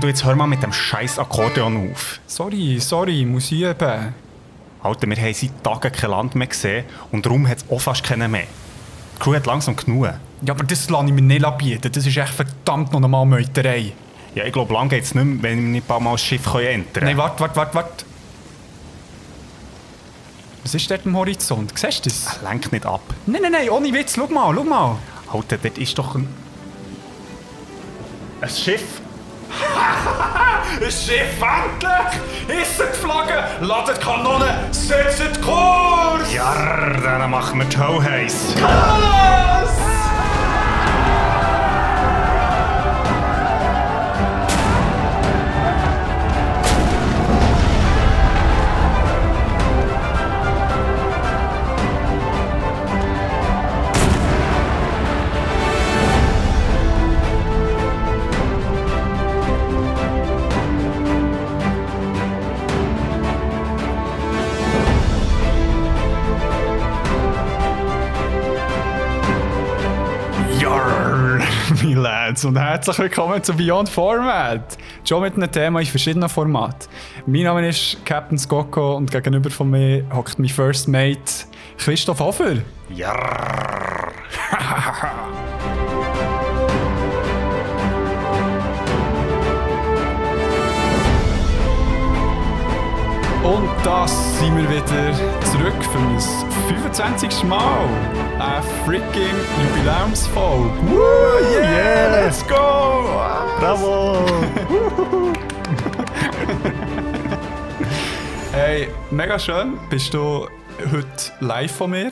Du jetzt hör mal mit dem scheiß Akkordeon auf. Sorry, sorry, muss ich üben. Alter, wir haben seit Tagen kein Land mehr gesehen und darum hat es auch fast keinen mehr. Die Crew hat langsam genug. Ja, aber das lasse ich mir nicht bieten. Das ist echt verdammt noch einmal Meuterei. Ja, ich glaube, lang geht es nicht mehr, wenn wir nicht ein paar Mal das Schiff entern können. Nein, warte, warte, warte, warte. Was ist dort am Horizont? Siehst du das? Lenk nicht ab. Nein, nein, nein, ohne Witz, schau mal, schau mal. Alter, dort ist doch ein... Ein Schiff. Ein Schiff, endlich! Ist die Flagge, ladet Kanonen, setzt Kurs! Ja, dann machen wir die Hölle heiß. Lads, und herzlich willkommen zu Beyond Format. Schon mit einem Thema in verschiedenen Formaten. Mein Name ist Captain Skoko und gegenüber von mir hockt mein First Mate Christoph Hofer. Ja. Und das sind wir wieder zurück für ein 25. Mal. Eine freaking Jubiläumsfolge. Woo, yeah, yeah, let's go! Bravo! hey, mega schön. Bist du heute live von mir?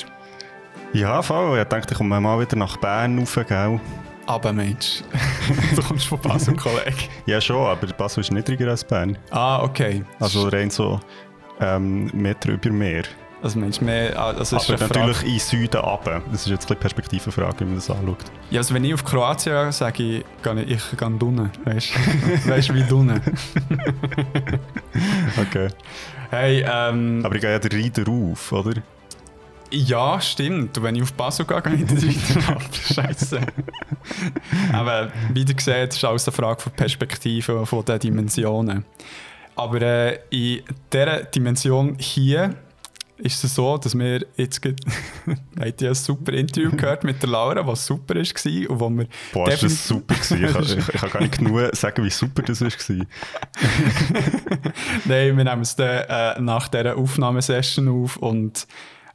Ja, voll. Ich dachte, ich komme mal wieder nach Bern rauf, gell? Aber Mensch, du kommst von Basel, Kollege. ja, schon, aber Basel ist niedriger als Bern. Ah, okay. Also rein so ähm, Meter über Meer. Also Mensch, mehr, also aber natürlich in Süden runter. Das ist jetzt eine Perspektivenfrage, wie man das anschaut. Ja, also wenn ich auf Kroatien gehe, sage ich, gehe ich, gehe unten. Weißt du, weißt, wie unten. okay. Hey, ähm, aber ich gehe ja den Reiter auf, oder? Ja, stimmt. Und wenn ich auf Basel gehe, gehe ich den Reiter ab. Scheiße. aber wie ihr seht, ist alles eine Frage von Perspektive, von den Dimensionen. Aber äh, in dieser Dimension hier ist es so, dass wir jetzt habt ihr ein super Interview gehört mit der Laura, was super war und wo wir Boah, ist das super gewesen. Ich, ich, kann gar nicht genug sagen, wie super das war. Nein, wir nehmen es dann äh, nach dieser Aufnahmesession auf und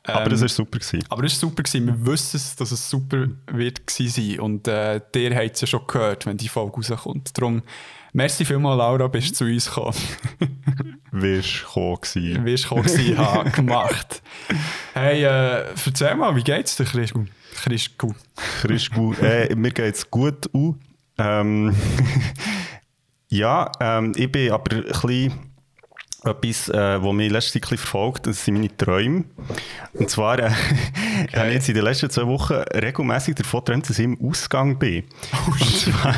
ähm, aber das war super. Gewesen. Aber es war super. Gewesen. Wir wissen, dass es super wird sein Und äh, der hat es ja schon gehört, wenn die Folge rauskommt. Darum, merci vielmals, Laura, bist zu uns gekommen. Wirst gekommen gewesen. Wirst gekommen gewesen, ha, gemacht. Hey, äh, erzähl mal, wie geht's dir, Christgu? Christgu. Christgu. äh, mir geht's gut. Uh. Ähm, ja, ähm, ich bin aber ein bisschen etwas, äh, was mich letzte Zeit verfolgt, das sind meine Träume. Und zwar äh, okay. habe ich jetzt in den letzten zwei Wochen regelmäßig davon geträumt, dass ich im Ausgang bin. Oh, und zwar,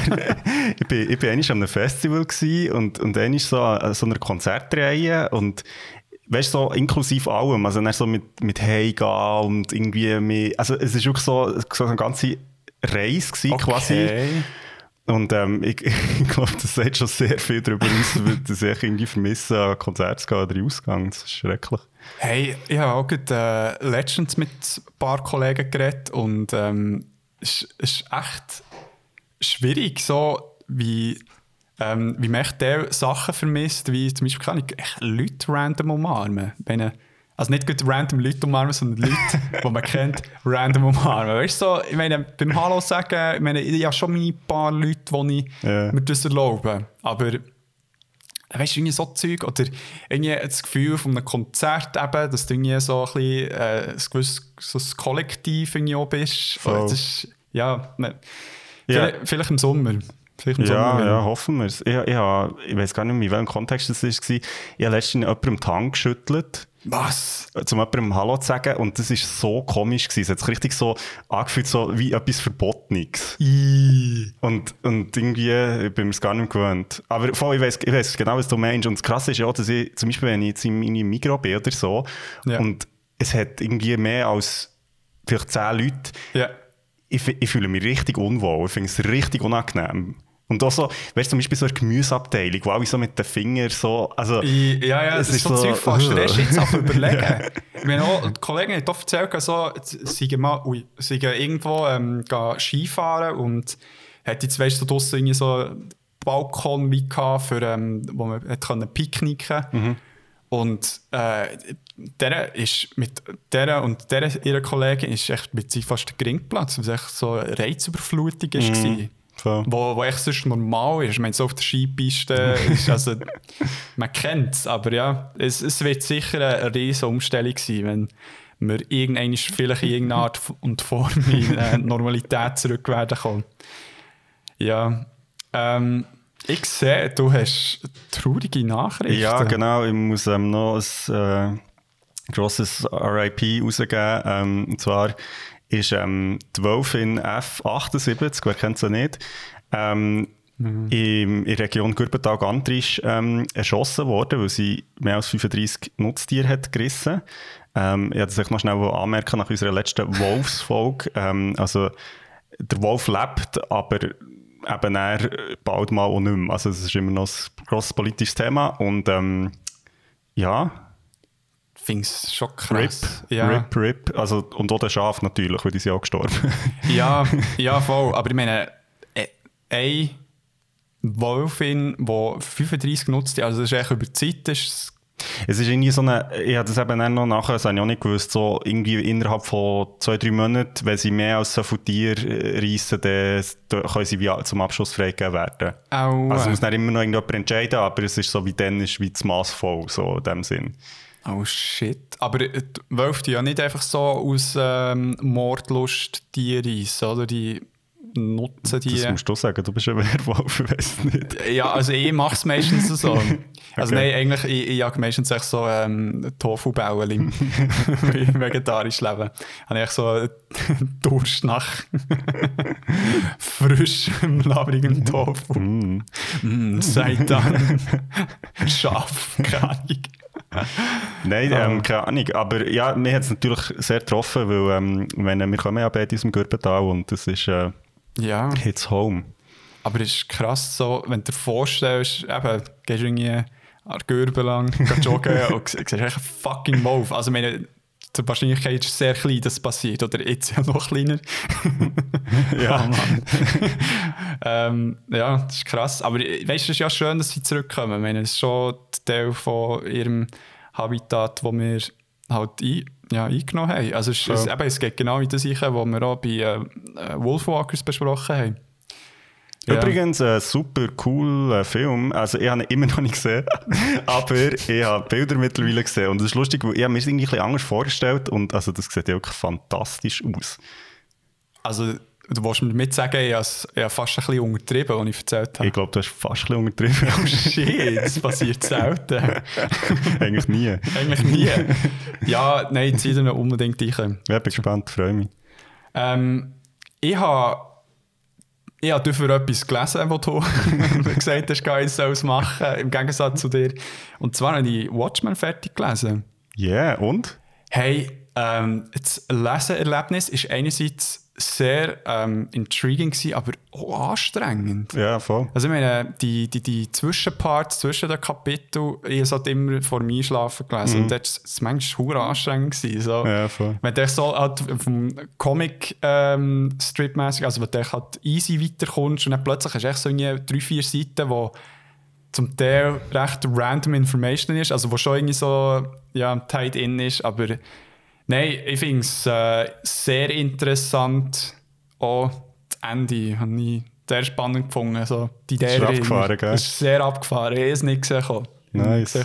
ich bin, ich bin einmal an einem Festival und, und einmal so an so einer Konzertreihe und weißt du, so inklusive allem, also dann so mit, mit Heimgehen und irgendwie mit, also es ist wirklich so, so eine ganze Reise gewesen, okay. quasi. Und ähm, ich, ich glaube, das sagt schon sehr viel darüber aus, dass ich irgendwie vermisse, an Konzerte zu gehen oder Ausgang. Das ist schrecklich. Hey, ich habe auch gerade äh, letztens mit ein paar Kollegen geredet und ähm, es ist echt schwierig, so wie, ähm, wie man echt Sachen vermisst, wie zum Beispiel kann ich echt Leute random umarmen. Wenn also nicht gut random Leute umarmen, sondern Leute, die man kennt, random umarmen. Weißt du, so, ich meine, beim Hallo sagen, ich meine, ich habe schon meine paar Leute, die ich yeah. mir das erlaube. Aber weißt du, irgendwie so Zeug oder irgendwie das Gefühl von einem Konzert eben, dass du irgendwie so ein bisschen äh, ein gewisses so ein Kollektiv irgendwie auch bist. Das ist, ja, ne, yeah. vielleicht, vielleicht im Sommer. Vielleicht im ja, Sommer, ja, hoffen wir es. Ich, ich, ich, ich weiß gar nicht mehr, in welchem Kontext das war. Ich habe letztens jemandem die Hand geschüttelt was? Zum jemandem Hallo zu sagen. Und das war so komisch. Gewesen. Es hat sich richtig so angefühlt, so wie etwas Verbotenes. Und, und irgendwie bin ich es gar nicht gewöhnt. Aber voll, ich weiß ich weiss genau, was du meinst. Und das Krasse ist ja, dass ich, zum Beispiel, wenn ich jetzt in meinem Mikro bin oder so, ja. und es hat irgendwie mehr als vielleicht zehn Leute, ja. ich, ich fühle mich richtig unwohl. Ich finde es richtig unangenehm. Und auch so, weißt du, zum Beispiel so eine Gemüseabteilung, wo alle so mit den Fingern so, also... Ja, ja, das ist so, Zeug fast, du hast jetzt auch überlegen. ja. Ich meine, auch, die Kollegen haben oft erzählt, so, sie mal, ui, sie gehen irgendwo ähm, gehen Skifahren und hat jetzt, weißt du, draussen irgendwie so Balkon wie gehabt, für, ähm, wo man hat können picknicken mhm. Und äh, der ist mit der und der ihrer Kollegin ist echt mit sie fast der Geringplatz, weil es echt so eine Reizüberflutung ist. Mhm. So. Wo, wo echt sonst normal ist. Ich meine, so auf der Skipiste ist also, man kennt es, aber ja, es, es wird sicher eine riesige Umstellung sein, wenn wir irgendwann vielleicht in irgendeiner Art und Form in äh, Normalität zurück werden kommen. Ja, ähm, ich sehe, du hast traurige Nachrichten. Ja, genau. Ich muss ähm, noch ein äh, grosses RIP rausgeben. Ähm, und zwar ist ähm, die Wölfin F78, wer kennt sie nicht, ähm, mhm. in, der Region Gürbental-Gantrisch ähm, erschossen worden, weil sie mehr als 35 Nutztiere hat gerissen. Ähm, ich wollte das noch schnell anmerken nach unserer letzten Wolfsfolge. Ähm, also, der Wolf lebt, aber eben er bald mal auch nicht mehr. Also es ist immer noch ein grosses politisches Thema und ähm, ja. Ich finde es schon krass. RIP, ja. RIP, RIP. Also, und auch der Schaf natürlich, weil die sind auch gestorben. ja, ja, voll. Aber ich meine, äh, ein Wolfin, die 35 genutzt hat, also das ist echt über die Zeit, ist es ist irgendwie so eine, ich habe das eben auch noch nachher, das habe ich auch nicht gewusst, so irgendwie innerhalb von zwei, drei Monaten, wenn sie mehr als so viele Tiere äh, reissen, dann können sie wie zum Abschluss freigegeben werden. Aua. Also muss dann immer noch irgendjemand entscheiden, aber es ist so wie dann ist wie das Maß voll, so in dem Sinn. Oh shit. Aber äh, Wölfe ja nicht einfach so aus ähm, Mordlust Tiere reissen, oder? Die nutzen die. Das musst du sagen, du bist ein Werwolf, ich weiß nicht. Ja, also ich mache es meistens so. Also okay. nein, eigentlich, ich, ich jage meistens echt so ähm, Tofu-Bauen im vegetarisch leben. Habe ich so Durst nach frischem, labrigem Tofu. Mm. Mm, Seitan. Schaf, keine. Nein, ähm, keine Ahnung. Aber ja, mir hat es natürlich sehr getroffen, weil ähm, wenn, wir kommen ja beide aus dem Gürbental und das ist äh, ja. Hits home. Aber es ist krass so, wenn du dir vorstellst, eben, gehst du irgendwie an Gürben lang, joggen und siehst echt einen fucking Wolf. Also meine, die Wahrscheinlichkeit ist sehr klein, dass es passiert. Oder jetzt ja noch kleiner. ja, ähm, ja, das ist krass. Aber weißt du, es ist ja schön, dass sie zurückkommen. Ich meine, es ist schon Teil von ihrem Habitat, wo wir halt ein, ja, eingenommen haben. Also es, ja. es, eben, es geht genau in das Eichen, was wir auch bei äh, äh Wolfwalkers besprochen haben. Ja. Übrigens ein super cooler Film. Also ich habe ihn immer noch nicht gesehen, aber ich habe Bilder mittlerweile gesehen und es ist lustig, weil ich habe mir es irgendwie ein bisschen anders vorgestellt und also das sieht ja wirklich fantastisch aus. Also du willst mir damit sagen, ich habe, ich habe fast ein bisschen untertrieben, was ich erzählt habe. Ich glaube, du hast fast ein bisschen untertrieben. Oh shit, das passiert selten. Eigentlich nie. Eigentlich nie. Ja, nein, zieh dir unbedingt rein. Ja, bin gespannt, freue mich. Ähm, ich habe ich habe dafür etwas gelesen, was du gesagt hast, ich soll es machen, im Gegensatz zu dir. Und zwar habe ich Watchmen fertig gelesen. Ja, yeah, und? Hey, ähm, das Leseerlebnis ist einerseits sehr ähm, intriguing gewesen, aber auch anstrengend. Ja, voll. Also ich meine, die, die, die Zwischenparts zwischen den Kapiteln, ich habe halt immer vor dem Einschlafen gelesen mhm. und das war manchmal anstrengend. Gewesen, so. Ja, voll. Wenn du so halt vom Comic-Strip-mäßig, ähm, also wenn du halt easy weiterkommst und dann plötzlich hast du echt so drei, vier Seiten, wo zum Teil recht random Information ist, also wo schon irgendwie so ja, tied in ist, aber Nein, ich finde es äh, sehr interessant. Auch das Ende habe ich sehr spannend gefunden. Also, die Idee ist abgefahren, gell? ist sehr abgefahren. Ich habe es nicht gesehen. Nice.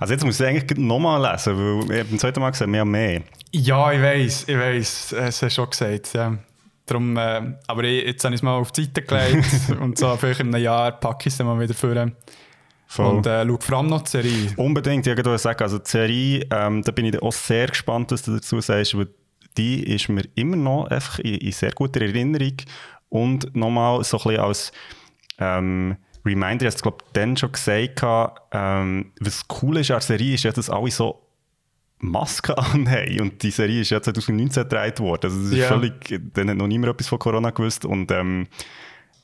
Also jetzt muss ich eigentlich nochmal lesen, weil ich beim zweiten Mal gesehen, mehr mehr. Ja, ich weiß, ich weiß, es hast schon gesagt. Ja. Darum, äh, aber ich, jetzt habe ich es mal auf die Seite gelegt und so vielleicht in einem Jahr packe ich es dann mal wieder vor. Voll. Und äh, schau vor allem noch die Serie. Unbedingt, ich würde sagen, also die Serie, ähm, da bin ich auch sehr gespannt, was du dazu sagst, weil die ist mir immer noch einfach in, in sehr guter Erinnerung und nochmal so ein bisschen als ähm, Reminder, ich glaube dann schon gesagt, ähm, was cool ist an der Serie, ist ja, dass alle so Masken anhaben und die Serie ist ja 2019 gedreht worden, also das ist yeah. völlig, dann hat noch niemand etwas von Corona gewusst und ähm,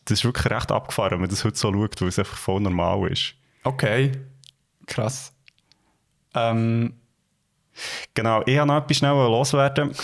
das ist wirklich recht abgefahren, wenn man das heute so schaut, weil es einfach voll normal ist. Okay, krass. Ähm, Genau, ich habe noch etwas schnell loswerden.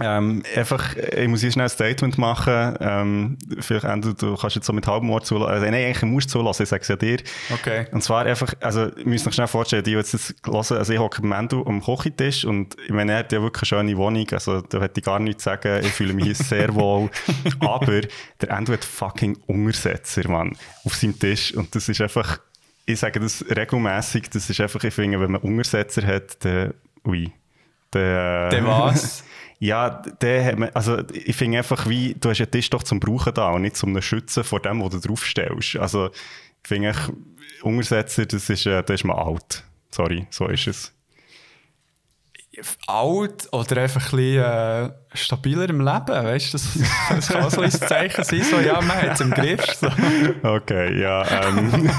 Ähm, einfach, ich muss hier schnell ein Statement machen. Ähm, vielleicht, Endo, du kannst jetzt so mit halbem Ohr zulassen. Also, nein, eigentlich musst du zulassen, ich sage es ja dir. okay. Und zwar einfach, also, ich muss noch schnell vorstellen, die, die jetzt das hören, also ich hocke mit Mendo am Küchentisch und ich meine, er hat ja wirklich eine schöne Wohnung, also da hätte ich gar nichts zu sagen, ich fühle mich hier sehr wohl. Aber der Endo hat fucking Untersetzer, Mann, auf seinem Tisch und das ist einfach, ich sage das regelmäßig, das ist einfach, ich finde, wenn man Untersetzer hat, dann, ui, dann, Der was? ja, der hat man, also ich finde einfach wie, du hast ja Tisch doch zum Brauchen da und nicht zum Schützen vor dem, was du draufstellst. Also ich finde echt, Untersetzer, das ist, äh, da ist man alt. Sorry, so ist es. Alt oder einfach ein bisschen äh, stabiler im Leben, weißt du? Das, das kann so ein Zeichen sein, so, ja, man hat es im Griff. So. Okay, ja, ähm,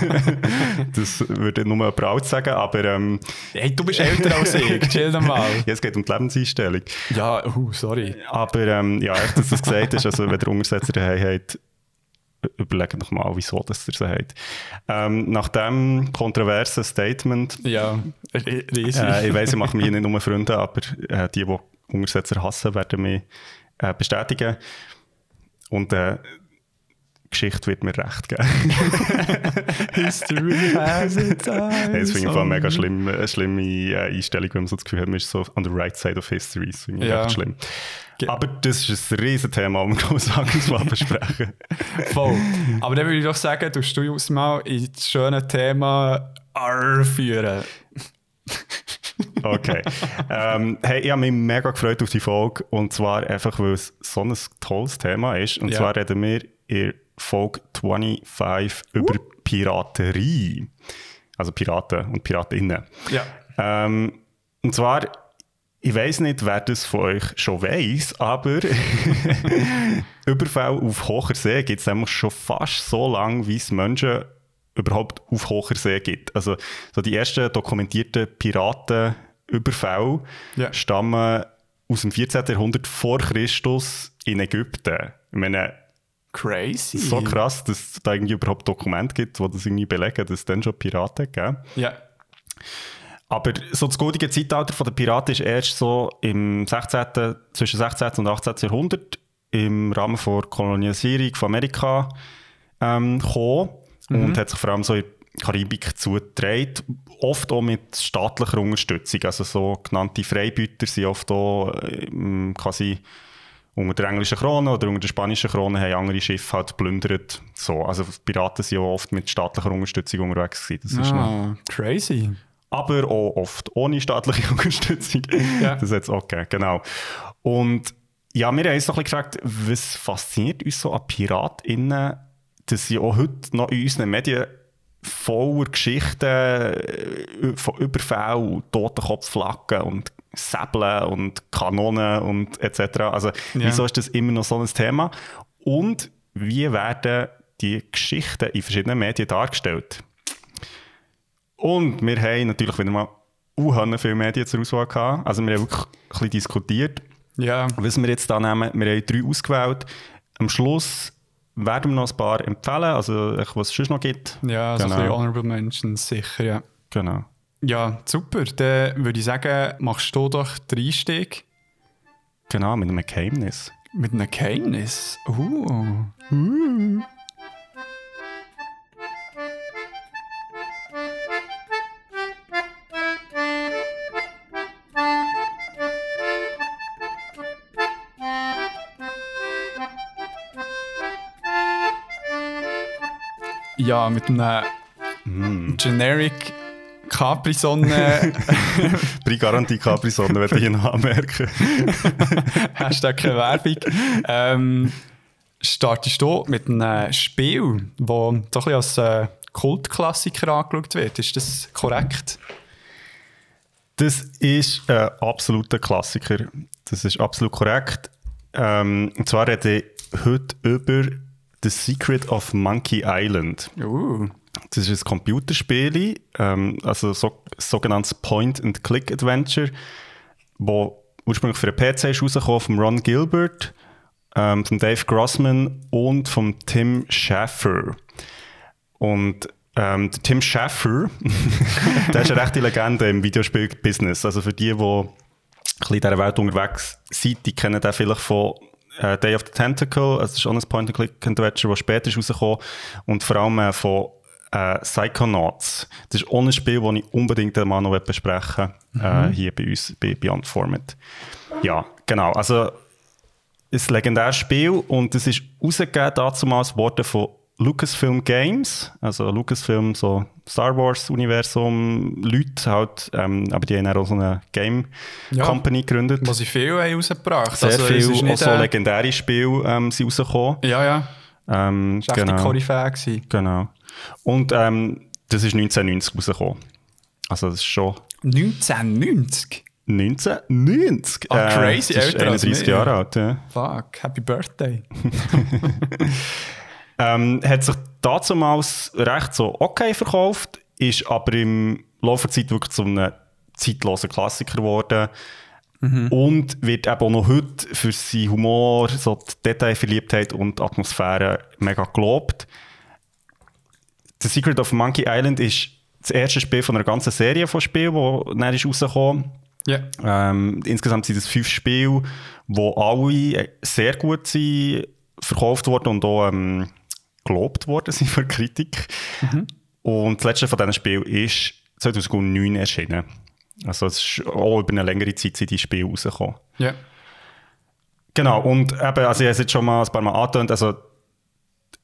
das würde nur jemand alt sagen, aber ähm, Hey, du bist älter als ich, chill doch mal. ja, es geht um die Lebenseinstellung. Ja, uh, sorry. Aber ähm, ja, echt, dass du das gesagt hast, also wenn der Untersetzer daheim hat, überlegt noch mal, wieso dass ihr sie habt. Ähm, nach diesem kontroversen Statement Ja, ri- riesig. Äh, ich weiss, ich mache mir hier nicht nur Freunde, aber äh, die, die Untersetzer hassen, werden mich äh, bestätigen. Und äh, die Geschichte wird mir recht geben. History has its Hey, das finde ich eine mega schlimm, äh, schlimme äh, Einstellung, wenn man so das Gefühl hat, man ist so on the right side of history. Das finde ich Ja. echt schlimm. Aber das ist ein riesen Thema, das wir mal besprechen. Voll. Aber dann würde ich doch sagen, du du uns mal in das schöne Thema R führen. Okay. ähm, hey, ich habe mich mega gefreut auf die Folge. Und zwar einfach, weil es so ein tolles Thema ist. Und Ja. zwar reden wir in Folge 25 über Piraterie. Also Piraten und Piratinnen. Ja. Ähm, und zwar, ich weiß nicht, wer das von euch schon weiß, aber Überfall auf hoher See gibt es nämlich schon fast so lange, wie es Menschen überhaupt auf hoher See gibt. Also so die ersten dokumentierten Piratenüberfälle Ja. stammen aus dem 14. Jahrhundert vor Christus in Ägypten. Ich meine, Crazy. so krass, dass es da irgendwie überhaupt Dokumente gibt, die das irgendwie belegen, dass es dann schon Piraten gegeben Ja. Aber so das goldige Zeitalter der Piraten ist erst so im 16., zwischen 16. und 18. Jahrhundert im Rahmen der Kolonialisierung von Amerika ähm, gekommen und hat sich vor allem so in der Karibik zugetragen. Oft auch mit staatlicher Unterstützung. Also so genannte Freibüter sind oft auch ähm, quasi unter der englischen Krone oder unter der spanischen Krone haben andere Schiffe halt geplündert. So, also die Piraten sind auch oft mit staatlicher Unterstützung unterwegs gewesen. Das ist noch Ah, crazy. Aber auch oft ohne staatliche Unterstützung. Ja. Das hat es auch gegeben, genau. Und ja, wir haben uns noch ein bisschen gefragt, was fasziniert uns so an PiratInnen, dass sie auch heute noch in unseren Medien voller Geschichten äh, von Überfällen, Totenkopfflaggen und Säbeln und Kanonen und etc. Also wieso ist das immer noch so ein Thema? Und wie werden die Geschichten in verschiedenen Medien dargestellt? Und wir haben natürlich wieder mal unheimlich viele Medien zur Auswahl gehabt. Also wir haben wirklich ein bisschen diskutiert, Ja. was wir jetzt da nehmen. Wir haben drei ausgewählt. Am Schluss werden wir noch ein paar empfehlen, also was es sonst noch gibt. Ja, so ein Genau. bisschen Honorable Mentions, sicher, ja. Genau. Ja, super. Dann würde ich sagen, machst du doch den Einstieg Genau, mit einem Geheimnis. mit einem Geheimnis. Uh. Ja, mit einem Generic Capri-Sonne Bei Garantie Capri-Sonne, werde ich noch anmerken. Hashtag keine Werbung. Ähm, startest du mit einem Spiel, das so ein bisschen als äh, Kultklassiker angeschaut wird. Ist das korrekt? Das ist ein absoluter Klassiker. Das ist absolut korrekt. Ähm, und zwar rede ich heute über The Secret of Monkey Island. Uh. Das ist ein Computerspiel, ähm, also so, sogenanntes Point-and-Click-Adventure, wo ursprünglich für den PC ist rausgekommen von Ron Gilbert. ähm, von Dave Grossman und von Tim Schafer. Und ähm, Tim Schafer, der ist eine rechte Legende im Videospiel-Business. Also für die, die ein bisschen in dieser Welt unterwegs sind, die kennen den vielleicht von äh, Day of the Tentacle, das ist auch ein Point-and-Click-Adventure, das später ist rausgekommen und vor allem äh, von äh, Psychonauts. Das ist auch ein Spiel, das ich unbedingt mal noch besprechen mhm. äh, hier bei uns, bei Beyond Format. Ja, genau, also ein legendäres Spiel und es ist rausgegeben damals worden von Lucasfilm Games, also Lucasfilm, so Star Wars-Universum, Leute halt, ähm, aber die haben auch so eine Game ja, Company gegründet. Was sie viel haben rausgebracht Sehr also, viel, auch so äh... legendäre Spiele ähm, sind rausgekommen. Ja, ja. Ähm, das war genau. echt die Koryphäe. Genau. Und ähm, das ist 1990 rausgekommen. Also das ist schon... 1990? 1990. Ah, crazy, äh, älter 31 Jahre alt, ja. Fuck, happy birthday. ähm, hat sich damals recht so okay verkauft, ist aber im Laufe der Zeit wirklich zu einem zeitlosen Klassiker geworden. Mhm. Und wird eben auch noch heute für seinen Humor, so die Detailverliebtheit und Atmosphäre mega gelobt. The Secret of Monkey Island ist das erste Spiel von einer ganzen Serie von Spielen, die dann ist rausgekommen yeah. ähm, Insgesamt sind es fünf Spiele, die alle sehr gut sind, verkauft wurden und auch ähm, gelobt worden sind von Kritik. Mhm. Und das letzte von diesen Spielen ist 2009 erschienen. Also es ist auch über eine längere Zeit sind die Spiele rausgekommen. Ja. Genau, und eben, also ich habe es jetzt schon mal ein paar Mal angetönt, also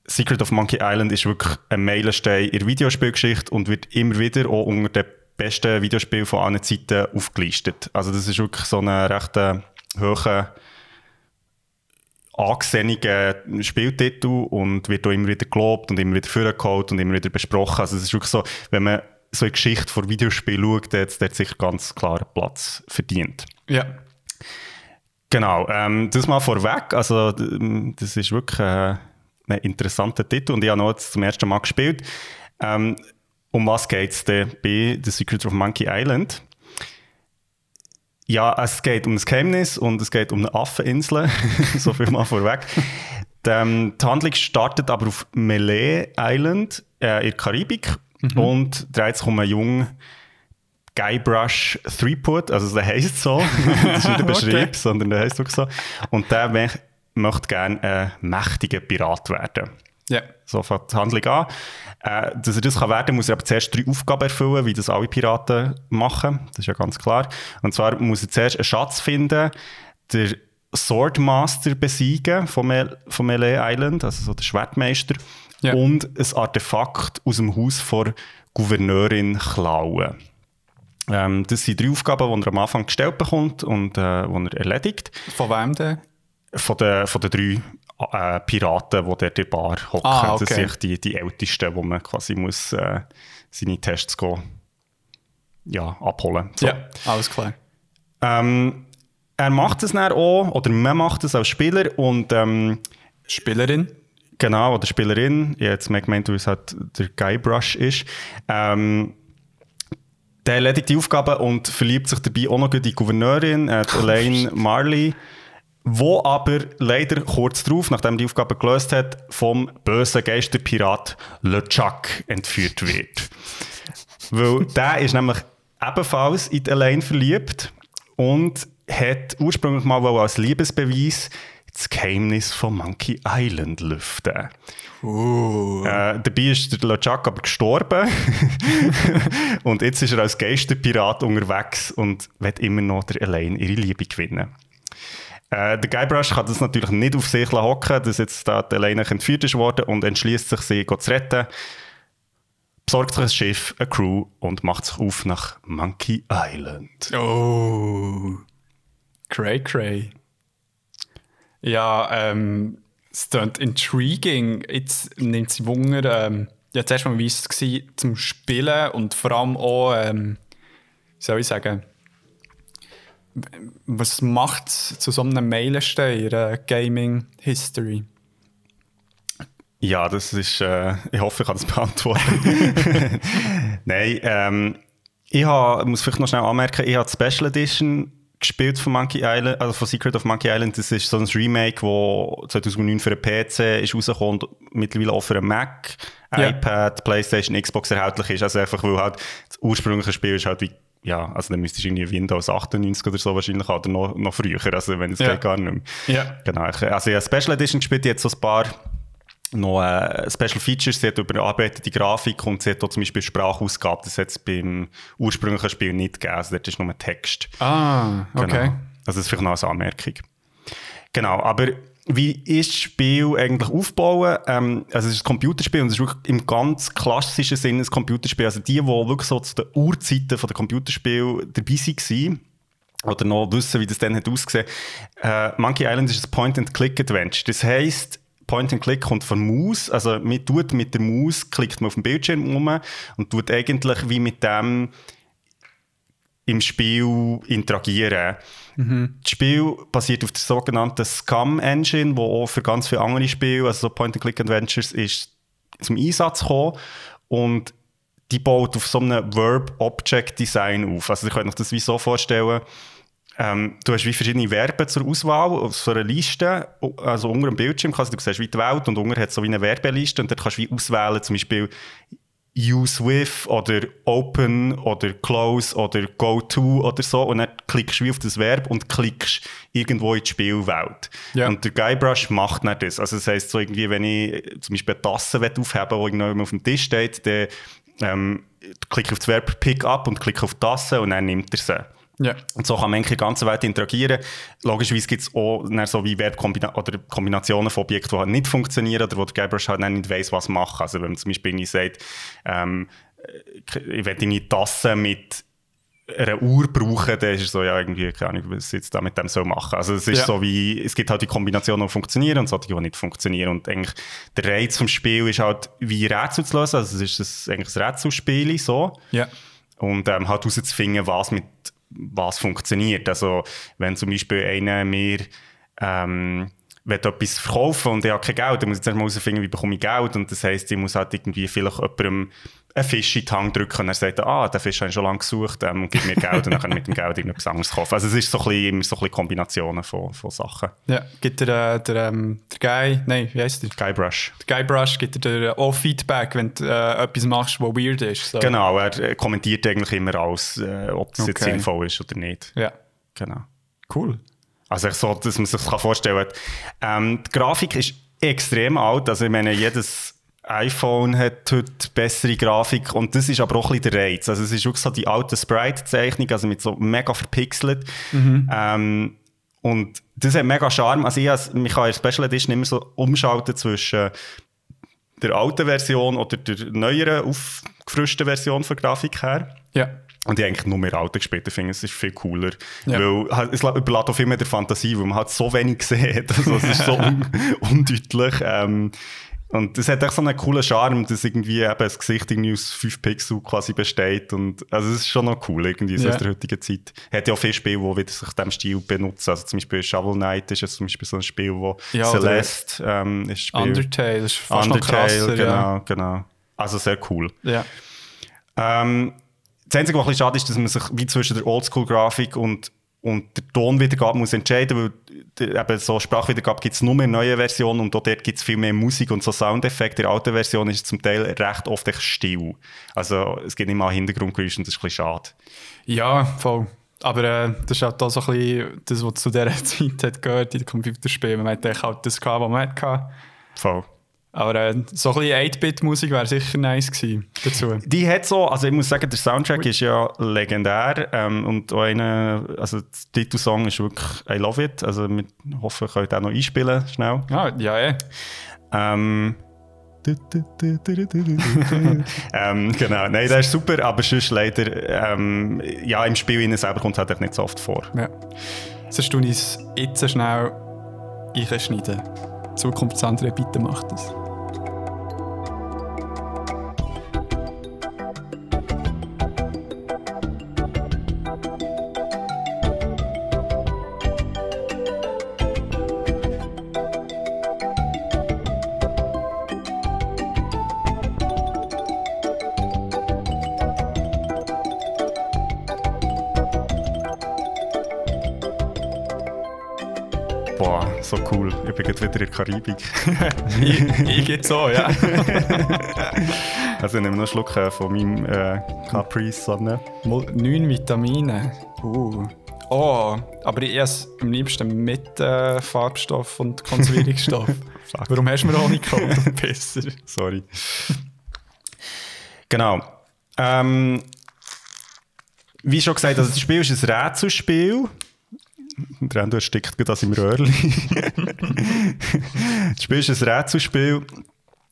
Secret of Monkey Island ist wirklich ein Meilenstein in der Videospielgeschichte und wird immer wieder auch unter den besten Videospielen von allen Zeiten aufgelistet. Also das ist wirklich so ein recht äh, hoher angesehener Spieltitel und wird auch immer wieder gelobt und immer wieder vorgeholt und immer wieder besprochen. Also es ist wirklich so, wenn man so eine Geschichte von Videospielen schaut, hat es sicher ganz klaren Platz verdient. Ja. Genau, ähm, das mal vorweg. Also das ist wirklich äh, ein interessanter Titel und ich habe noch jetzt zum ersten Mal gespielt. Ähm, um was geht es denn bei The Secret of Monkey Island? Ja, es geht um das Geheimnis und es geht um eine Affeninsel. so viel mal vorweg. Die, ähm, die Handlung startet aber auf Melee Island äh, in der Karibik mhm. und dreht sich um einen jungen Guybrush Threepwood, also der heisst so. das ist nicht der Beschrieb, okay. sondern der heisst wirklich so. Und der möchte gerne ein mächtiger Pirat werden. Ja. So fängt die Handlung an. Äh, dass er das kann werden kann, muss er aber zuerst drei Aufgaben erfüllen, wie das alle Piraten machen. Das ist ja ganz klar. Und zwar muss er zuerst einen Schatz finden, der Swordmaster besiegen von, Mel von Melee Island, also so der Schwertmeister, ja. und ein Artefakt aus dem Haus von Gouverneurin klauen. Ähm, das sind drei Aufgaben, die er am Anfang gestellt bekommt und äh, die er erledigt. Von wem denn? Von den, von den drei äh, Piraten, die dort in der Bar hocken. Ah, okay. Das sind die, die Ältesten, wo man quasi muss, äh, seine Tests gehen, ja, abholen so. Ja, alles klar. Ähm, er macht es dann auch, oder man macht es als Spieler und ähm, Spielerin? Genau, oder Spielerin. Jetzt merkt man, wie es halt der Guybrush ist. Ähm, der erledigt die Aufgabe und verliebt sich dabei auch noch in die Gouverneurin, äh, Elaine Marley wo aber leider kurz darauf, nachdem die Aufgabe gelöst hat, vom bösen Geisterpirat LeChuck entführt wird. Weil der ist nämlich ebenfalls in Elaine verliebt und hat ursprünglich mal als Liebesbeweis das Geheimnis von Monkey Island lüften. Uh. Äh, dabei ist der LeChuck aber gestorben. und jetzt ist er als Geisterpirat unterwegs und wird immer noch der Elaine ihre Liebe gewinnen. Äh, der Guybrush kann das natürlich nicht auf sich hocken, dass jetzt da die entführt ist worden und entschließt sich, sie zu retten. Besorgt sich ein Schiff, eine Crew und macht sich auf nach Monkey Island. Oh. Cray, cray. Ja, ähm, es klingt intriguing. Jetzt nimmt sie Wunder, ähm, ja, zuerst mal, wie es war zum Spielen und vor allem auch, ähm, wie soll ich sagen, was macht es zu so einem Meilenstein in der Gaming History? Ja, das ist, äh, ich hoffe, ich kann das beantworten. Nein, ähm, ich hab, muss vielleicht noch schnell anmerken, ich habe die Special Edition gespielt von Monkey Island, also von Secret of Monkey Island. Das ist so ein Remake, das 2009 für einen PC ist rausgekommen und mittlerweile auch für einen Mac, Ja. iPad, Playstation, Xbox erhältlich ist. Also einfach, weil halt das ursprüngliche Spiel ist halt wie, ja, also dann müsstest du irgendwie Windows 98 oder so wahrscheinlich oder noch, noch früher, also wenn es Ja. geht gar nicht mehr. Ja. Genau, also habe Special Edition gespielt, jetzt so ein paar noch äh, Special Features, sie hat überarbeitete Grafik und sie hat auch zum Beispiel Sprachausgabe, das hat es beim ursprünglichen Spiel nicht gegeben, also dort ist nur Text. Ah, okay. Genau. Also das ist vielleicht noch als Anmerkung. Genau, aber wie ist das Spiel eigentlich aufbauen? Ähm, also es ist ein Computerspiel und es ist wirklich im ganz klassischen Sinne ein Computerspiel. Also die, die wirklich so zu den Urzeiten der Computerspiele dabei waren, oder noch wissen, wie das dann hat ausgesehen. Äh, Monkey Island ist ein Point-and-Click-Adventure. Das heisst, Point-and-Click kommt von Maus. Also man tut mit der Maus, klickt man auf dem Bildschirm rum und tut eigentlich wie mit dem im Spiel interagieren. Das Spiel basiert auf der sogenannten Scum Engine, die auch für ganz viele andere Spiele, also so Point-and-Click-Adventures, ist zum Einsatz gekommen. Und die baut auf so einem Verb-Object-Design auf. Also ihr könnt euch das wie so vorstellen, ähm, du hast wie verschiedene Verben zur Auswahl auf so einer Liste, also unter dem Bildschirm, also du siehst wie die Welt und unter hat so wie eine Verbeliste und dort kannst du wie auswählen, zum Beispiel Use with oder Open oder Close oder Go to oder so und dann klickst du wie auf das Verb und klickst irgendwo in die Spielwelt. Ja. Und der Guybrush macht nicht das. Also das heisst so irgendwie, wenn ich zum Beispiel eine Tasse aufheben will, die irgendwo auf dem Tisch steht, dann ähm, klicke ich auf das Verb Pick up und klicke auf die Tasse und dann nimmt er sie. Ja. Und so kann man eigentlich ganzen Welt interagieren. Logischerweise gibt es auch so wie Verbkombina oder Kombinationen von Objekten, die halt nicht funktionieren oder wo der Guybrush halt nicht weiss, was machen. Also wenn man zum Beispiel irgendwie sagt, ähm, ich will eine Tasse mit einer Uhr brauchen, dann ist es so, ja, irgendwie, keine Ahnung, was ich jetzt da mit dem soll machen. Also es ist Ja. so wie, es gibt halt die Kombinationen, die funktionieren und solche, die nicht funktionieren. Und eigentlich der Reiz vom Spiel ist halt, wie Rätsel zu lösen. Also es ist ein, eigentlich ein Rätselspiel, so Ja. und ähm, halt herauszufinden, was mit was funktioniert. Also wenn zum Beispiel einer mir ähm, will etwas verkaufen und ich habe kein Geld, dann muss ich zuerst mal herausfinden, wie bekomme ich Geld und das heisst, ich muss halt irgendwie vielleicht jemandem einen Fisch in die Hand drücken und er sagt, ah, den Fisch habe ich schon lange gesucht ähm, und gib mir Geld und dann kann ich mit dem Geld irgendetwas anderes kaufen. Also es ist so ein bisschen, immer so ein bisschen Kombinationen von, von Sachen. Ja. Gibt der, äh, der, ähm, der Guy, nein, wie heißt der? Guybrush. Der Guybrush gibt dir äh, auch Feedback, wenn du äh, etwas machst, was weird ist. So. Genau, er äh, kommentiert eigentlich immer alles, äh, ob das jetzt Okay. sinnvoll ist oder nicht. Ja. Genau. Cool. Also ich so, dass man sich das vorstellen kann. Ähm, die Grafik ist extrem alt. Also ich meine, jedes iPhone hat heute bessere Grafik und das ist aber auch ein bisschen der Reiz. Also es ist wirklich so die alte Sprite-Zeichnung, also mit so mega verpixelt. Ähm, und das hat mega Charme. Also ich, has- mich kann in Special Edition immer so umschalten zwischen der alten Version oder der neueren, aufgefrischten Version von Grafik her. Ja. Und ich eigentlich nur mehr Alten gespielt. Ich finde, es ist viel cooler. Ja. Weil halt, es überlässt auch viel mehr der Fantasie, weil man halt so wenig sieht. Also es ist so un undeutlich. Ähm, und es hat echt so einen coolen Charme, dass irgendwie eben das Gesicht irgendwie aus 5 Pixel quasi besteht. Und, also es ist schon noch cool, irgendwie so Ja. aus der heutigen Zeit. Hat ja auch viele Spiele, die wieder sich dem Stil benutzen. Also zum Beispiel Shovel Knight ist ja zum Beispiel so ein Spiel, wo Ja, Celeste ähm, ist Spiel. Undertale ist fast Undertale, krasser. genau, Ja. genau. Also sehr cool. ja. Ähm, das Einzige, was ein bisschen schade ist, dass man sich wie zwischen der Oldschool-Grafik und, und der Tonwiedergabe muss entscheiden weil die- eben so Sprachwiedergabe gibt es nur mehr in neuen Versionen und auch dort gibt es viel mehr Musik und so Soundeffekte. In der alten Version ist es zum Teil recht oft echt still. Also es gibt nicht mal Hintergrundgeräusche und das ist ein bisschen schade. Ja, voll. Aber äh, das ist halt auch so ein bisschen das, was zu dieser Zeit hat gehört in den Computerspielen. Man hat halt das gehabt, was man hatte. Voll. Aber äh, so ein bisschen 8-Bit-Musik wäre sicher nice gewesen dazu. Die hat so, also ich muss sagen, der Soundtrack ist ja legendär ähm, und auch einer, also der Titelsong ist wirklich I Love It. Also wir hoffen, können den auch noch einspielen, schnell. Ah, ja, ja. Ähm. ähm, genau, nein, der ist super, aber sonst leider, ähm, ja, im Spiel innen selber kommt es halt nicht so oft vor. ja. Sonst ich es jetzt schnell einschneiden. Zukunft Sandra, bitte macht das. Wieder in der Karibik. ich, ich gehe so, ja. also ich nehme noch einen Schluck äh, von meinem äh, Capri-Sonne. Neun Vitamine. Uh. Oh, aber ich esse am liebsten mit äh, Farbstoff und Konservierungsstoff. Warum hast du mir auch nicht gekauft? Besser. Sorry. Genau. Ähm, wie schon gesagt, also das Spiel ist ein Rätselspiel. Der Endo erstickt gerade im Röhrli. das Spiel ist ein Rätselspiel.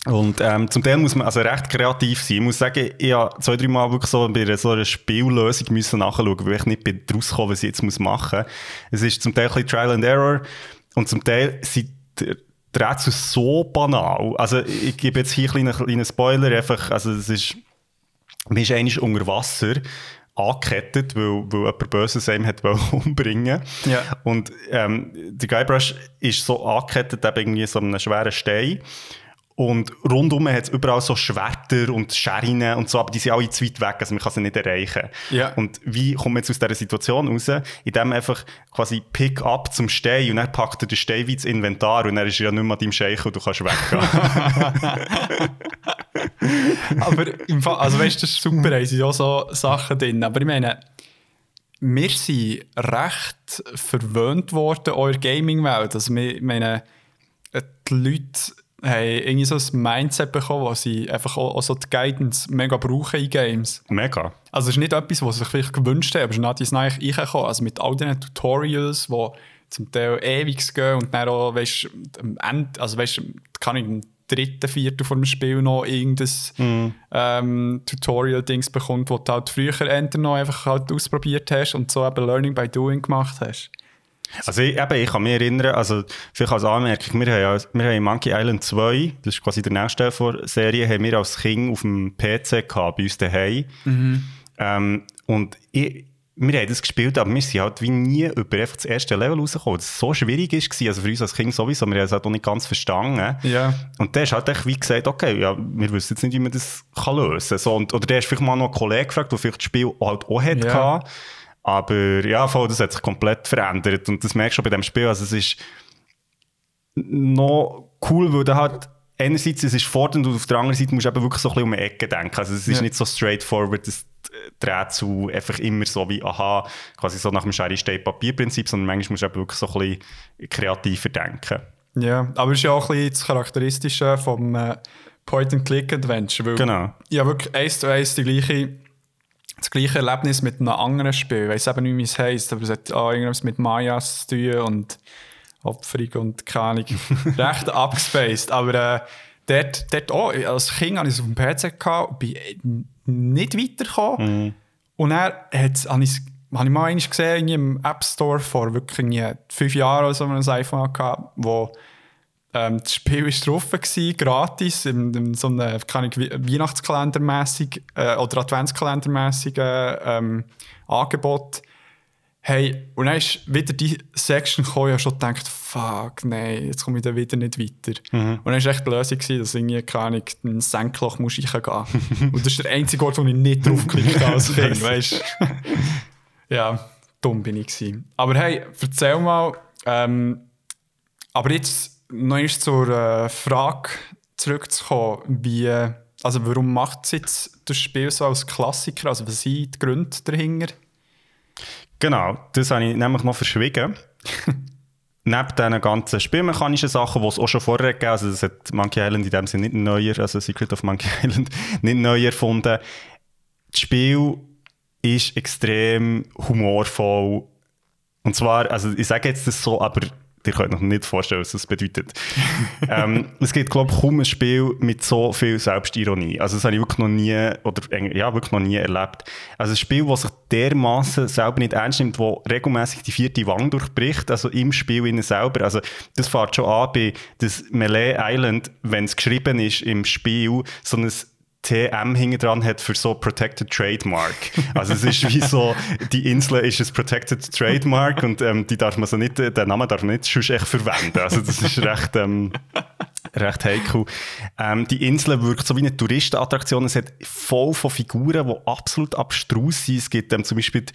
Und ähm, zum Teil muss man also recht kreativ sein. Ich muss sagen, ich habe zwei, drei Mal wirklich so bei so einer Spiellösung müssen nachschauen, weil ich nicht bin rausgekommen, was ich jetzt machen muss. Es ist zum Teil ein bisschen Trial and Error und zum Teil sind die Rätsel so banal. Also ich gebe jetzt hier einen kleinen Spoiler, einfach, also es ist, man ist eigentlich unter Wasser angekettet, weil, weil jemand Böses einem hat umbringen ja. Und ähm, der Guybrush ist so angekettet, eben irgendwie so einem schweren Stein. Und rundum hat es überall so Schwerter und Scherinen und so, aber die sind alle zu weit weg, also man kann sie nicht erreichen. Ja. Und wie kommt man jetzt aus dieser Situation raus? Indem man einfach quasi Pick up zum Stein und dann packt er den Stein wie ins Inventar und dann ist er ja nicht mehr deinem Scheich und du kannst weggehen. aber im Fall, also weißt du, das ist super, da sind auch so Sachen drin, aber ich meine, wir sind recht verwöhnt worden, eure Gaming-Welt. Also, ich meine, die Leute haben irgendwie so ein Mindset bekommen, wo sie einfach auch, auch so die Guidance mega brauchen in Games. Mega. Also es ist nicht etwas, was sie sich vielleicht gewünscht haben, aber es ist natürlich eigentlich reingekommen. Also mit all diesen Tutorials, die zum Teil ewig gehen und dann auch, weißt am Ende, also weißt kann ich im dritten, vierten von dem Spiel noch irgendein mm. ähm, Tutorial-Dings bekommt, wo du halt früher noch einfach halt ausprobiert hast und so eben Learning by Doing gemacht hast. Also ich, eben, ich kann mich erinnern, also vielleicht als Anmerkung, wir haben, ja, wir haben Monkey Island 2, das ist quasi der nächste der Serie, haben wir als Kind auf dem PC gehabt, bei uns daheim. Mhm. Ähm, und ich, wir haben das gespielt, aber wir sind halt wie nie über einfach das erste Level rausgekommen. Das so schwierig war, also für uns als Kind sowieso, wir haben es halt auch nicht ganz verstanden. Ja. Und der ist halt echt wie gesagt, okay, ja, wir wissen jetzt nicht, wie man das kann lösen kann. So, oder der ist vielleicht mal noch einen Kollegen gefragt, der vielleicht das Spiel halt auch hat. Ja. Aber ja, voll, das hat sich komplett verändert. Und das merkst du schon bei dem Spiel. Also es ist noch cool, weil da halt einerseits es ist fordernd und auf der anderen Seite musst du eben wirklich so ein bisschen um die Ecke denken. Also es ist ja. nicht so straightforward, das dreht zu einfach immer so wie, aha, quasi so nach dem Schere-Stein-Papier-Prinzip, sondern manchmal musst du eben wirklich so ein bisschen kreativer denken. Ja, aber es ist ja auch ein bisschen das Charakteristische vom äh, Point-and-Click-Adventure. Genau. Ja, wirklich eins zu eins die gleiche das gleiche Erlebnis mit einem anderen Spiel. Ich weiß eben nicht, wie es heisst, aber es hat auch irgendwas mit Mayas zu tun und Opferung und keine Ahnung. Recht abgespaced. Aber äh, dort, dort auch, als Kind hatte ich es auf dem PC gehabt bin nicht weitergekommen. Mhm. Und dann habe ich, hab ich mal einmal gesehen im App Store vor wirklich fünf Jahren oder so, wenn ich ein iPhone hatte, wo ähm, das Spiel war drauf, gewesen, gratis, in, in so einem Weihnachtskalendermäßig äh, oder Adventskalendermäßigen ähm, Angebot. Hey, und dann ist wieder die Section gekommen, ich habe schon gedacht, fuck, nein, jetzt komme ich da wieder nicht weiter. Mhm. Und dann war echt die Lösung, gewesen, dass irgendwie, keine Ahnung, ein Senkloch muss ich gehen. und das ist der einzige Ort, wo ich nicht draufgeklickt habe als Kind, weißt Ja, dumm bin ich gewesen. Aber hey, erzähl mal, ähm, aber jetzt noch zur äh, Frage zurückzukommen, wie, also warum macht es jetzt das Spiel so als Klassiker? Also was sind die Gründe dahinter? Genau, das habe ich nämlich noch verschwiegen. Neben diesen ganzen spielmechanischen Sachen, die es auch schon vorher gegeben also das hat Monkey Island in dem Sinne nicht neuer, also Secret of Monkey Island, nicht neu erfunden. Das Spiel ist extrem humorvoll. Und zwar, also ich sage jetzt das so, aber ihr könnt euch nicht vorstellen, was das bedeutet. ähm, es gibt, glaube ich, kaum ein Spiel mit so viel Selbstironie. Also das habe ich wirklich noch nie, oder ja, wirklich noch nie erlebt. Also ein Spiel, das sich dermaßen selber nicht ernst nimmt, wo regelmäßig die vierte Wange durchbricht, also im Spiel innen selber. Also das fährt schon an bei das Melee Island, wenn es geschrieben ist im Spiel, so ein TM hinten dran hat für so Protected Trademark. Also es ist wie so, die Insel ist ein Protected Trademark und ähm, die darf man so nicht, den Namen darf man nicht sonst echt verwenden. Also das ist recht, ähm, recht heikel. Ähm, die Insel wirkt so wie eine Touristenattraktion. Es hat voll von Figuren, die absolut abstrus sind. Es gibt ähm, zum Beispiel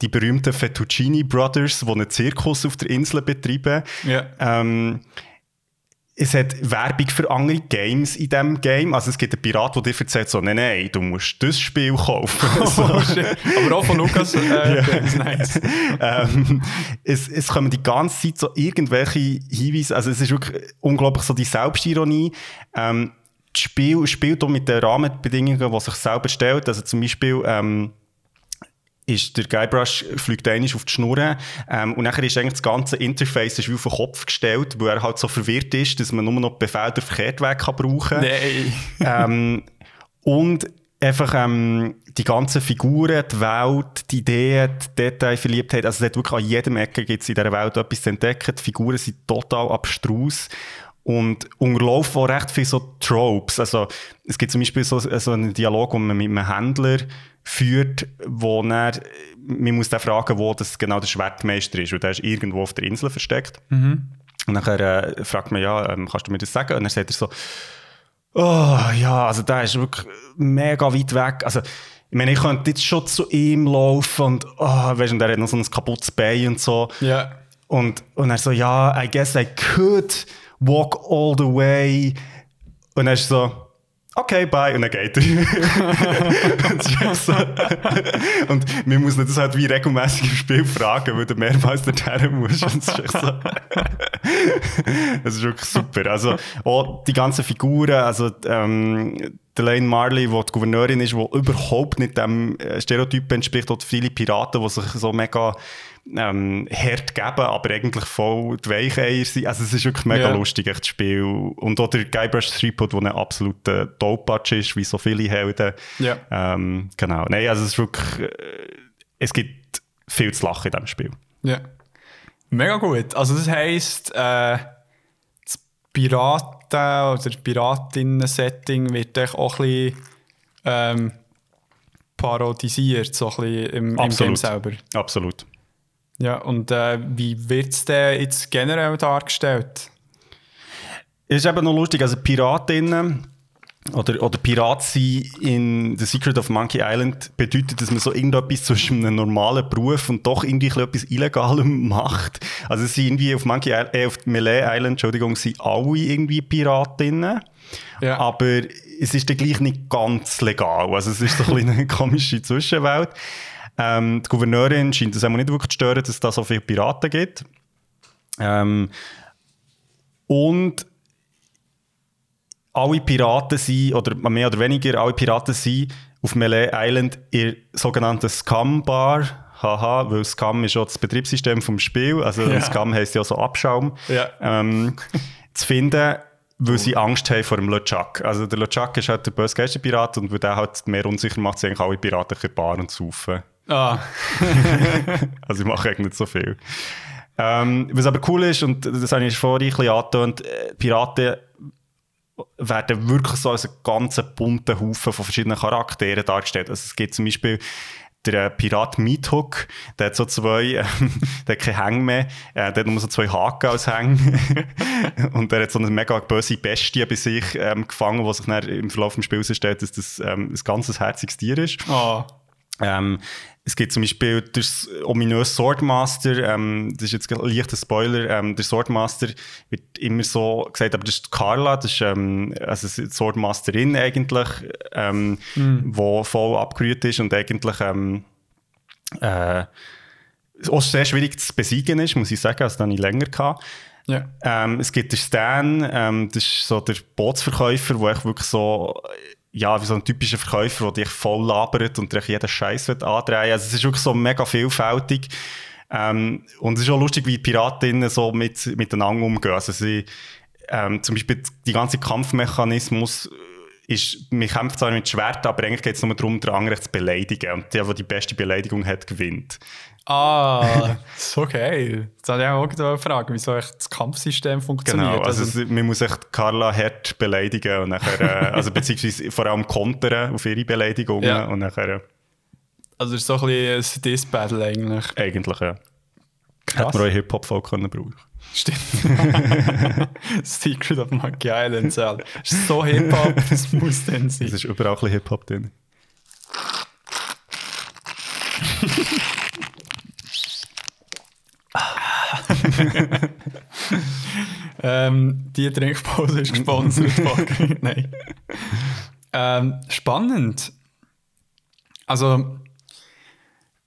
die berühmten Fettuccini Brothers, die einen Zirkus auf der Insel betreiben. Ja. Es hat Werbung für andere Games in diesem Game. Also es gibt einen Pirat, der dir erzählt, so, nein, nein, du musst das Spiel kaufen. so. Oh. Aber auch von Lukas, äh, ist nice. ähm, es, es kommen die ganze Zeit so irgendwelche Hinweise, also es ist wirklich unglaublich so die Selbstironie. Ähm, das Spiel spielt auch mit den Rahmenbedingungen, die sich selber stellt. Also zum Beispiel ähm, ist der Guybrush fliegt einmal auf die Schnur ähm, und nachher ist eigentlich das ganze Interface ist wie auf den Kopf gestellt, wo er halt so verwirrt ist, dass man nur noch Befehle den verkehrten Weg kann brauchen kann. Nein. ähm, und einfach ähm, die ganzen Figuren, die Welt, die Ideen, die Detailverliebtheit, also es hat wirklich an jedem Ecke gibt's in dieser Welt etwas zu entdecken. Die Figuren sind total abstrus und unterlaufen auch recht viele so Tropes. Also es gibt zum Beispiel so, so einen Dialog, wo man mit einem Händler führt, wo er, man muss dann fragen, wo das genau der Schwertmeister ist, weil der ist irgendwo auf der Insel versteckt. Und nachher äh, fragt man, ja, ähm, kannst du mir das sagen? Und dann sagt er so, Oh, ja, also der ist wirklich mega weit weg. Also, ich meine, ich könnte jetzt schon zu ihm laufen und, oh, weißt du, und er hat noch so ein kaputtes Bein und so. Ja. Und, und er so, ja, I guess I could walk all the way. Und er ist so, okay, bye. Und dann geht er. So. und man muss das halt wie regelmäßig im Spiel fragen, weil du mehrmals dorthin musst. Und das ist so. das ist wirklich super. Also, auch die ganzen Figuren, also, ähm, Delane Marley, die die Gouverneurin ist, die überhaupt nicht dem äh, Stereotyp entspricht, und viele Piraten, die sich so mega ähm, hart geben, aber eigentlich voll die Weicheier sind. Also es ist wirklich mega Ja. lustig, echt das Spiel. Und auch der Guybrush Threepwood, der ein absoluter Dopatsch ist, wie so viele Helden. Ja. Ähm, genau. Nein, also es ist wirklich... Äh, es gibt viel zu lachen in diesem Spiel. Ja. Mega gut. Also das heisst, äh, das Piraten- oder Piratinnen-Setting wird auch ein bisschen ähm, parodisiert, so ein bisschen im, im Game Absolut. selber. Absolut. Ja, und äh, wie wird es denn jetzt generell dargestellt? Es ist eben noch lustig, also Piratinnen oder, oder Pirat sein in The Secret of Monkey Island bedeutet, dass man so irgendetwas zwischen einem normalen Beruf und doch irgendwie etwas Illegalem macht. Also sind irgendwie auf Monkey Island, äh, auf Melee Island, Entschuldigung, sind alle irgendwie Piratinnen. Ja. Aber es ist dann gleich nicht ganz legal. Also es ist so ein eine komische Zwischenwelt. Ähm, die Gouverneurin scheint es auch nicht wirklich zu stören, dass es da so viele Piraten gibt. Ähm, und alle Piraten sind, oder mehr oder weniger alle Piraten sind auf Melee Island in sogenannten Scum Bar. Haha, weil Scum ist auch das Betriebssystem vom Spiel. Also Ja. Scum heisst ja so Abschaum. Ja. Ähm, zu finden, weil sie Angst haben vor dem LeChuck. Also der LeChuck ist halt der böse Geisterpirat und weil der halt mehr unsicher macht, sind eigentlich alle Piraten in Bar und saufen. Ah, Also ich mache eigentlich nicht so viel. Ähm, was aber cool ist, und das habe ich vorhin ein bisschen angetönt, äh, Piraten werden wirklich so als einen ganz bunten Haufen von verschiedenen Charakteren dargestellt. Also es gibt zum Beispiel der äh, Pirat Meathook, der hat so zwei, ähm, der hat keinen Hang mehr, äh, der hat nur so zwei Haken als Hang. und der hat so eine mega böse Bestie bei sich ähm, gefangen, was sich dann im Verlauf des Spiels stellt, dass das ähm, ein ganzes herziges Tier ist. ah. Ähm, es gibt zum Beispiel das ominöse Swordmaster, ähm, das ist jetzt ein leichter Spoiler, ähm, der Swordmaster wird immer so gesagt, aber das ist Carla, das ist ähm, also die Swordmasterin eigentlich, ähm, wo voll abgerührt ist und eigentlich ähm, äh, auch sehr schwierig zu besiegen ist, muss ich sagen, also da habe ich länger gehabt. Ja. Ähm, es gibt den Stan, ähm, das ist so der Bootsverkäufer, der echt wirklich so, ja, wie so ein typischer Verkäufer, der dich voll labert und dir jeden Scheiß andrehen Also es ist wirklich so mega vielfältig. Ähm, und es ist auch lustig, wie Piratinnen so mit, miteinander umgehen. Also sie, ähm, zum Beispiel die ganze Kampfmechanismus ist, man kämpft zwar mit Schwert, aber eigentlich geht es nur darum, den anderen zu beleidigen. Und der, der die beste Beleidigung hat, gewinnt. Ah, geil. Jetzt wollte ich auch irgendwo fragen, wieso echt das Kampfsystem funktioniert. Genau, also, es, man muss echt Carla hart beleidigen und nachher, äh, also beziehungsweise vor allem kontern auf ihre Beleidigungen Ja. und nachher, äh, also es ist so ein bisschen ein Diss-Battle eigentlich. eigentlich, ja. Krass. Hätte man auch Hip-Hop-Folk können brauchen Stimmt. Secret of Monkey Island. Das ist so Hip-Hop, das muss dann sein. Es ist überall ein bisschen Hip-Hop drin. ähm, die Trinkpause ist gesponsert. Nein. Ähm, spannend. Also,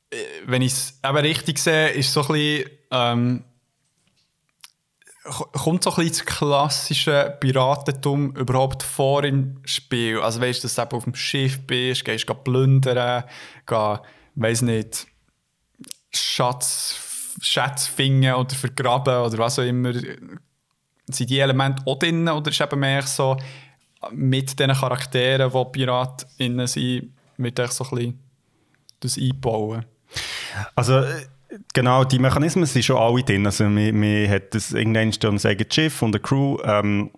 äh, wenn ich es eben richtig sehe, ist so ein bisschen, ähm, kommt so ein bisschen das klassische Piratentum überhaupt vor im Spiel? Also weißt du, dass du auf dem Schiff bist, gehst plündern, gehst, weiß nicht, Schatz, Schätze finden oder vergraben oder was auch immer. Sind die Elemente auch drin oder ist eben mehr so mit den Charakteren, die PiratInnen sind, wird so ein bisschen das einbauen? Also genau, die Mechanismen sind schon alle drin. Also man, man hat ein eigenes Schiff und eine Crew. Ähm,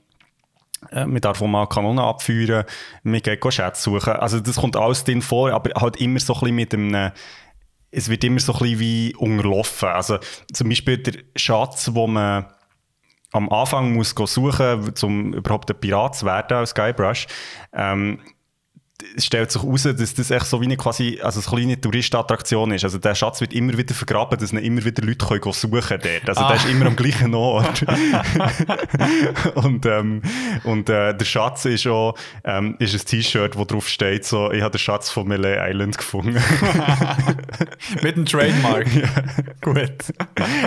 äh, man darf auch mal Kanonen abfeuern, man geht Schätze suchen. Also das kommt alles drin vor, aber halt immer so ein bisschen mit einem es wird immer so ein bisschen wie unterlaufen. Also zum Beispiel der Schatz, wo man am Anfang muss suchen muss, um überhaupt ein Pirat zu werden als Skybrush, ähm, es stellt sich heraus, dass das echt so wie eine quasi, also eine kleine Touristenattraktion ist. Also der Schatz wird immer wieder vergraben, dass ihn immer wieder Leute können suchen können. Also ah. der ist immer am gleichen Ort. und ähm, und äh, der Schatz ist auch ähm, ist ein T-Shirt, wo drauf steht, so, ich habe den Schatz von Melee Island gefunden. Mit einem Trademark. ja. Gut.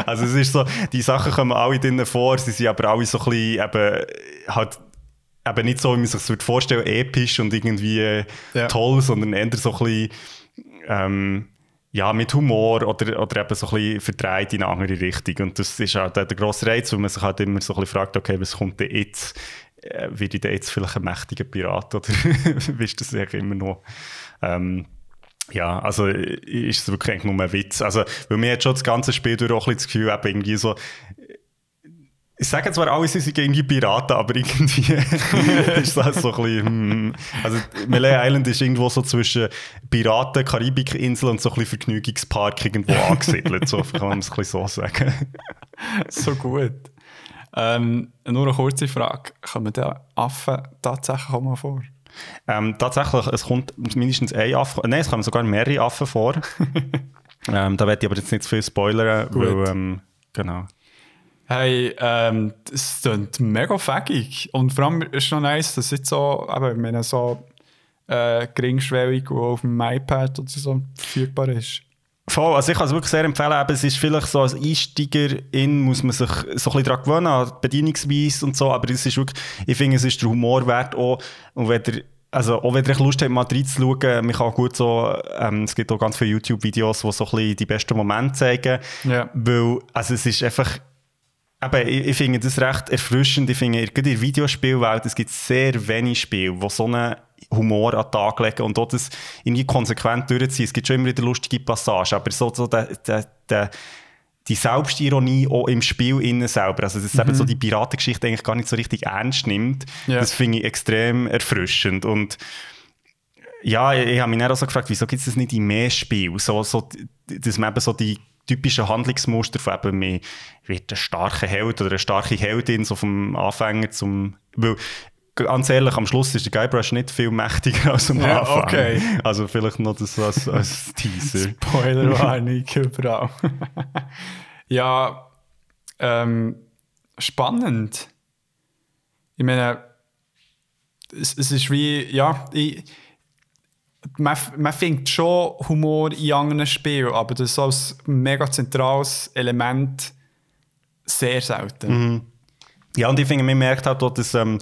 Also es ist so, die Sachen kommen alle drinnen vor, sie sind aber alle so ein bisschen eben halt eben nicht so, wie man sich das vorstellen episch und irgendwie äh, ja. toll, sondern eher so ein bisschen ähm, ja, mit Humor oder, oder eben so ein bisschen verdreht in eine andere Richtung. Und das ist auch der, der grosse Reiz, wo man sich halt immer so ein bisschen fragt, okay, was kommt denn jetzt? Äh, wird ich denn jetzt vielleicht ein mächtiger Pirat oder ist das eigentlich immer noch... Ähm, ja, also ist es wirklich nur ein Witz. Also, weil mir hat schon das ganze Spiel durch auch ein bisschen das Gefühl, eben irgendwie so, ich sage zwar alle, sie sind irgendwie Piraten, aber irgendwie ist das so ein bisschen. Hm. Also, Melee Island ist irgendwo so zwischen Piraten, Karibikinsel und so ein bisschen Vergnügungspark irgendwo angesiedelt. so kann man es ein bisschen so sagen. so gut. Ähm, nur eine kurze Frage: Kommen der Affen tatsächlich auch mal vor? Ähm, tatsächlich, es kommt mindestens ein Affe. Nein, es kommen sogar mehrere Affen vor. ähm, da werde ich aber jetzt nicht zu viel spoilern, weil. Ähm, genau. Hey, ähm, das klingt mega fähig. Und vor allem ist es noch nice, dass es jetzt so, eben, wenn so äh, geringschwellig auf dem iPad oder so verfügbar ist. Voll, also ich kann es wirklich sehr empfehlen, aber es ist vielleicht so als Einsteigerin muss man sich so ein bisschen daran gewöhnen, an die Bedienungsweise und so, aber es ist wirklich, ich finde, es ist der Humor wert auch, und wenn ihr, also auch wenn ihr Lust habt, mal reinzuschauen, man kann gut so, ähm, es gibt auch ganz viele YouTube-Videos, die so ein bisschen die besten Momente zeigen, yeah. weil, also es ist einfach, aber ich, ich finde das recht erfrischend. Ich finde, gerade in der Videospielwelt, es gibt sehr wenig Spiele, die so einen Humor an den Tag legen und dort das irgendwie konsequent durchziehen. Es gibt schon immer wieder lustige Passagen, aber so, so der, der, der, die Selbstironie auch im Spiel innen selber, also dass mhm. eben so die Piratengeschichte eigentlich gar nicht so richtig ernst nimmt, yeah. das finde ich extrem erfrischend und ja, ich, ich habe mich dann auch so gefragt, wieso gibt es das nicht in mehr Spielen, so, so, dass man eben so die typische Handlungsmuster von eben, man wird ein starker Held oder eine starke Heldin, so vom Anfänger zum, weil, ganz ehrlich, am Schluss ist der Guybrush nicht viel mächtiger als am ja, Anfang. Okay. Also vielleicht noch das als, als Teaser. Spoilerwarnung überall. ja, ähm, spannend. Ich meine, es, es ist wie, ja, ich, man, man findet schon Humor in anderen Spielen, aber das ist als mega zentrales Element sehr selten. Mhm. Ja, und ich finde, man merkt halt auch, dass ähm,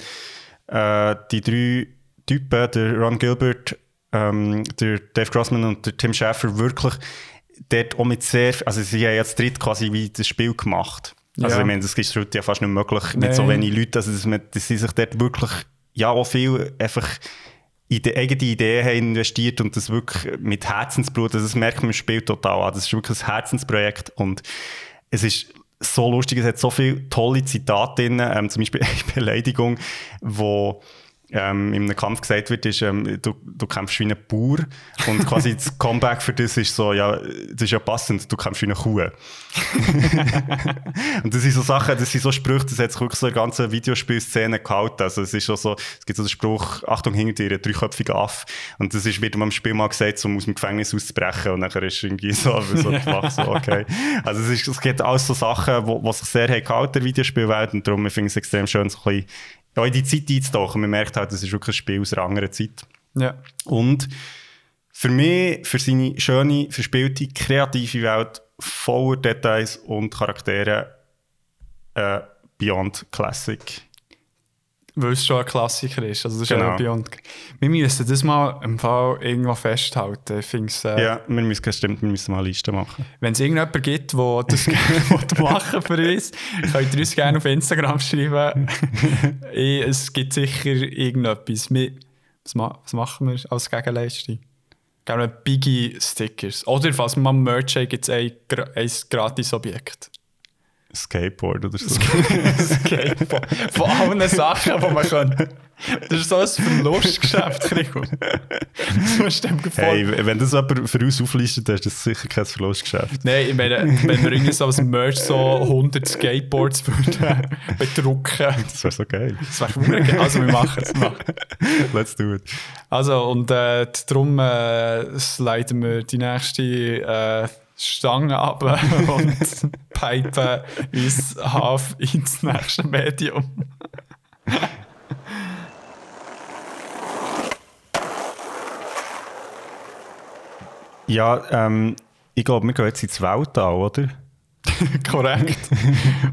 äh, die drei Typen, der Ron Gilbert, ähm, der Dave Grossman und der Tim Schafer, wirklich dort auch mit sehr, also sie haben jetzt dritt quasi wie das Spiel gemacht. Also ja. ich meine, das ist heute ja fast nicht möglich Nein. mit so wenig Leuten, also dass, man, dass sie sich dort wirklich ja auch viel einfach in die eigene Ideen haben investiert und das wirklich mit Herzensblut, also das merkt man im Spiel total an. Das ist wirklich ein Herzensprojekt und es ist so lustig, es hat so viele tolle Zitate drin, ähm, zum Beispiel eine Beleidigung, wo ähm, in einem Kampf gesagt wird, ist, ähm, du, du kämpfst wie ein Bauer und quasi das Comeback für das ist so, ja, das ist ja passend, du kämpfst wie eine Kuh. und das sind so Sachen, das sind so Sprüche, das hat sich wirklich so eine ganze Videospielszene gehalten. Also es ist auch so, es gibt so den Spruch, Achtung, hinter dir, dreiköpfiger Aff. Und das ist, wird am Spiel mal gesagt, um aus dem Gefängnis auszubrechen und nachher ist irgendwie so, so, so okay. Also es, ist, es gibt alles so Sachen, wo sich sehr gehalten, der Videospielwelt und darum finde ich es extrem schön, so ein bisschen ja, in die Zeit einzutauchen. Man merkt halt, das ist wirklich ein Spiel aus einer anderen Zeit. Ja. Und für mich, für seine schöne, verspielte, kreative Welt, voller Details und Charaktere, äh, Beyond Classic. Weil es schon ein Klassiker ist. Also das ist Genau. Beyond. Wir müssen das mal im Fall irgendwo festhalten. Ich find's, äh, Ja, wir müssen, stimmt, wir müssen mal eine Liste machen. Wenn es irgendjemanden gibt, der das gerne machen für uns, könnt ihr uns gerne auf Instagram schreiben. es gibt sicher irgendetwas. Wir, was, ma was machen wir als Gegenleistung? Gerne Biggie Stickers. Oder falls mal Merch haben, gibt es ein, ein Gratis-Objekt. Skateboard oder so. Skateboard. Von allen Sachen, die man kann. Das ist so ein Verlustgeschäft, Krigo. Das musst du dem gefallen. hey, wenn das jemand für uns auflistet, dann ist das sicher kein Verlustgeschäft. Nein, ich meine, wenn wir irgendwie so als Merch so 100 Skateboards würden bedrucken, Das wäre so geil. das wäre verdammt geil. Also wir machen es. wir machen es. Let's do it. Also und äh, darum äh, sliden wir die nächste äh, Stange ab und pipen uns half ins nächste Medium. Ja, ähm, ich glaube, wir gehen jetzt ins Weltall, oder? Korrekt.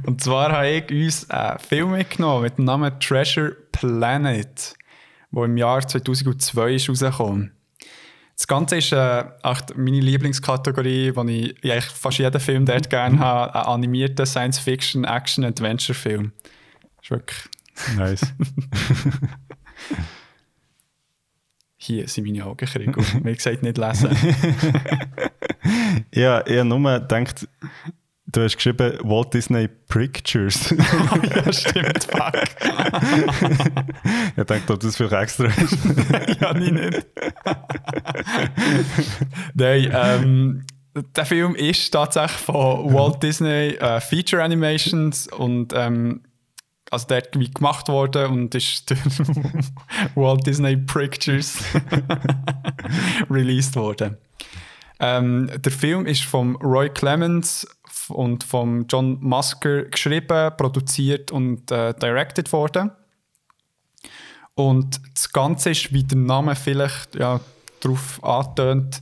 Und zwar habe ich uns einen Film mitgenommen mit dem Namen Treasure Planet, der im Jahr 2002 ist rausgekommen. Das Ganze ist äh, echt meine Lieblingskategorie, wo ich ja, fast jeden Film dort gerne habe. Ein animierter Science-Fiction, Action-Adventure-Film. Ist wirklich... Nice. Hier sind meine Augen, Krigo. Wie gesagt, nicht lesen. ja, ich habe nur gedacht, du hast geschrieben Walt Disney Pictures. ja, stimmt, fuck. ich dachte, ob das vielleicht extra ist. ja, nie nicht. Nein, ähm, der Film ist tatsächlich von Walt Disney äh, Feature Animations und ähm, also der wie gemacht worden und ist durch Walt Disney Pictures released worden. Ähm, der Film ist von Roy Clemens und von John Musker geschrieben, produziert und äh, directed worden. Und das Ganze ist, wie der Name vielleicht ja, darauf antönt,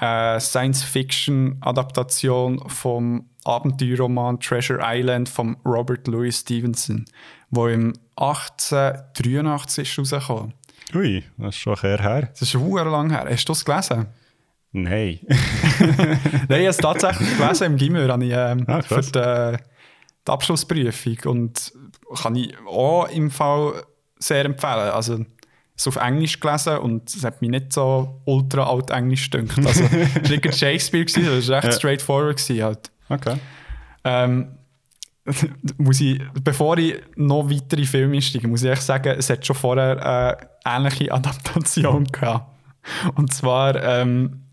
äh, Science-Fiction-Adaptation vom Abenteuerroman Treasure Island von Robert Louis Stevenson, wo im 1883 ist rausgekommen. Ui, das ist schon her. Das ist schon lang her. Hast du das gelesen? Nein. Nein, ich habe es tatsächlich gelesen im Gimmer habe ich, ähm, Ah, für die, die Abschlussprüfung und kann ich auch im Fall sehr empfehlen. Also es auf Englisch gelesen und es hat mich nicht so ultra alt Englisch gedünkt. Also es war Shakespeare, gewesen, das war recht Ja. straightforward. Gewesen, halt. Okay. Ähm, muss ich, bevor ich noch weitere Filme einsteige, muss ich echt sagen, es hat schon vorher eine ähnliche Adaptation gehabt. Und zwar, ähm,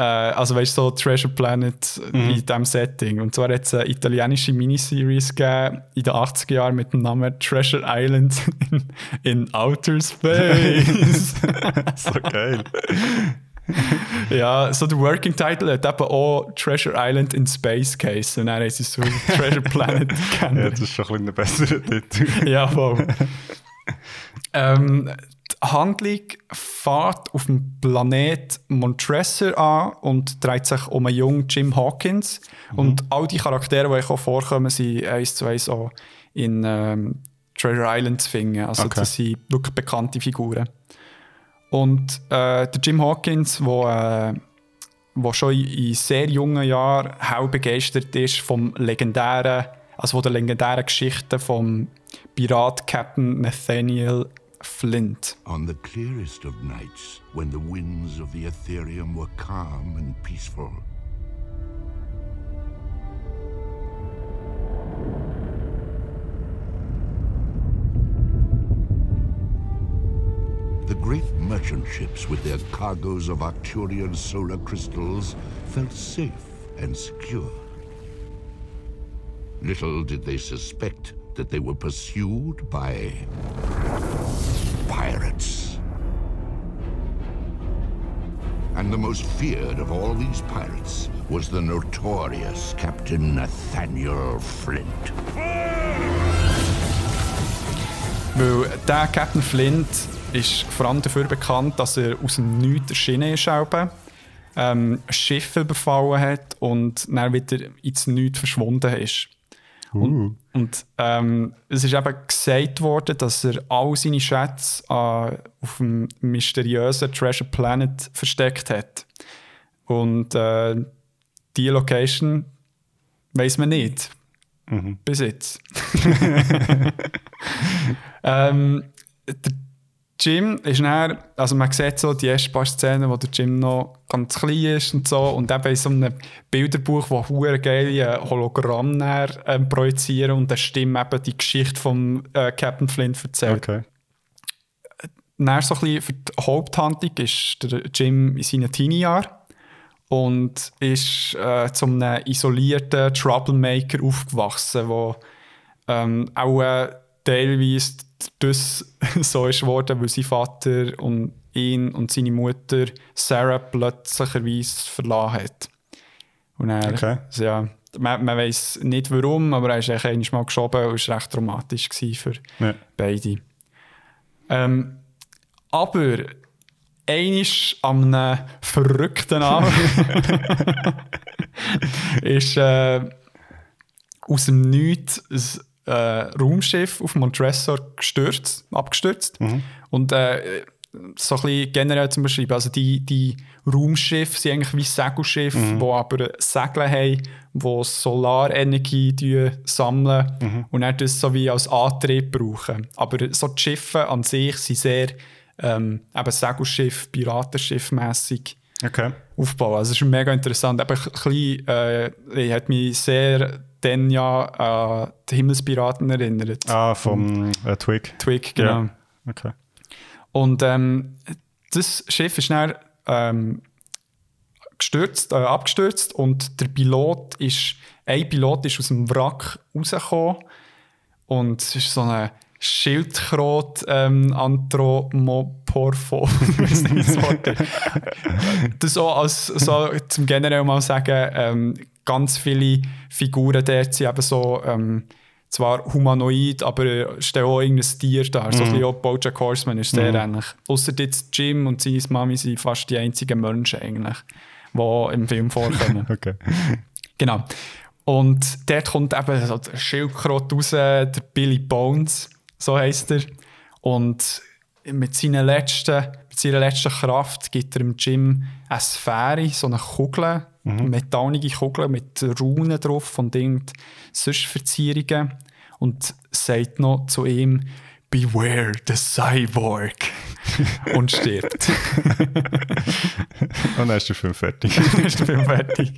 äh, also weißt du, so Treasure Planet in diesem Setting. Und zwar hat es eine italienische Miniseries gegeben in den 80er Jahren mit dem Namen Treasure Island in, in Outer Space. So geil. ja, so der Working Title hat eben auch Treasure Island in Space Case. Und dann haben sie so Treasure Planet ja, genannt. das ist schon ein, bisschen ein besserer Titel. Ja, voll. ähm, Handlung fährt auf dem Planet Montresor an und dreht sich um einen jungen Jim Hawkins. Und all die Charaktere, die ich auch vorkommen, sind eins zu eins auch in ähm, Treasure Island zu finden. Also Okay. das sind wirklich bekannte Figuren. Und äh, der Jim Hawkins, der äh, wo schon in, in sehr jungen Jahren hell begeistert ist vom legendären, also von der legendären Geschichte vom Pirat Captain Nathaniel Flint. On the clearest of nights, when the winds of the Ethereum were calm and peaceful, The great merchant ships with their cargoes of Arcturian solar crystals felt safe and secure. Little did they suspect that they were pursued by pirates. And the most feared of all these pirates was the notorious Captain Nathaniel Flint. Weil der Captain Flint ist vor allem dafür bekannt, dass er aus dem Nichts erschienen ist. Ähm, Schiffe überfallen hat und dann wieder ins Nichts verschwunden ist. Und, und ähm, es ist eben gesagt worden, dass er all seine Schätze äh, auf dem mysteriösen Treasure Planet versteckt hat. Und äh, die Location weiß man nicht. Bis jetzt. ähm, der Jim ist dann, also man sieht so die ersten paar Szenen, wo der Jim noch ganz klein ist und so und eben in so einem Bilderbuch, wo hure geile Hologramm dann, ähm, projizieren und der Stimme eben die Geschichte von äh, Captain Flint erzählt. Okay. Dann so ein bisschen für die Haupthandlung ist der Jim in seinen Teenie-Jahren und ist äh, zu einem isolierten Troublemaker aufgewachsen, der ähm, auch äh, teilweise das so ist worden, weil sein Vater und ihn und seine Mutter Sarah plötzlicherweise verlassen hat. Und er, Okay. also ja, man, man weiß nicht warum, aber er ist eigentlich einmal mal geschoben und es war recht traumatisch für Ja. beide. Ähm, aber einisch am einem verrückten Abend ist äh, aus dem Nichts ein äh, Raumschiff auf Montressor gestürzt, abgestürzt. Und äh, so ein bisschen generell zum Beschreiben, also die, die Raumschiffe sind eigentlich wie Segelschiffe, die aber Segel haben, die Solarenergie sammeln und dann das so wie als Antrieb brauchen. Aber so die Schiffe an sich sind sehr ähm, eben Segelschiff, Piratenschiff mässig Okay. aufbauen. Also es ist mega interessant. Aber ein bisschen, äh, ich hat mich sehr dann ja an die Himmelspiraten erinnert. Ah, vom äh, Twig. Twig, genau. Ja. Okay. Und ähm, das Schiff ist dann ähm, gestürzt, äh, abgestürzt und der Pilot ist, ein Pilot ist aus dem Wrack rausgekommen und es ist so eine Schildkröte ähm, wie das Wort ist. das so als so zum generell mal sagen, ähm, ganz viele Figuren dort sind eben so ähm, zwar humanoid, aber äh, stellen auch irgendein Tier dar. So ein bisschen auch Bojack Horseman ist sehr ähnlich. Ausser jetzt Jim und seine Mami sind fast die einzigen Menschen eigentlich, die im Film vorkommen. Okay. Genau. Und dort kommt eben so der Schildkröte raus, der Billy Bones, so heisst er. Und mit, seiner letzten, mit seiner letzten Kraft gibt er dem Jim eine Sphäre, so eine Kugel, eine metallige Kugel mit Runen drauf und irgend sonst Verzierungen. Und sagt noch zu ihm, Beware the Cyborg. und stirbt. Und dann ist der Film fertig. Dann ist der Film fertig.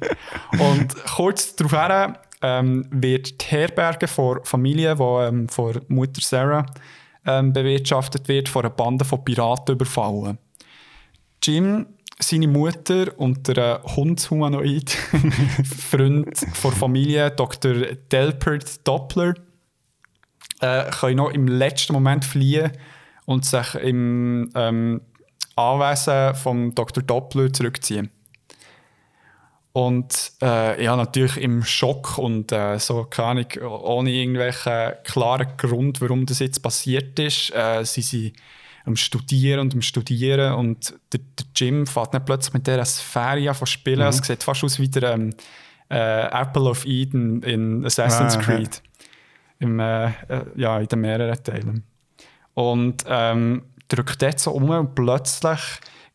Und kurz darauf ähm, wird die Herberge von Familie, die ähm, von Mutter Sarah ähm, bewirtschaftet wird, von einer Bande von Piraten überfallen. Jim, seine Mutter und der äh, Hundshumanoid, Freund von Familie, Dr. Delpert Doppler, äh, können noch im letzten Moment fliehen und sich im ähm, Anwesen von Dr. Doppler zurückziehen. Und äh, ja, natürlich im Schock und äh, so, keine Ahnung, ohne irgendwelchen klaren Grund, warum das jetzt passiert ist. Äh, sie sind am Studieren und am Studieren und der, der Jim fährt dann plötzlich mit dieser Sphäre zu spielen. Es sieht fast aus wie der ähm, äh, Apple of Eden in Assassin's Ah, ja. Creed. Im, äh, äh, ja, in den mehreren Teilen. Und ähm, drückt dort so um und plötzlich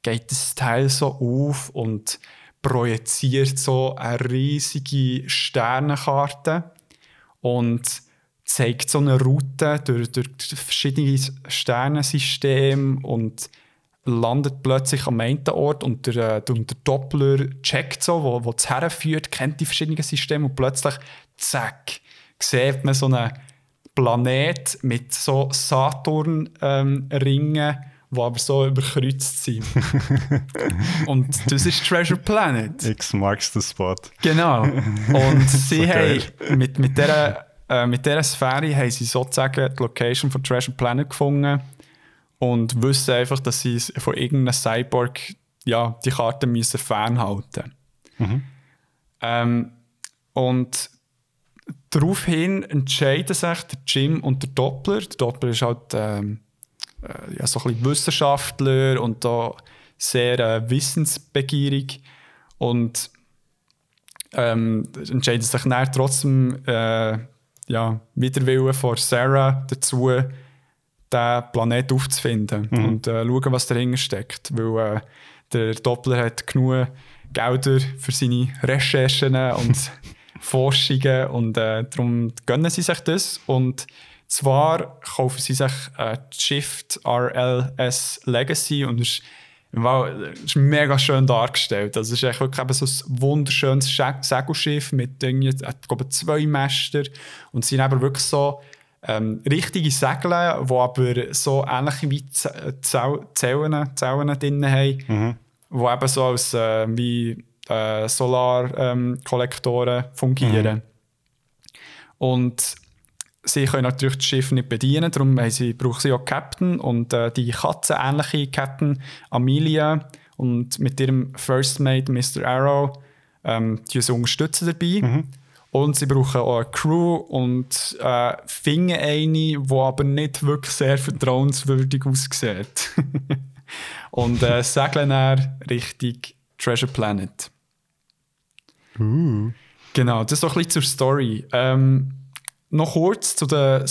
geht das Teil so auf und projiziert so eine riesige Sternenkarte und zeigt so eine Route durch, durch verschiedene Sternensysteme und landet plötzlich am einen Ort und der, äh, und der Doppler checkt so, wo, wo es herführt, kennt die verschiedenen Systeme und plötzlich, zack, sieht man so einen Planet mit so Saturn-Ringen die aber so überkreuzt sind. und das ist Treasure Planet. X marks the spot. Genau. Und sie So haben mit, mit, dieser, äh, mit dieser Sphäre haben sie sozusagen die Location von Treasure Planet gefunden und wissen einfach, dass sie von irgendeinem Cyborg ja, die Karte müssen fernhalten ähm, Und daraufhin entscheiden sich der Jim und der Doppler. Der Doppler ist halt ähm, äh, ja, so ein bisschen Wissenschaftler und da sehr äh, wissensbegierig und ähm, entscheiden sich dann trotzdem äh, ja, Widerwillen von Sarah dazu, den Planet aufzufinden und äh, schauen, was dahinter steckt. Weil äh, der Doppler hat genug Gelder für seine Recherchen und Forschungen und äh, darum gönnen sie sich das. Und zwar kaufen sie sich äh, Shift RLS Legacy und ist, wow, es ist mega schön dargestellt. Also es ist echt wirklich eben so ein wunderschönes Segelschiff mit irgendwie, äh, ich glaube, zwei Mäster und es sind aber wirklich so ähm, richtige Segel, die aber so ähnlich wie Zau- Zellen, Zellen drin haben, die eben so als äh, wie äh, Solarkollektoren fungieren. Und sie können natürlich das Schiff nicht bedienen, darum sie, brauchen sie auch Captain und äh, die katzenähnliche Captain Amelia und mit ihrem First Mate Mr. Arrow ähm, die sie unterstützen dabei. Und sie brauchen auch eine Crew und äh, finden eine, die aber nicht wirklich sehr vertrauenswürdig aussieht. und äh, segeln dann Richtung Treasure Planet. Genau, das ist so ein bisschen zur Story. Ähm, noch kurz zu den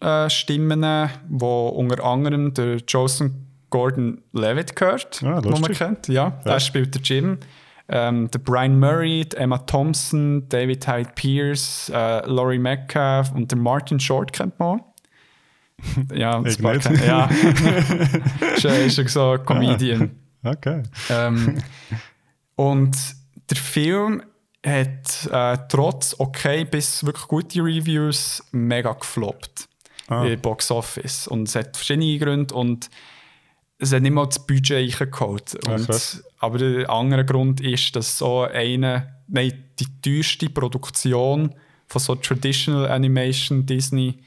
Synchronstimmen, wo unter anderem der Joseph Gordon-Levitt gehört, Ah, den man kennt. Ja, der spielt der Jim. Ähm, der Brian Murray, Emma Thompson, David Hyde Pierce, äh, Laurie Metcalf und der Martin Short kennt man auch. Ja, das Ich nicht. kennt- ja. ist, äh, ist so ein Comedian. Okay. Ähm, und der Film hat äh, trotz okay bis wirklich gute Reviews mega gefloppt Ah. im Box Office. Und es hat verschiedene Gründe und es hat nicht mal das Budget reingeholt. Und, aber der andere Grund ist, dass so eine, nein, die teuerste Produktion von so Traditional Animation Disney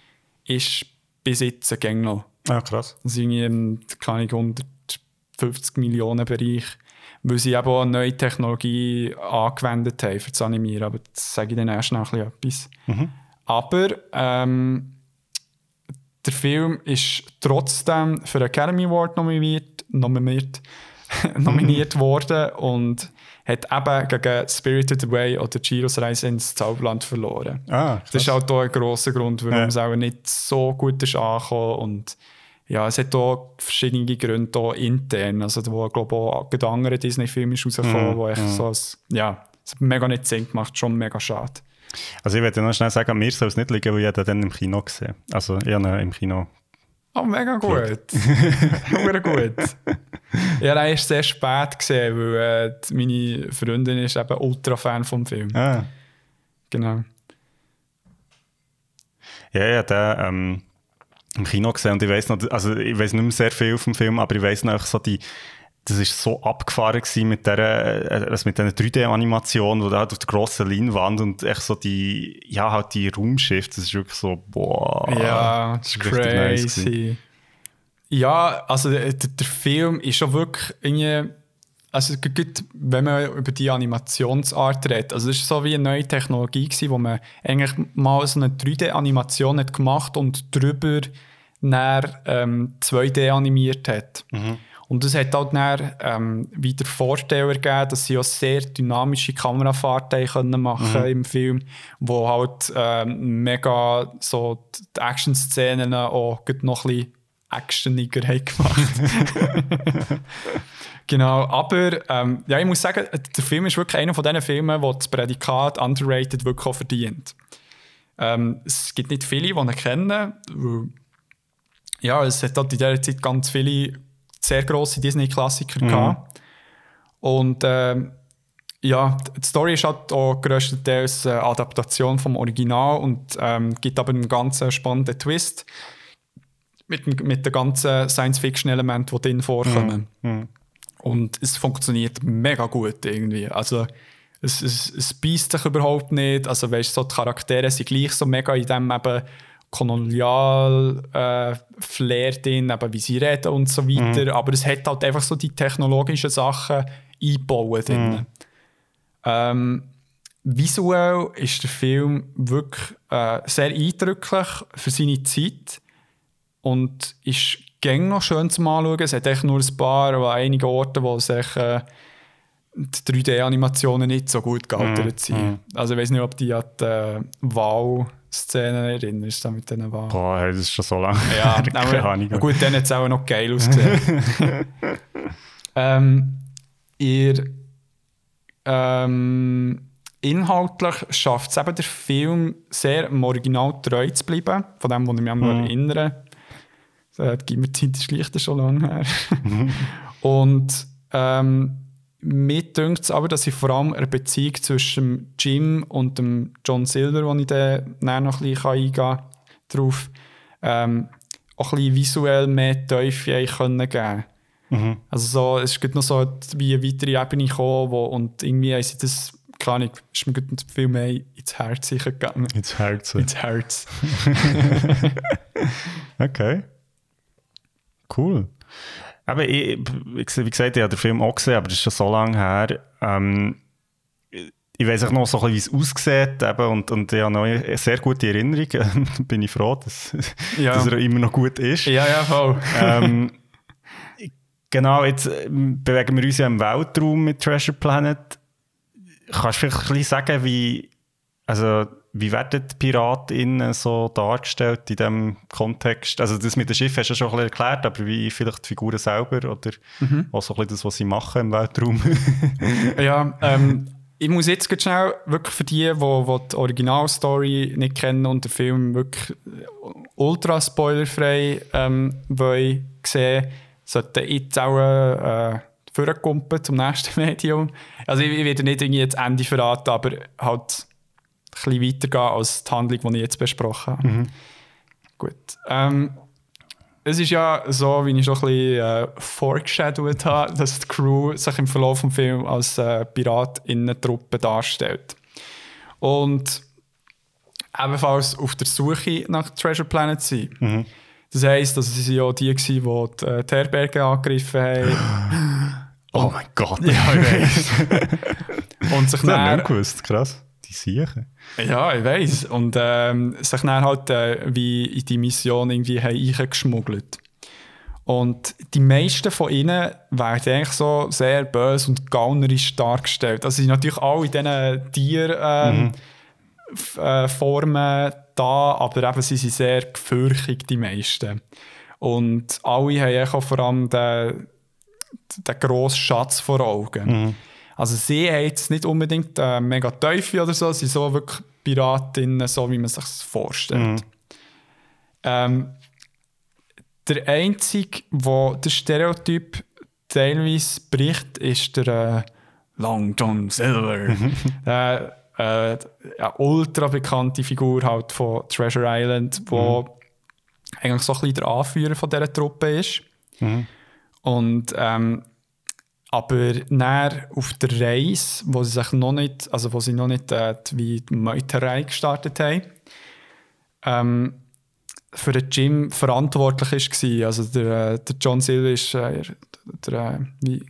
ist bis jetzt gäng noch. Ah, krass. Das ist irgendwie im, keine Ahnung, 150 Millionen Bereich, weil sie eben auch eine neue Technologie angewendet haben für das Animieren. Aber das sage ich dann erst noch ein bisschen etwas. Aber ähm, der Film ist trotzdem für den Academy Award nominiert, nominiert, nominiert worden und hat eben gegen Spirited Away oder Giros Reise ins Zauberland verloren. Ah. Das ist halt auch ein grosser Grund, warum Ja. es auch nicht so gut ist angekommen. Und ja, es hat auch verschiedene Gründe auch intern. Also, wo, glaube ich, auch ein anderer Disney-Film ist rausgekommen, Mhm, wo echt so als, ja, es hat mega nicht Sinn gemacht, schon mega schade. Also ich werde noch schnell sagen, mir soll es nicht liegen, weil ich den dann im Kino gesehen Also ich habe ihn im Kino. Oh, mega gut. Mega gut. Ich habe ihn erst sehr spät gesehen, weil äh, meine Freundin ist eben Ultra-Fan vom Film. Ah. Genau. Ja, ja, den ähm, im Kino gesehen und ich weiß noch, also ich weiß nicht mehr sehr viel vom Film, aber ich weiß noch so die, das ist so abgefahren gewesen mit der, äh, also mit dieser 3D-Animation, wo da halt auf der grossen Leinwand und echt so die, ja halt die Raumschiff, das ist wirklich so, boah. Ja, das ist nice crazy. gewesen. ja, also der, der der Film ist schon wirklich irgendwie, also wenn man über die Animationsart redet, also es ist so wie eine neue Technologie gewesen, wo man eigentlich mal so eine 3D-Animation hat gemacht und drüber dann, ähm, 2D animiert hat. Und das hat halt dann, ähm, wieder Vorteile ergeben, dass sie auch sehr dynamische Kamerafahrten können machen im Film, wo halt ähm, mega so die Action-Szenen auch noch ein bisschen actioniger haben gemacht. genau, aber ähm, ja, ich muss sagen, der Film ist wirklich einer von diesen Filmen, der das Prädikat underrated wirklich auch verdient. Ähm, es gibt nicht viele, die ihn kennen, weil ja, es hat halt in dieser Zeit ganz viele sehr grosse Disney-Klassiker gehabt. Und ähm, ja, die Story ist halt auch größtenteils eine Adaptation vom Original und ähm, gibt aber einen ganz spannenden Twist. mit, mit den ganzen Science-Fiction-Elementen, die drin vorkommen. Und es funktioniert mega gut irgendwie. Also es, es, es beißt sich überhaupt nicht. Also weißt, so die Charaktere sind gleich so mega in dem eben kolonial äh, drin, eben wie sie reden und so weiter. Aber es hat halt einfach so die technologischen Sachen eingebaut drin. Ähm, visuell ist der Film wirklich äh, sehr eindrücklich für seine Zeit und ist gäng noch schön zum Anschauen. Es hat echt nur ein paar, aber einige Orte, wo sich äh, die 3D-Animationen nicht so gut gealtert sind. Also ich weiß nicht, ob die an die äh, Wahl-Szene erinnerst, da mit diesen Wahlen. Boah, hey, das ist schon so lange. Ja, aber, gut, dann hat es auch noch geil ausgesehen. ähm, ihr ähm, inhaltlich schafft es eben der Film sehr dem Original treu zu bleiben, von dem, was ich mich noch erinnere. Äh, Die Gimmerzeit ist gleich schon lange her. Und ähm, mir dünkt es aber, dass ich vor allem eine Beziehung zwischen Jim und dem John Silver, wo ich dann noch ein bisschen eingehen kann, drauf, ähm, auch ein bisschen visuell mehr Teufel haben können geben Also so, es ist gerade noch so wie eine weitere Ebene gekommen, wo, und irgendwie sie das, keine Ahnung, ist mir viel mehr ins Herz gegangen. Ins Herz. Ins Herz. Okay. Cool. Aber ich, wie gesagt, ich habe den Film auch gesehen, aber das ist schon so lange her. Ähm, ich weiß auch noch so ein bisschen, wie es aussieht eben, und, und ich habe noch eine sehr gute Erinnerung. bin ich froh, dass, Ja. dass er immer noch gut ist. Ja, ja, voll. ähm, genau, jetzt ähm, bewegen wir uns ja im Weltraum mit Treasure Planet. Kannst du vielleicht ein bisschen sagen, wie, also, wie werden die PiratInnen so dargestellt in diesem Kontext? Also das mit dem Schiff hast du ja schon ein bisschen erklärt, aber wie vielleicht die Figuren selber oder auch so ein bisschen das, was sie machen im Weltraum? Ja, ähm, ich muss jetzt ganz schnell wirklich für die, die, die die Originalstory nicht kennen und den Film wirklich ultra spoilerfrei ähm, wollen sehen, sollten jetzt auch äh, vorkommen zum nächsten Medium. Also ich, ich werde nicht irgendwie jetzt Ende verraten, aber halt bisschen weitergehen als die Handlung, die ich jetzt besprochen habe. Gut. Ähm, es ist ja so, wie ich schon ein bisschen äh, foreshadowed habe, dass die Crew sich im Verlauf des Films als äh, Piratinnen-Truppe darstellt. Und ebenfalls auf der Suche nach Treasure Planet sind. Das heisst, dass sie ja die waren, die die, äh, die Herberge angegriffen haben. oh mein Gott. ja, ich weiss. Und sich dann, nicht gewusst. Krass. Die Siechen. ja, ich weiss. Und ähm, sich dann halt äh, wie in die Mission irgendwie reingeschmuggelt. Und die meisten von ihnen werden eigentlich so sehr böse und gaunerisch dargestellt. Also sie sind natürlich alle in diesen Tierformen ähm, f- äh, da, aber eben sie sind sehr gefürchtig, die meisten. Und alle haben auch vor allem den, den grossen Schatz vor Augen. Also sie haben jetzt nicht unbedingt äh, mega Teufel oder so, sie sind so wirklich Piratinnen, so wie man sich das vorstellt. Ähm, der Einzige, der den Stereotyp teilweise bricht, ist der äh, Long John Silver. äh, äh, eine ultra bekannte Figur halt von Treasure Island, wo eigentlich so ein bisschen der Anführer von dieser Truppe ist. Und ähm, aber näher auf der Reise, wo sie sich noch nicht, also wo sie noch nicht äh, die- wie die Meuterei gestartet haben, ähm, für den Jim verantwortlich war. Also der, äh, der John Silver ist äh, der, äh, wie,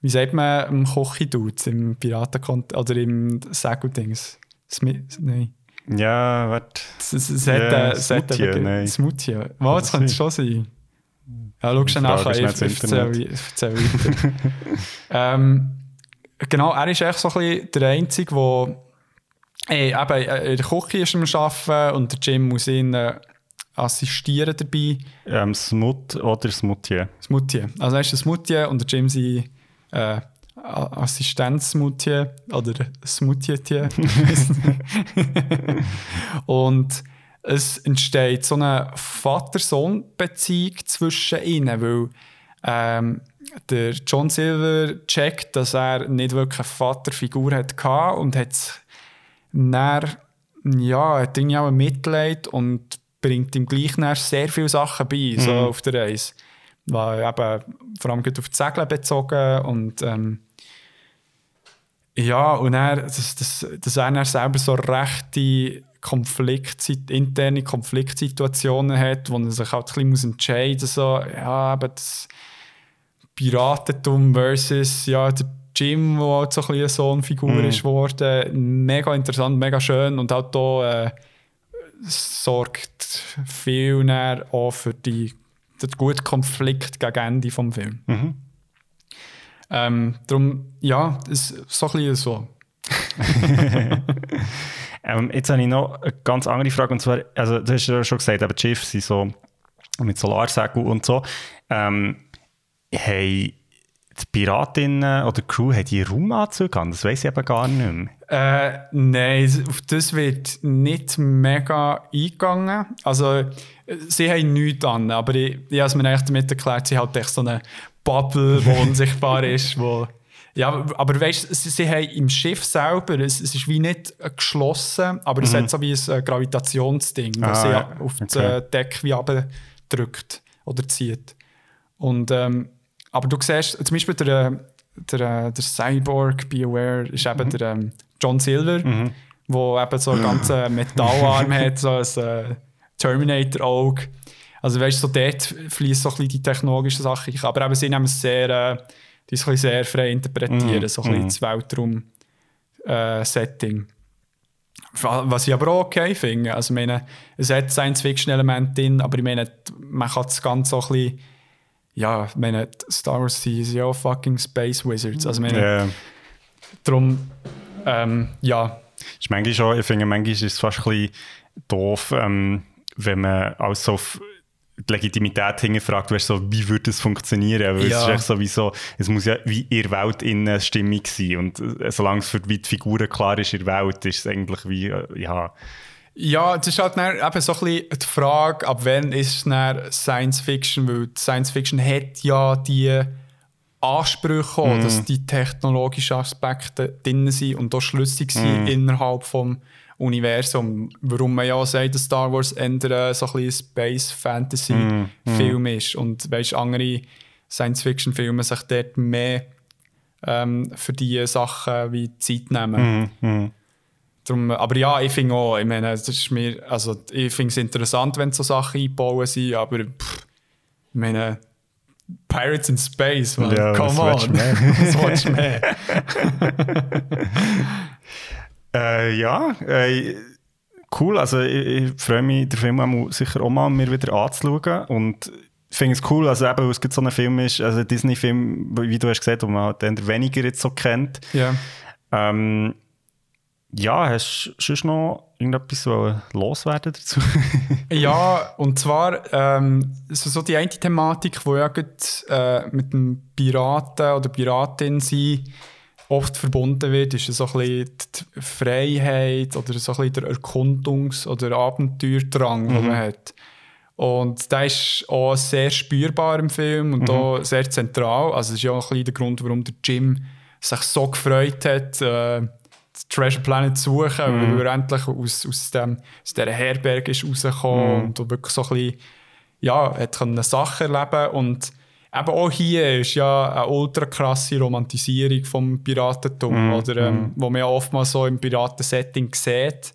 wie sagt man im Kochi-Dudes, im Piratenkont oder im Segel-Dings? Smith? Nein. Ja, warte. Es, es, es Ja, äh, hat Smoothie, einen- nein. Smoothie. Was, könnte es schon sein? Ja, schau schon nachher, ich, erzähle, weiter. ähm, genau, er ist echt so ein bisschen der Einzige, der Ey, eben, äh, in der Küche ist er am Arbeiten und der Jim muss ihn äh, assistieren dabei. Ähm, Smut oder Smutje. Smoothie. Also er ist ein Smoothie und der Jim sein äh, A- Assistenz-Smoothie oder Smoothie. und es entsteht so eine Vater-Sohn-Beziehung zwischen ihnen, weil ähm, der John Silver checkt, dass er nicht wirklich eine Vaterfigur hatte und hat es dann, ja, hat irgendwie auch ein Mitleid und bringt ihm gleich nachher sehr viele Sachen bei, so Mhm. auf der Reise. Weil eben, vor allem auf die Segel bezogen und ähm, ja, und er, dass, dass, dass er selber so rechte Konflikt, interne Konfliktsituationen hat, wo er sich halt ein bisschen muss entscheiden muss, so, ja, eben das Piratentum versus ja, der Jim, der halt so ein bisschen eine Sohnfigur Mhm. ist geworden. Mega interessant, mega schön und halt hier äh, sorgt viel näher auch für die, den guten Konflikt gegen Ende des Films. Mhm. Ähm, darum, ja, ist so ein bisschen so. Ähm, jetzt habe ich noch eine ganz andere Frage. Und zwar, also, du hast ja schon gesagt, eben, die Schiffe sind so mit Solarsegel und so. Ähm, haben die Piratinnen oder die Crew haben die Raumanzüge an? Das weiß ich eben gar nicht mehr. Äh, nein, auf das wird nicht mega eingegangen. Also, sie haben nichts an, aber ich, ich habe es mir eigentlich damit erklärt, sie hat echt so eine Bubble, die unsichtbar ist, wo... Ja, aber weißt du, sie, sie haben im Schiff selber, es, es ist wie nicht geschlossen, aber es hat so wie ein äh, Gravitationsding, das Ah, sie ja. auf das Okay. äh, Deck wie drückt oder zieht. Und, ähm, aber du siehst, zum Beispiel der, äh, der, der Cyborg Be Aware ist eben der ähm, John Silver, wo eben so einen ganzen Metallarm hat, so ein äh, Terminator-Auge. Also weißt du, so dort fließt so ein bisschen die technologische Sache. rein. Aber eben, sie nehmen es sehr, äh, die es ein bisschen sehr frei interpretieren, so ein bisschen das Weltraum-Setting. Was ich aber auch okay finde. Also, ich meine, es hat Science-Fiction-Elemente drin, aber ich meine, man kann das Ganze so ein bisschen. Ja, ich meine, Star Wars sind ja auch fucking Space Wizards. Also, ich meine, Ja. darum, ähm, ja. Ist manchmal schon, ich finde, manchmal ist es fast ein bisschen doof, ähm, wenn man auch so auf die Legitimität hinterfragt, weißt, so, wie würde es funktionieren? Weil Ja. es ist echt so wie so, es muss ja wie in der Welt innen eine Stimmung sein. Und äh, solange es für die Figuren klar ist in der Welt, ist es eigentlich wie, äh, ja, Ja, es ist halt dann eben so ein bisschen die Frage, ab wann ist es Science Fiction, weil Science Fiction hat ja die Ansprüche, auch, dass die technologischen Aspekte drin sind und auch schlüssig sind innerhalb vom Universum. Warum man ja sagt, dass Star Wars eher so ein Space Fantasy Film ist und weißt, andere Science Fiction Filme sich dort mehr ähm, für die Sachen wie Zeit nehmen. Darum, aber ja, ich finde auch, ich meine, das ist mir, also ich finde es interessant, wenn so Sachen eingebaut sind, aber pff, ich meine, Pirates in Space, man, Ja, come was on. was willst du mehr? Äh, ja, äh, cool. Also ich, ich freue mich, den Film auch sicher auch mal mir wieder anzuschauen. Und ich finde es cool, also eben, weil es gerade so ein Film ist, also ein Disney-Film, wie du hast gesagt, den man halt weniger jetzt so kennt. ja. Ähm, ja, hast du sonst noch irgendetwas loswerden dazu? ja, und zwar ähm, so, so die eine Thematik, die ja grad, äh, mit dem Piraten oder Piratin sein oft verbunden wird, ist so ein bisschen die Freiheit oder so ein bisschen der Erkundungs- oder Abenteuerdrang, den man hat. Und der ist auch sehr spürbar im Film und auch sehr zentral. Also das ist ja auch ein bisschen der Grund, warum der Jim sich so gefreut hat, äh, Treasure Planet zu suchen, weil er endlich aus, aus, dem, aus dieser Herberge ist rausgekommen und wirklich so ein bisschen, ja, hat Sachen erleben und eben auch hier ist ja eine ultra krasse Romantisierung vom Piratentum, oder, ähm, wo man ja oftmals so im Piratensetting sieht.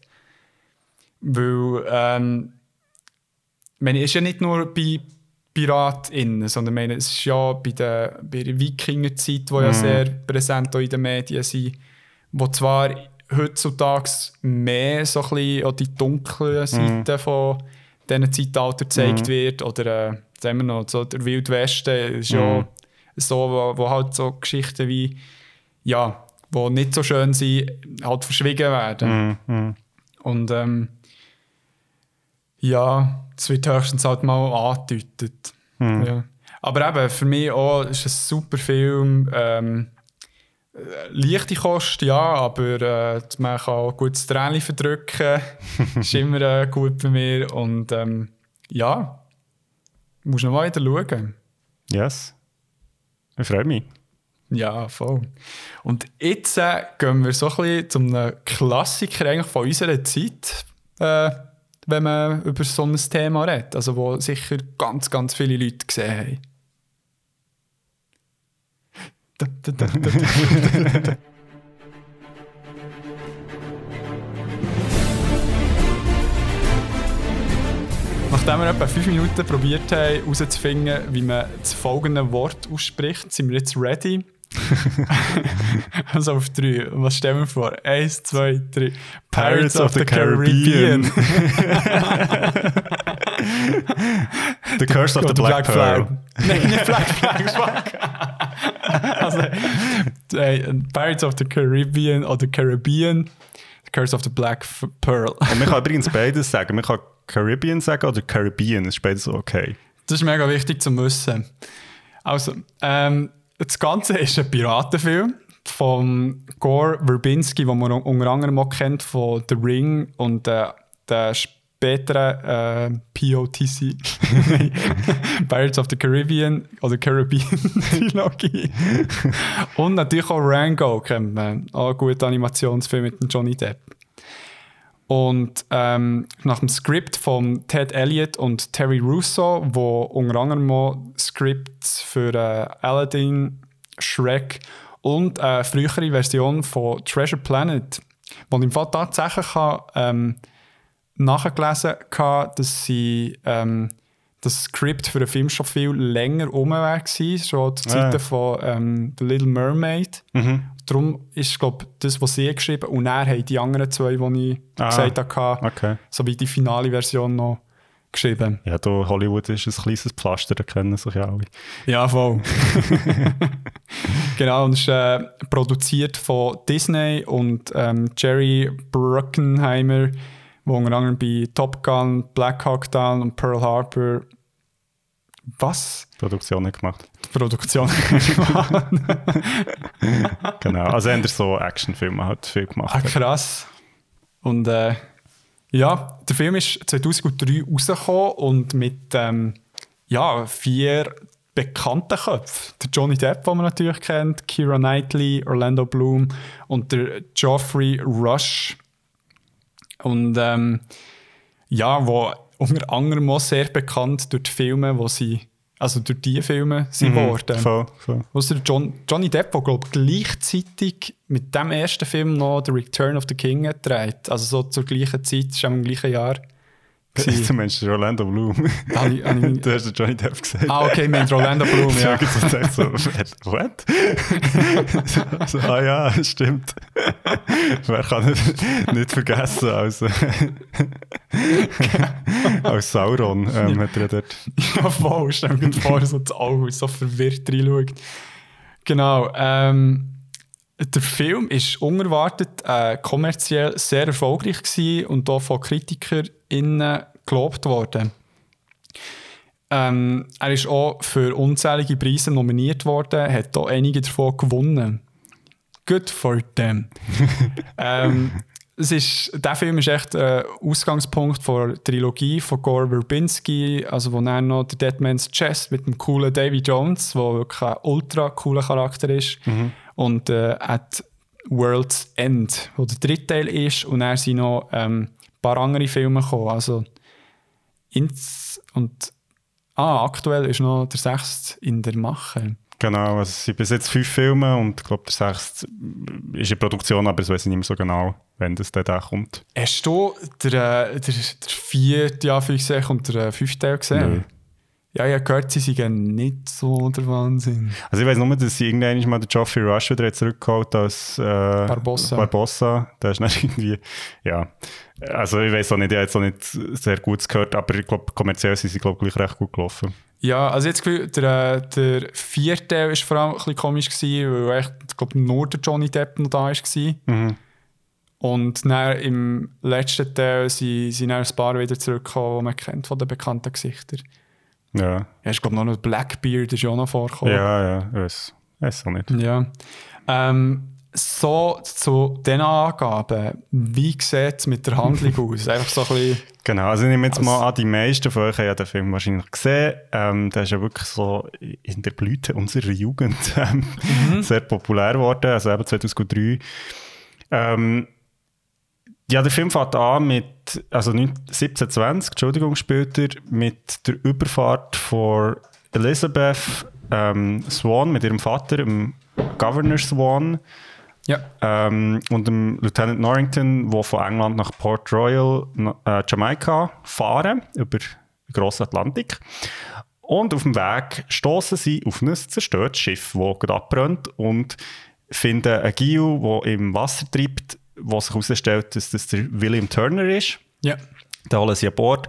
Weil, ähm, es ist ja nicht nur bei PiratInnen, sondern meine, es ist ja bei der, bei der Wikingerzeit, die ja sehr präsent in den Medien sind, wo zwar heutzutage mehr so ein bisschen die dunklen Seiten von diesen Zeitalter gezeigt wird, oder äh, sagen wir noch, so der Wild Westen ist ja so, wo, wo halt so Geschichten wie, ja, die nicht so schön sind, halt verschwiegen werden. Und ähm, ja, es wird höchstens halt mal angedeutet. Ja. Aber eben, für mich auch ist es ein super Film. Ähm, äh, leichte Kost, ja, aber äh, man kann auch gut das Tränchen verdrücken. ist immer äh, gut bei mir. Und ähm, ja, musst noch weiter schauen. yes. Ich freue mich. Ja, voll. Und jetzt äh, gehen wir so ein bisschen zum einem Klassiker eigentlich von unserer Zeit, äh, wenn man über so ein Thema redet. Also, wo sicher ganz, ganz viele Leute gesehen haben. Nachdem wir etwa fünf Minuten probiert haben, herauszufinden, wie man das folgende Wort ausspricht, sind wir jetzt ready. also auf drei. Was stellen wir vor? Eins, zwei, drei. Pirates of the Caribbean. The Curse of the Black, Pearl. Nein, nicht Black Flag, fuck. also, äh, Pirates of the Caribbean oder Caribbean. The Curse of the Black Pearl. Und man kann übrigens beides sagen. Man kann Caribbean sagen oder Caribbean. Ist beides okay. Das ist mega wichtig zu wissen. Also, ähm, das Ganze ist ein Piratenfilm von Gore Verbinski, den man unter anderem auch kennt von The Ring und äh, der späteren äh, POTC Pirates of the Caribbean oder Caribbean Trilogie. und natürlich auch Rango kennt man. Auch ein guter Animationsfilm mit Johnny Depp. Und ähm, nach dem Skript von Ted Elliott und Terry Russo, wo unter anderem Skripts für äh, Aladdin, Shrek und eine frühere Version von Treasure Planet, wo ich im Fall tatsächlich kann, ähm, nachgelesen habe, dass sie ähm, das Skript für den Film schon viel länger um war, schon zu Zeiten Ah. von ähm, The Little Mermaid. Mhm. Darum ist, glaube das, was sie geschrieben und er haben die anderen zwei, die ich Ah, gesagt habe, Okay. sowie die finale Version noch geschrieben. Ja, da Hollywood ist ein kleines Pflaster, da kennen sich ja alle. Ja, voll. genau, und ist äh, produziert von Disney und ähm, Jerry Bruckenheimer, wo unter anderem bei Top Gun, Black Hawk Down und Pearl Harbor was? Produktion nicht gemacht. Produktion Genau. Also haben so Actionfilme halt viel gemacht. Ah, krass. Und äh, ja, der Film ist 2003 rausgekommen und mit ähm, ja, vier bekannten Köpfen. Der Johnny Depp, den man natürlich kennt, Keira Knightley, Orlando Bloom und der Geoffrey Rush. Und ähm, ja, wo unter anderem auch sehr bekannt durch die Filme, wo sie, also durch die Filme sind worden. Voll, voll. Außer John, Johnny Depp, der glaube gleichzeitig mit dem ersten Film noch The Return of the King gedreht. Also so zur gleichen Zeit, ist auch im gleichen Jahr. Gewesen. Du meinst Orlando Bloom. Habe ich- habe ich- du hast Johnny Depp gesagt. ah, okay, mit Orlando Bloom, Ja. So, gedacht, so, what? so, ah ja, stimmt. Wer kann nicht, nicht vergessen, als, äh, als Sauron ähm, hat er dort. ja, voll. Stell mir vor, so das Auge so verwirrt reinschaut. Genau. Ähm, der Film ist unerwartet äh, kommerziell sehr erfolgreich gewesen und auch von KritikerInnen gelobt worden. Ähm, er ist auch für unzählige Preise nominiert worden, hat auch einige davon gewonnen. Good for them. ähm, es ist, der Film ist echt äh, Ausgangspunkt der Trilogie von Gore Verbinski, also wo dann noch der Deadman's Chest mit dem coolen Davy Jones, der wirklich ein ultra cooler Charakter ist, und äh, at World's End, wo der dritte Teil ist, und dann sind noch ähm, ein paar andere Filme gekommen, also ins und ah, aktuell ist noch der sechste in der Mache. Genau, also es sind bis jetzt fünf Filme und ich glaube, der sechste ist in Produktion, aber das weiß ich nicht mehr so genau, wenn das dann da kommt. Hast du der, äh, der, der vierte, ja, und der äh, fünfte Teil gesehen? Nö. Ja, habe gehört, sie sind nicht so der Wahnsinn. Also ich weiß nur, dass sie irgendwann mal den Geoffrey Rush wieder zurückgeholt als äh, Barbossa. Barbossa. Der ist irgendwie, ja. Also ich weiß auch nicht, ich habe jetzt auch nicht sehr gut gehört, aber ich glaube, kommerziell sind sie, glaube ich, gleich recht gut gelaufen. Ja, also jetzt Gefühl, der, der vierte Teil war vor allem ein bisschen komisch, gewesen, weil echt, ich glaube, nur der Johnny Depp noch da war. Mhm. Und dann im letzten Teil sind, sind dann ein paar wieder zurückgekommen, die man kennt von den bekannten Gesichtern. Ja, Ja, ich glaube noch Blackbeard ist ja auch noch vorgekommen. ja, ja, weiß, weiß auch nicht. Ja. Ähm, so zu diesen Angaben, wie sieht es mit der Handlung aus? Einfach so ein bisschen. Genau, also ich nehme jetzt mal an, die meisten von euch haben ja den Film wahrscheinlich gesehen. Ähm, der ist ja wirklich so in der Blüte unserer Jugend ähm, sehr populär geworden, also eben 2003. Ähm, Ja, der Film fängt an mit, also 1720, Entschuldigung, später, mit der Überfahrt von Elizabeth ähm, Swan mit ihrem Vater, dem Governor Swan, Ja. ähm, und dem Lieutenant Norrington, der von England nach Port Royal, äh, Jamaika, fahren, über den grossen Atlantik. Und auf dem Weg stoßen sie auf ein zerstörtes Schiff, das gerade abbrennt und finden einen Gio, der im Wasser treibt, wo sich herausstellt, dass das der William Turner ist. Ja. Da holen sie an Bord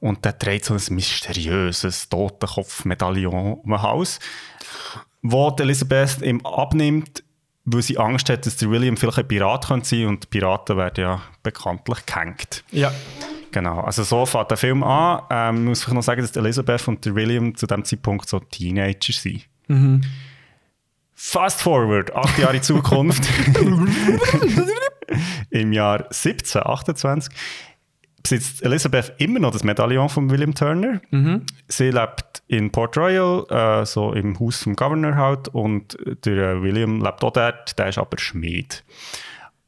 und der trägt so ein mysteriöses Totenkopf-Medaillon um den Hals, wo die Elizabeth ihm abnimmt, weil sie Angst hat, dass der William vielleicht ein Pirat könnte sein und Piraten werden ja bekanntlich gehängt. Ja. Genau, also so fängt der Film an. Ähm, muss ich noch sagen, dass die Elizabeth und der William zu dem Zeitpunkt so Teenager sind. Fast forward, acht Jahre in Zukunft. Im Jahr 1728 besitzt Elizabeth immer noch das Medaillon von William Turner. Sie lebt in Port Royal, äh, so im Haus vom Governor halt, und der William lebt auch dort, der ist aber Schmied.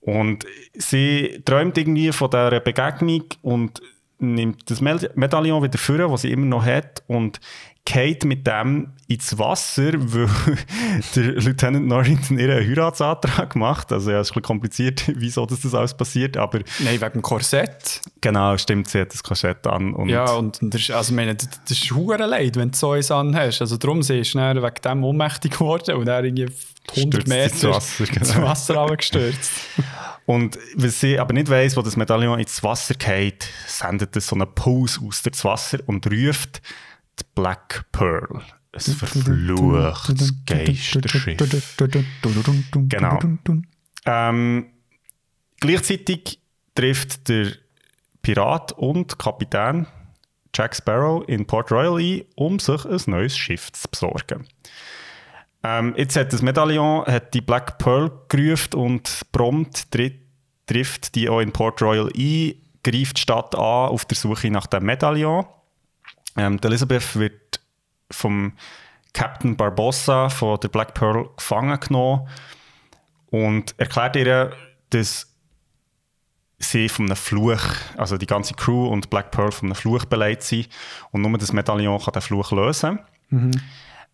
Und sie träumt irgendwie von dieser Begegnung und nimmt das Medaillon wieder vor, das sie immer noch hat, und geht mit dem ins Wasser, weil der Lieutenant Norrington ihren Heiratsantrag macht. Also ja, es ist ein bisschen kompliziert, wieso das, das alles passiert, aber Nein, wegen dem Korsett. genau, stimmt, sie hat das Korsett an. Und Ja, und, das, ist- also, ich meine, das, das ist hure leid, wenn du so eins anhast. Also darum sie ist dann wegen dem ohnmächtig geworden und dann irgendwie 100 Stürzt sie Meter ins Wasser, genau. ins Wasser runtergestürzt. Und weil sie aber nicht weiss, wo das Medaillon ins Wasser geht, sendet es so einen Puls aus dem Wasser und ruft Black Pearl. Ein verfluchtes Geisterschiff. Genau. Ähm, gleichzeitig trifft der Pirat und Kapitän Jack Sparrow in Port Royal ein, um sich ein neues Schiff zu besorgen. Ähm, jetzt hat das Medaillon hat die Black Pearl gerufen und prompt tri trifft die auch in Port Royal ein, greift die Stadt an auf der Suche nach dem Medaillon. Ähm, die Elizabeth wird vom Captain Barbossa von der Black Pearl gefangen genommen und erklärt ihr, dass sie von einem Fluch, also die ganze Crew und Black Pearl von einem Fluch beleidigt sind und nur das Medaillon kann den Fluch lösen.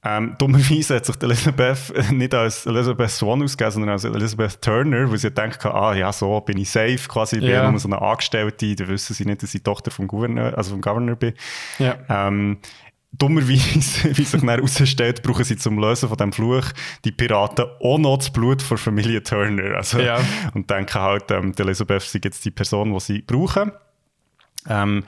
Ähm, dummerweise hat sich Elizabeth nicht als Elizabeth Swan ausgegeben, sondern als Elizabeth Turner, weil sie denkt, ah ja, so bin ich safe, quasi, ich bin Ja. ja nur so eine Angestellte, da wissen sie nicht, dass ich Tochter vom Gouverneur, also vom Governor bin. Ja. Ähm, dummerweise, wie sich dann herausstellt, brauchen sie zum Lösen von dem Fluch die Piraten auch noch das Blut von Familie Turner. Also, Ja. Und denken halt, ähm, die Elizabeth sei jetzt die Person, die sie brauchen. Ähm,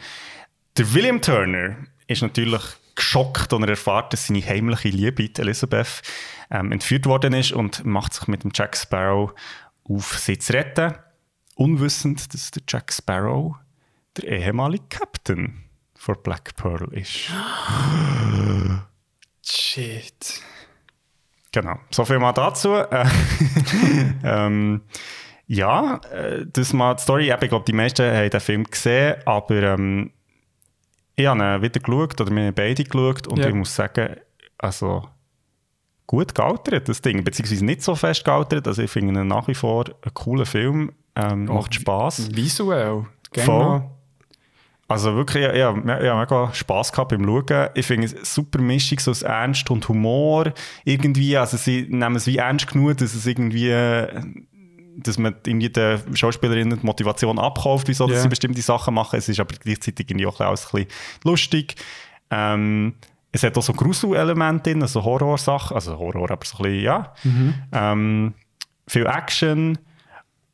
der William Turner ist natürlich geschockt, und er erfährt, dass seine heimliche Liebe, die Elizabeth, ähm, entführt worden ist und macht sich mit dem Jack Sparrow auf, sie zu retten. Unwissend, dass der Jack Sparrow der ehemalige Captain von Black Pearl ist. Shit. Genau, so viel mal dazu. Äh, ähm, ja, äh, das mal die Story. Ich glaube, die meisten haben den Film gesehen, aber ähm, ich habe ihn wieder geschaut, oder wir haben beide geschaut, und Ja. ich muss sagen, also gut gealtert, das Ding. Beziehungsweise nicht so fest gealtert. Also ich finde ihn nach wie vor einen coolen Film. Ähm, macht Spass. Visuell. Noch. Also wirklich, ja, ja, ich habe mega Spass gehabt beim Schauen. Ich finde es eine super Mischung so aus Ernst und Humor. Irgendwie, also sie nehmen es wie ernst genug, dass es irgendwie, äh, dass man irgendwie den Schauspielerinnen die Motivation abkauft, wieso dass Ja. sie bestimmte Sachen machen. Es ist aber gleichzeitig irgendwie auch ein bisschen lustig. Ähm, es hat auch so Grusel-Elemente drin, also Horrorsachen, also Horror, aber so ein bisschen, ja. Ähm, viel Action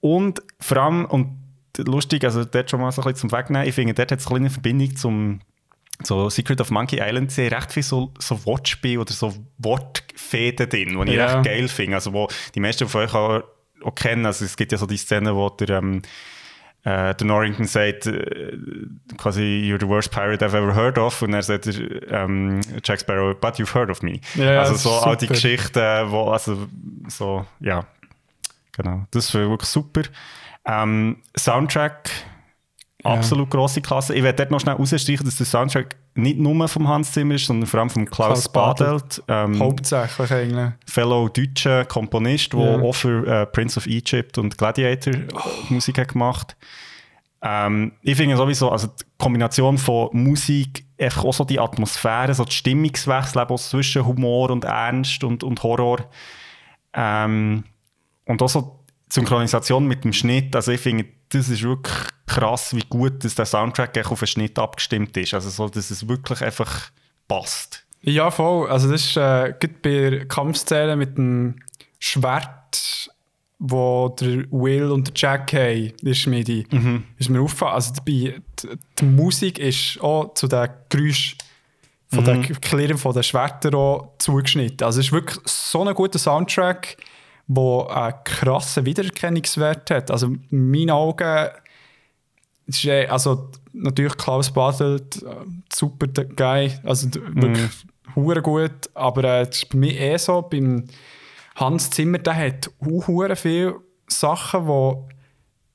und vor allem, und lustig, also dort schon mal so ein bisschen zum Wegnehmen, ich finde, dort hat es eine kleine Verbindung zum so Secret of Monkey Island sehr recht viel so, so Wortspiel oder so Wortfäden drin, die ich Ja. recht geil finde. Also wo die meisten von euch auch, auch kennen. Also es gibt ja so die Szene, wo der, ähm, äh, der Norrington sagt, äh, quasi, you're the worst pirate I've ever heard of. Und er sagt ähm, Jack Sparrow, but you've heard of me. Ja, also so ist all die super. Geschichten, wo, also so, ja, genau. Das wäre wirklich super. Ähm, Soundtrack, absolut grosse Klasse. Ich werde dort noch schnell rausstreichen, dass der Soundtrack nicht nur vom Hans Zimmer ist, sondern vor allem von Klaus, Klaus Badelt. Ähm, Hauptsächlich eigentlich. Fellow deutscher Komponist, der Ja. auch für äh, Prince of Egypt und Gladiator Musik hat gemacht Ähm, ich finde sowieso, also die Kombination von Musik, einfach auch so die Atmosphäre, so die Stimmungswechsel auch zwischen Humor und Ernst und, und Horror. Ähm, und auch so die Synchronisation mit dem Schnitt, also ich finde, das ist wirklich krass, wie gut dass der Soundtrack auf den Schnitt abgestimmt ist. Also so, dass es wirklich einfach passt. Ja, voll. Also das ist äh, bei Kampfszenen mit dem Schwert, wo der Will und der Jack haben, in der Schmiede, mhm. ist mir aufgefallen. Also dabei, die, die, Musik ist auch zu den Geräuschen von mhm. den Klirren von den Schwertern auch zugeschnitten. Also es ist wirklich so ein guter Soundtrack, der einen krassen Wiedererkennungswert hat. Also in meinen Augen ist also natürlich Klaus Badelt, äh, super Guy, also wirklich mhm. gut, aber äh, das ist bei mir eh so, beim Hans Zimmer, der hat hure viele Sachen, die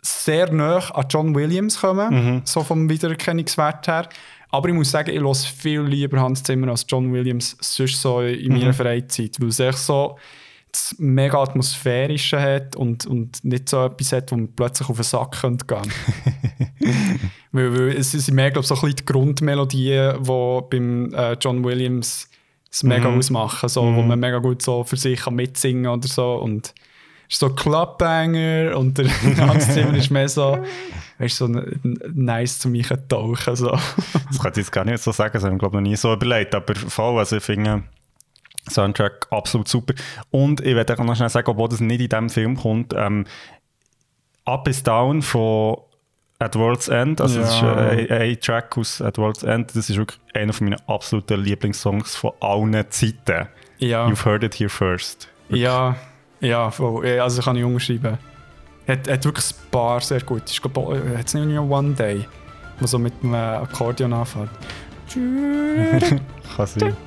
sehr nah an John Williams kommen, mhm. so vom Wiedererkennungswert her. Aber ich muss sagen, ich höre viel lieber Hans Zimmer als John Williams sonst so in meiner mhm. Freizeit, weil es echt so das mega atmosphärische hat und, und nicht so etwas hat, wo man plötzlich auf den Sack könnte gehen weil, weil es sind mehr, glaube so ein bisschen die Grundmelodien, die beim äh, John Williams es mega mhm. ausmachen, so, mhm. wo man mega gut so für sich kann mitsingen oder so und ist so Clubbanger und der Tanzzimmer ist mehr so, weißt, so nice zu mich tauchen. So. das kann ich jetzt gar nicht so sagen, das habe ich glaube noch nie so überlegt, aber voll, also ich finde Soundtrack absolut super. Und ich werde auch noch schnell sagen, obwohl das nicht in diesem Film kommt, ähm, Up is Down von At World's End, also ja. das ist ein, ein Track aus At World's End, das ist wirklich einer meiner absoluten Lieblingssongs von allen Zeiten. Ja. You've heard it here first. Wirklich. Ja, ja, voll. also kann ich umschreiben. Hat, hat wirklich ein paar sehr gut. Ich glaube, hat es nicht nur One Day, wo so mit einem Akkordeon anfängt. kann sein.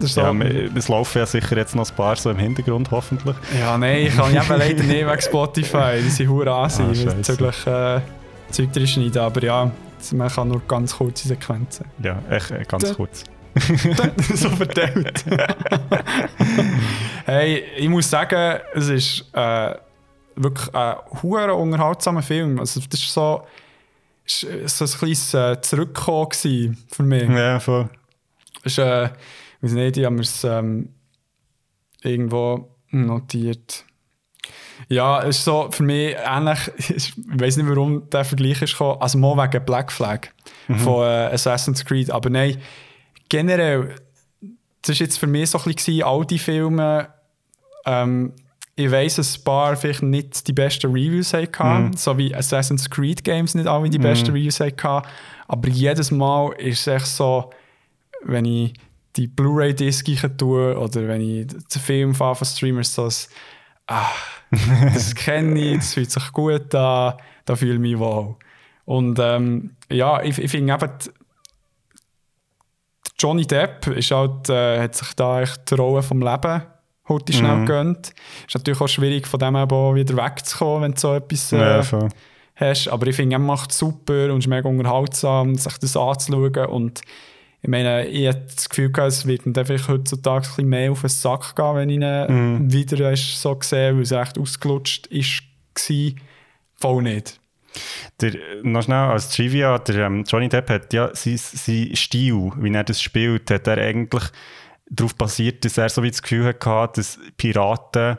So. Ja, es laufen ja sicher jetzt noch ein paar so im Hintergrund, hoffentlich. Ja, nein, ich kann eben leider nicht wegen Spotify. Die sind hure ah, bezüglich äh, Zeug drin schneiden. Aber ja, man kann nur ganz kurze Sequenzen. Ja, echt äh, ganz kurz. so verteilt. hey, ich muss sagen, es ist äh, wirklich ein hoher unterhaltsamer Film. Also, das ist so, ist so ein kleines äh, Zurückkommen für mich. Ja, voll. Ist, äh, weiß nicht, ich habe mir es ähm, irgendwo notiert. Ja, es ist so für mich ähnlich, ich weiß nicht, warum der Vergleich ist gekommen, also mal wegen Black Flag mhm. von äh, Assassin's Creed, aber nein, generell, das war jetzt für mich so ein bisschen all die Filme, ähm, ich weiss, dass ein paar vielleicht nicht die besten Reviews hatten, mhm. so wie Assassin's Creed Games nicht alle die besten mhm. Reviews hatten, aber jedes Mal ist es echt so, wenn ich die Blu-ray-Disc tue oder wenn ich den Film fahre von Streamers, so das, ah, das kenne ich, das fühlt sich gut an, da fühle ich mich wohl. Und ähm, ja, ich, ich finde eben, Johnny Depp ist halt, äh, hat sich da echt die Rolle vom Leben heute schnell mhm. gegönnt. Ist natürlich auch schwierig, von dem eben wieder wegzukommen, wenn du so etwas äh, ja, hast. Aber ich finde, er macht es super und ist mega unterhaltsam, sich das anzuschauen. Und ich meine, ich habe das Gefühl gehabt, es wird mir einfach heutzutage ein bisschen mehr auf den Sack gehen, wenn ich ihn mm. wieder so sehe, weil es echt ausgelutscht ist, war. Voll nicht. Der, noch schnell als Trivia, der ähm, Johnny Depp hat ja sein, sein Stil, wie er das spielt, hat er eigentlich darauf basiert, dass er so wie das Gefühl hatte, dass Piraten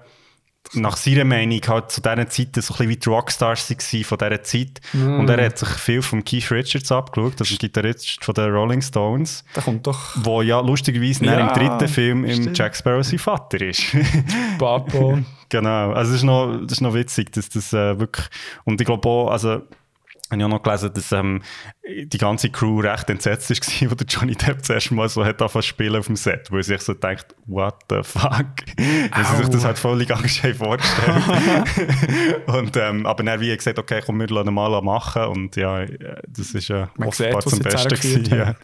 nach seiner Meinung halt zu dieser Zeit so ein bisschen wie die Rockstars waren von dieser Zeit. Mm. Und er hat sich viel von Keith Richards abgeschaut, das ist ein Gitarrist von den Rolling Stones. Der kommt doch. Wo ja lustigerweise ja, im dritten Film im Jack Sparrow sein Vater ist. Papo. genau, also es ist noch, das ist noch witzig, dass das äh, wirklich, und ich glaube auch, also habe ich auch noch gelesen, dass ähm, die ganze Crew recht entsetzt war, wo der Johnny Depp zuerst mal so hat angefangen spielen auf dem Set, wo sie sich so denkt, what the fuck? Weil sie sich das halt völlig anders vorgestellt und ähm, Aber dann wie gesagt, okay, komm, wir lassen mal machen und ja, das ist ja äh, offenbar zum Besten gewesen. Ja.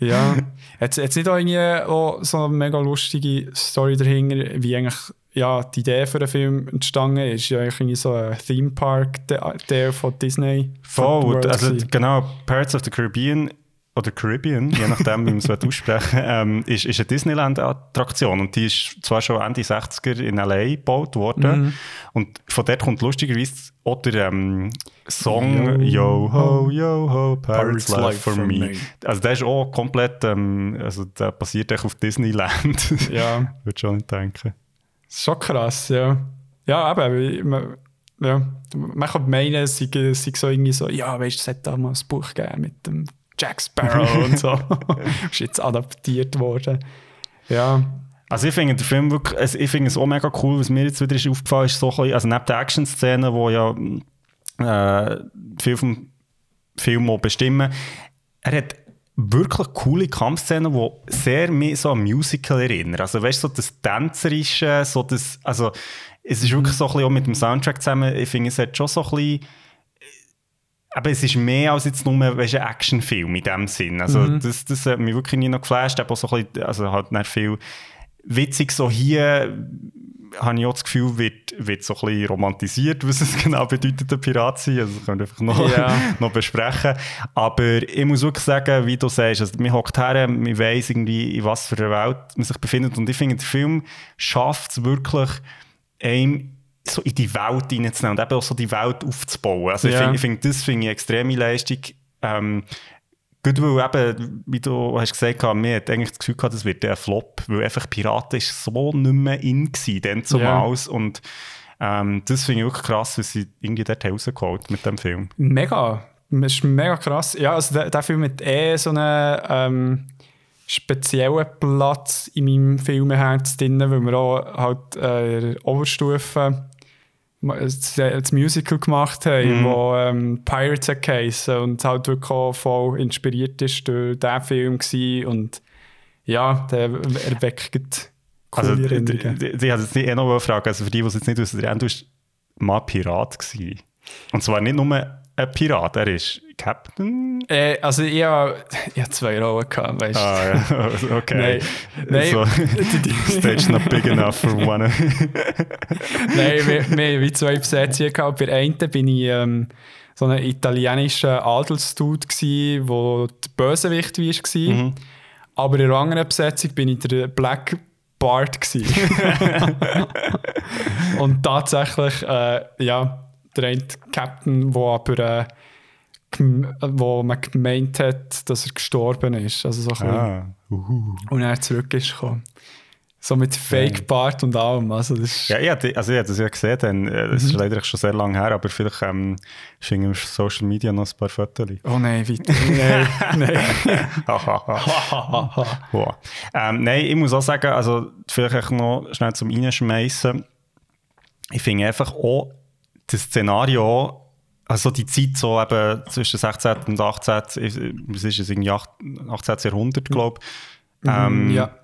ja. Hat es nicht auch irgendwie auch so eine mega lustige Story dahinter, wie eigentlich ja, die Idee für den Film entstanden ist, ja eigentlich so ein Theme Park, der, von Disney. Voll, also genau, Pirates of the Caribbean oder Caribbean, je nachdem, wie man es aussprechen ähm, ist, ist eine Disneyland-Attraktion. Und die ist zwar schon Ende 60er in L.A. gebaut worden. Mhm. Und von dort kommt lustigerweise auch der ähm, Song Yo, ho, yo ho, Pirates, Pirates Life for, for me. me. Also der ist auch komplett, ähm, also der basiert echt auf Disneyland. Ja. Würde schon nicht denken. Schon krass, ja. Ja, aber man, ja, man kann meinen, es sei, sei so irgendwie so, ja, weißt du, es hat da mal ein Buch gegeben mit dem Jack Sparrow und so. ist jetzt adaptiert worden. Ja. Also ich finde den Film wirklich, also ich finde es auch mega cool, was mir jetzt wieder ist aufgefallen ist, so ein bisschen, also neben der Action-Szene, wo ja äh, viel vom Film bestimmen, er hat wirklich coole Kampfszenen, die sehr mehr so an Musical erinnern. Also weißt du, so das Tänzerische, so das, also es ist wirklich so ein bisschen auch mit dem Soundtrack zusammen, ich finde, es hat schon so ein bisschen aber es ist mehr als jetzt nur weißt, ein Actionfilm in dem Sinn. Also mhm. das, das hat mich wirklich nie noch geflasht. Aber so ein bisschen, also halt nicht viel witzig so hier habe ich auch das Gefühl, wird, wird so ein bisschen romantisiert, was es genau bedeutet, ein Pirat zu sein. Also das können wir einfach noch, ja. noch besprechen. Aber ich muss wirklich sagen, wie du sagst, also man hockt her, man weiss irgendwie, in was für einer Welt man sich befindet. Und ich finde, der Film schafft es wirklich, einem so in die Welt hineinzunehmen und eben auch so die Welt aufzubauen. Also ja. ich finde, find, das finde ich eine extreme Leistung. Ähm, Gut, weil eben, wie du hast gesagt hast, mir hat eigentlich das Gefühl gehabt, das wird ein Flop, weil einfach Piraten ist so nicht mehr in gewesen, dann zumals. Ja. Und ähm, das finde ich wirklich krass, was sie irgendwie dort rausgeholt mit dem Film. Mega. Das ist mega krass. Ja, also der, der Film hat eh so einen ähm, speziellen Platz in meinem Filmherz drin, weil wir auch halt äh, Oberstufe das Musical gemacht haben, mhm. wo ähm, Pirates geheissen und halt wirklich auch voll inspiriert ist durch diesen Film gewesen. und ja, der erweckt coole also, Erinnerungen. Ich hatte jetzt eh noch eine Frage, also für die, die es jetzt nicht wissen, du warst mal Pirat gewesen. Und zwar nicht nur ein Pirat, er ist Captain? Äh, also ich habe hab zwei Rollen gehabt, weißt du. Ah ja, okay. Nein, nein. So, stage not big enough for one. nein, wir, wir haben zwei Besetzungen gehabt. Bei einem bin ich ähm, so ein italienischer Adelsdude gsi, wo der Bösewicht war. Mhm. Aber in der anderen Besetzung bin ich der Black Bart Und tatsächlich, äh, ja, der eine Captain, der aber äh, wo man gemeint hat, dass er gestorben ist. Also so ein ah. Und er zurück ist gekommen. So mit Fake-Bart und allem. Also das ja, ich hatte, also ich habe das ja gesehen, dann, äh, das mhm. ist leider schon sehr lange her, aber vielleicht ähm, schwingen auf Social Media noch ein paar Fotos. Oh nein, weiter. nein, nein. wow. ähm, nein, ich muss auch sagen, also vielleicht noch schnell zum Reinschmeißen. Ich finde einfach auch, das Szenario, also die Zeit so eben zwischen 16. und 18. Was ist es, irgendwie 18. Jahrhundert, glaube ich. Mhm, ähm, ja.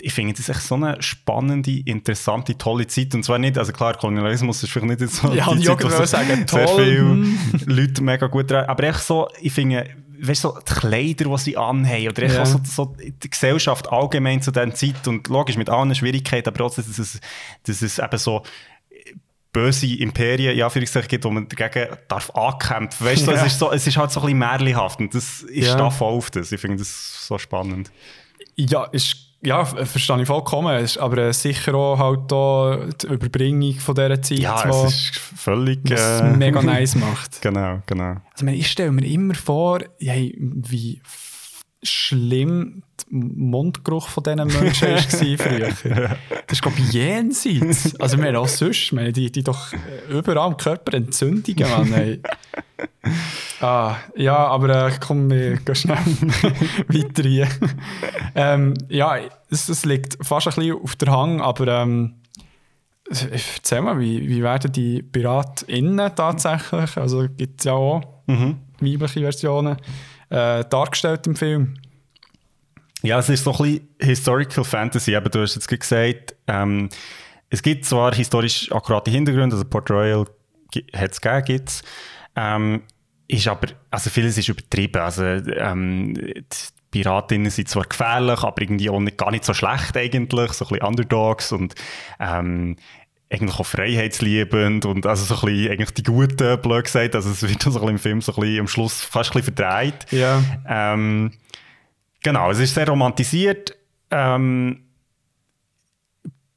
Ich finde, das ist echt so eine spannende, interessante, tolle Zeit. Und zwar nicht, also klar, Kolonialismus ist vielleicht nicht so ja, die Zeit, wo so sagen, sehr viele mhm. Leute mega gut rein. Aber echt so, ich finde, weißt du, so die Kleider, die sie anhaben, oder ja. so, so, die Gesellschaft allgemein zu dieser Zeit und logisch mit allen Schwierigkeiten, aber trotzdem, dass es, dass es eben so böse Imperien, ja, gibt, wo man dagegen darf ankämpfen. Weißt du, ja. es, ist so, es ist halt so ein bisschen märchenhaft und das ist ja. da voll auf das. Ich finde das so spannend. Ja, ist, ja, verstehe ich vollkommen. Ist aber äh, sicher auch halt da die Überbringung von dieser Zeit, ja, wo, es ist völlig, äh, mega nice macht. genau, genau. Also ich stelle mir immer vor, hey, wie schlimm der Mundgeruch von diesen Menschen war früher. Das ist, glaube ich, jenseits. Also, wir auch sonst, wir die, die doch überall am Körper Entzündungen, Mann. Ah, ja, aber äh, komm, wir gehen schnell weiter hier. Ähm, ja, es, es, liegt fast ein bisschen auf der Hang, aber ähm, erzähl mal, wie, wie werden die PiratInnen tatsächlich, also gibt es ja auch mhm. weibliche Versionen, äh, dargestellt im Film? Ja, es ist so ein bisschen Historical Fantasy, eben, du hast jetzt gesagt, ähm, es gibt zwar historisch akkurate Hintergründe, also Port Royal hat es gegeben, gibt's, ähm, ist aber, also vieles ist übertrieben, also ähm, die Piratinnen sind zwar gefährlich, aber irgendwie auch nicht, gar nicht so schlecht eigentlich, so ein bisschen Underdogs und ähm, eigentlich auch freiheitsliebend und also so ein bisschen eigentlich die Guten, blöd gesagt, also es wird so ein bisschen im Film so ein bisschen am Schluss fast ein bisschen verdreht. Ja. Ähm, genau, es ist sehr romantisiert. Ähm,